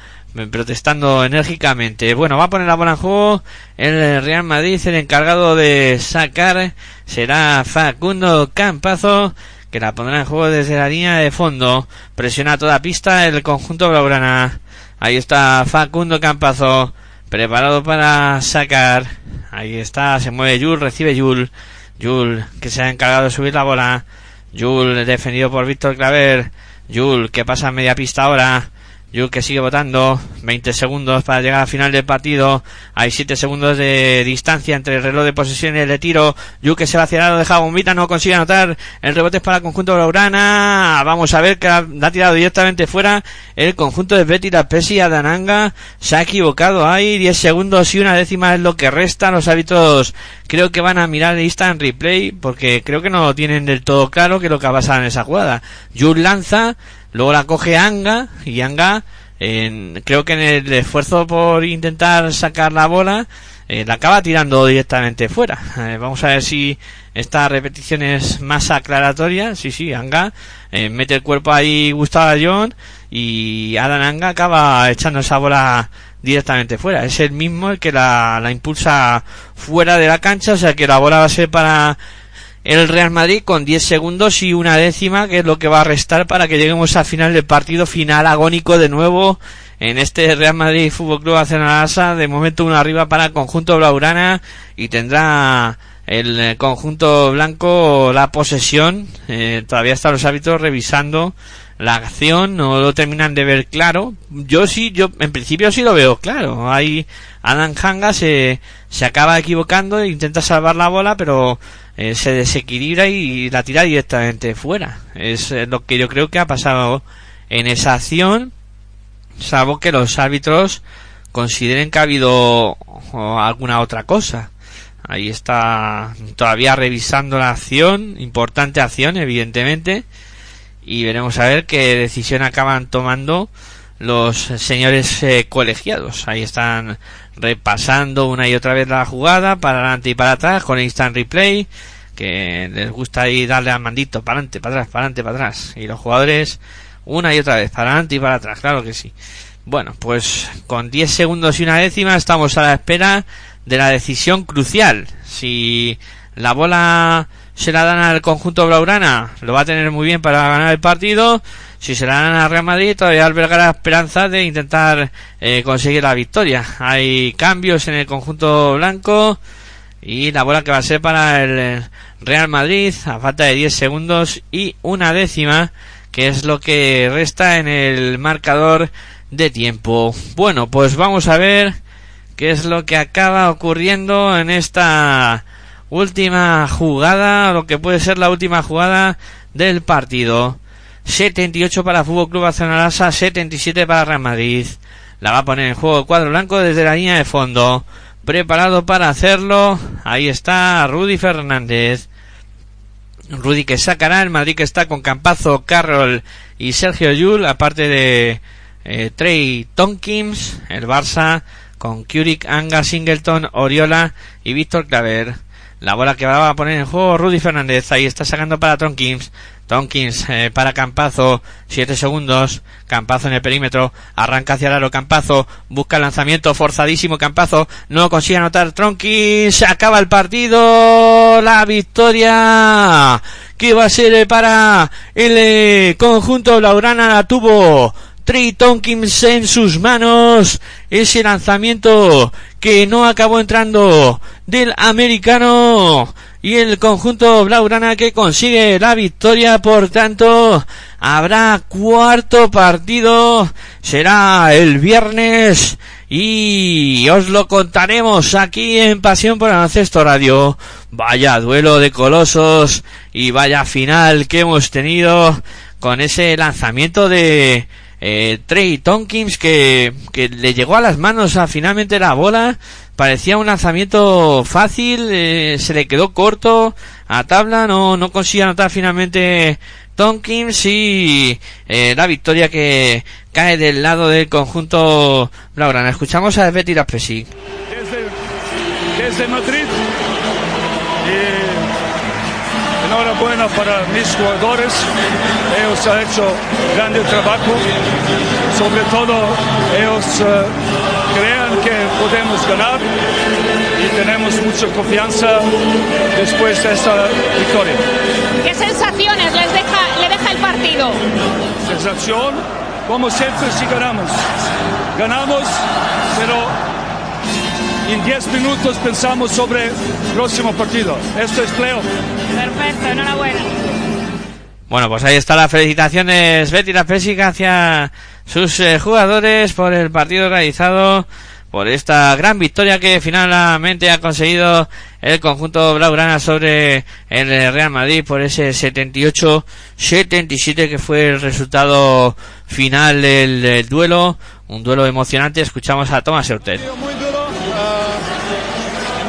protestando enérgicamente. Bueno va a poner la bola en juego el Real Madrid. El encargado de sacar será Facundo Campazo que la pondrá en juego desde la línea de fondo. Presiona toda pista el conjunto blaugrana. Ahí está Facundo Campazo, preparado para sacar. Ahí está, se mueve Yul, recibe Yul. Yul, que se ha encargado de subir la bola. Yul, defendido por Víctor Claver. Yul, que pasa a media pista ahora. Yul que sigue votando. 20 segundos para llegar al final del partido. Hay 7 segundos de distancia entre el reloj de posesión y el de tiro. Yul que se va hacia el lado, deja bombita, no consigue anotar. El rebote es para el conjunto de Laurana. Vamos a ver que ha, ha, tirado directamente fuera el conjunto de Betty La Pesi Adananga. Se ha equivocado. Hay 10 segundos y una décima es lo que resta. Los hábitos creo que van a mirar el instant replay porque creo que no tienen del todo claro que lo que ha pasado en esa jugada. Yul lanza Luego la coge Anga y Anga, creo que en el esfuerzo por intentar sacar la bola, eh, la acaba tirando directamente fuera. Eh, vamos a ver si esta repetición es más aclaratoria. Sí, sí, Anga eh, mete el cuerpo ahí Gustavo John y Alan Anga acaba echando esa bola directamente fuera. Es el mismo el que la, la impulsa fuera de la cancha, o sea que la bola va a ser para el Real Madrid con 10 segundos y una décima, que es lo que va a restar para que lleguemos al final del partido final agónico de nuevo en este Real Madrid Fútbol Club Asa. De momento uno arriba para el conjunto blaugrana y tendrá el eh, conjunto blanco la posesión. Eh, todavía están los hábitos revisando la acción, no lo terminan de ver claro. Yo sí, yo en principio sí lo veo claro. Ahí Adam Hanga se, se acaba equivocando, e intenta salvar la bola, pero eh, se desequilibra y la tira directamente fuera. Es eh, lo que yo creo que ha pasado en esa acción, salvo que los árbitros consideren que ha habido alguna otra cosa. Ahí está todavía revisando la acción, importante acción, evidentemente, y veremos a ver qué decisión acaban tomando los señores eh, colegiados. Ahí están repasando una y otra vez la jugada para adelante y para atrás con instant replay que les gusta ahí darle al mandito para adelante, para atrás, para adelante, para atrás y los jugadores una y otra vez para adelante y para atrás, claro que sí. Bueno, pues con 10 segundos y una décima estamos a la espera de la decisión crucial. Si la bola se la dan al conjunto Blaurana, lo va a tener muy bien para ganar el partido si se la dan a Real Madrid todavía albergará esperanza de intentar eh, conseguir la victoria. Hay cambios en el conjunto blanco y la bola que va a ser para el Real Madrid a falta de 10 segundos y una décima que es lo que resta en el marcador de tiempo. Bueno, pues vamos a ver qué es lo que acaba ocurriendo en esta última jugada, lo que puede ser la última jugada del partido. 78 para Fútbol Club Barcelona 77 para Real Madrid. La va a poner en juego el cuadro blanco desde la línea de fondo. preparado para hacerlo. Ahí está Rudy Fernández. Rudy que sacará, el Madrid que está con Campazo, Carroll y Sergio Yul, aparte de eh, Trey Tonkins, el Barça con Curic, Anga, Singleton, Oriola y Víctor Claver. La bola que va a poner en juego Rudy Fernández, ahí está sacando para Tonkins. Tonkins eh, para Campazo, 7 segundos. Campazo en el perímetro, arranca hacia el Campazo, busca el lanzamiento. Forzadísimo Campazo, no consigue anotar Tonkins, se acaba el partido, la victoria. Que va a ser para el eh, conjunto Laurana la tuvo Trey Tonkins en sus manos. Ese lanzamiento que no acabó entrando del americano y el conjunto Blaugrana que consigue la victoria, por tanto, habrá cuarto partido, será el viernes y os lo contaremos aquí en Pasión por Ancesto Radio. Vaya duelo de colosos y vaya final que hemos tenido con ese lanzamiento de eh, Trey Tonkins que, que le llegó a las manos a finalmente la bola parecía un lanzamiento fácil, eh, se le quedó corto a tabla, no, no consiguió anotar finalmente Tonkins y eh, la victoria que cae del lado del conjunto Blaugrana. Escuchamos a Betty Laspesi. Desde, desde Madrid, eh, enhorabuena para mis jugadores, ellos han hecho grande trabajo, sobre todo ellos eh, crean que podemos ganar y tenemos mucha confianza después de esta victoria. ¿Qué sensaciones les deja, le deja el partido? Sensación, como siempre si ganamos. Ganamos, pero en 10 minutos pensamos sobre el próximo partido. Esto es playoff. Perfecto, enhorabuena. Bueno, pues ahí está la felicitaciones Betty la Pésica hacia sus eh, jugadores por el partido realizado, por esta gran victoria que finalmente ha conseguido el conjunto blaugrana sobre el Real Madrid por ese 78-77 que fue el resultado final del, del duelo, un duelo emocionante. Escuchamos a Thomas Eurtel.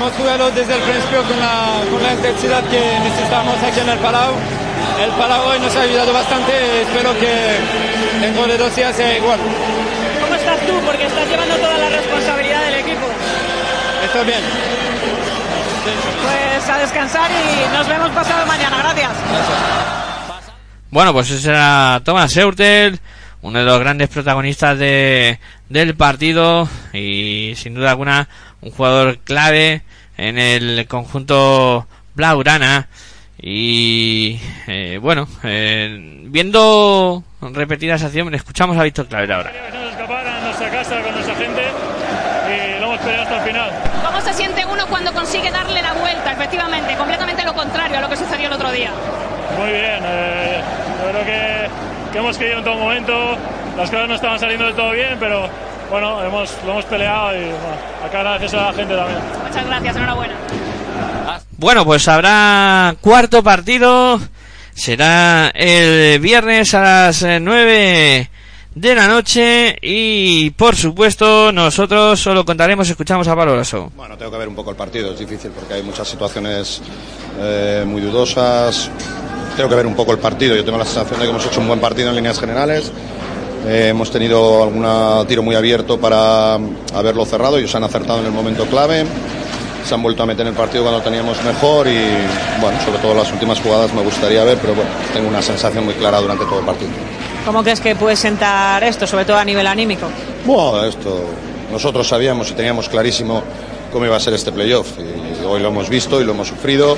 Hemos jugado desde el principio con la, con la intensidad que necesitamos aquí en el Palau. El Palau hoy nos ha ayudado bastante. Espero que dentro de dos días sea igual. ¿Cómo estás tú? Porque estás llevando toda la responsabilidad del equipo. Está bien. Pues a descansar y nos vemos pasado mañana. Gracias. Bueno, pues ese era Thomas Eurtel, uno de los grandes protagonistas de, del partido y sin duda alguna un jugador clave en el conjunto Blaugrana. Y eh, bueno, eh, viendo repetidas acciones, escuchamos a Víctor Claver ahora. Dejamos escapar a nuestra casa con nuestra gente y lo hemos peleado hasta el final. ¿Cómo se siente uno cuando consigue darle la vuelta? Efectivamente, completamente lo contrario a lo que sucedió el otro día. Muy bien, eh, yo creo que, que hemos querido en todo momento, las cosas no estaban saliendo del todo bien, pero bueno, hemos, lo hemos peleado y bueno, acá gracias a la gente también. Muchas gracias, enhorabuena. Bueno, pues habrá cuarto partido. Será el viernes a las eh, nueve de la noche y por supuesto nosotros solo contaremos, escuchamos a Pablo Lasso. Bueno, tengo que ver un poco el partido, es difícil porque hay muchas situaciones eh, muy dudosas. Tengo que ver un poco el partido. Yo tengo la sensación de que hemos hecho un buen partido en líneas generales. Eh, hemos tenido algún tiro muy abierto para haberlo cerrado y os han acertado en el momento clave. Se han vuelto a meter en el partido cuando teníamos mejor y, bueno, sobre todo las últimas jugadas me gustaría ver, pero bueno, tengo una sensación muy clara durante todo el partido. ¿Cómo crees que puede sentar esto, sobre todo a nivel anímico? Bueno, esto nosotros sabíamos y teníamos clarísimo cómo iba a ser este playoff y hoy lo hemos visto y lo hemos sufrido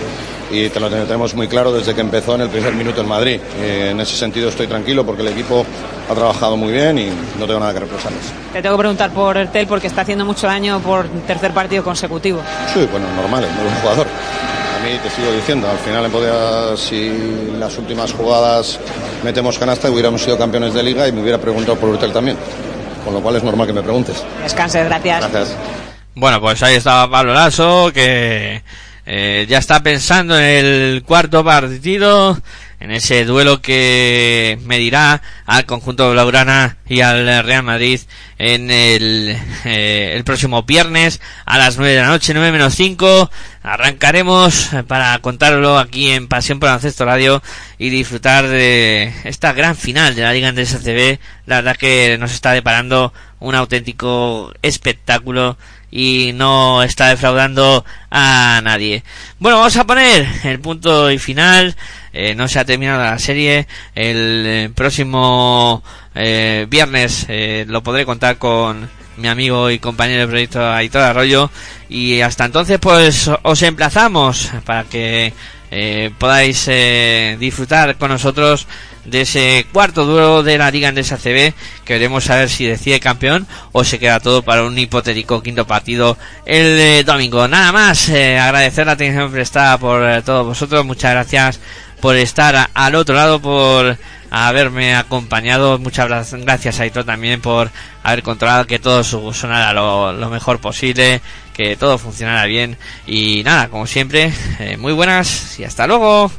y te lo tenemos muy claro desde que empezó en el primer minuto en Madrid. Y en ese sentido estoy tranquilo porque el equipo ha trabajado muy bien y no tengo nada que reprocharles. Te tengo que preguntar por Ertel porque está haciendo mucho daño por tercer partido consecutivo. Sí, bueno, normal, es muy buen jugador. A mí te sigo diciendo, al final podía, si en las últimas jugadas metemos canasta hubiéramos sido campeones de liga y me hubiera preguntado por Urtel también. Con lo cual es normal que me preguntes. Descanse, gracias. Gracias. Bueno, pues ahí estaba Pablo Lasso que eh, ya está pensando en el cuarto partido en ese duelo que medirá al conjunto blaugrana y al Real Madrid en el, eh, el próximo viernes a las 9 de la noche, 9 menos 5. Arrancaremos para contarlo aquí en Pasión por Ancesto Radio y disfrutar de esta gran final de la Liga Andesa CB. La verdad que nos está deparando un auténtico espectáculo y no está defraudando a nadie. Bueno, vamos a poner el punto y final. Eh, no se ha terminado la serie. El eh, próximo eh, viernes lo podré contar con mi amigo y compañero de proyecto Aitor Arroyo. Y hasta entonces, pues os emplazamos para que podáis disfrutar con nosotros de ese cuarto duro de la Liga Andesa CB que veremos a ver si decide campeón o se queda todo para un hipotético quinto partido el eh, domingo. Nada más, eh, agradecer la atención prestada por eh, todos vosotros, muchas gracias por estar al otro lado, por haberme acompañado, muchas gracias a Ito también por haber controlado que todo sonara lo mejor posible, que todo funcionara bien y nada, como siempre, muy buenas y hasta luego.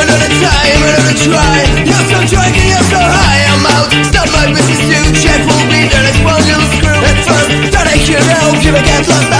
Another time, another try. You're so drunk and you're so high I'm out. Stop my business to check will be next one you'll screw At first, don't I care now Feel I get lost,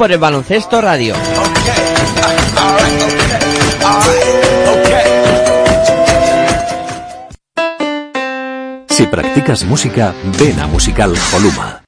por el baloncesto radio. Si practicas música, ven a Musical Holuma.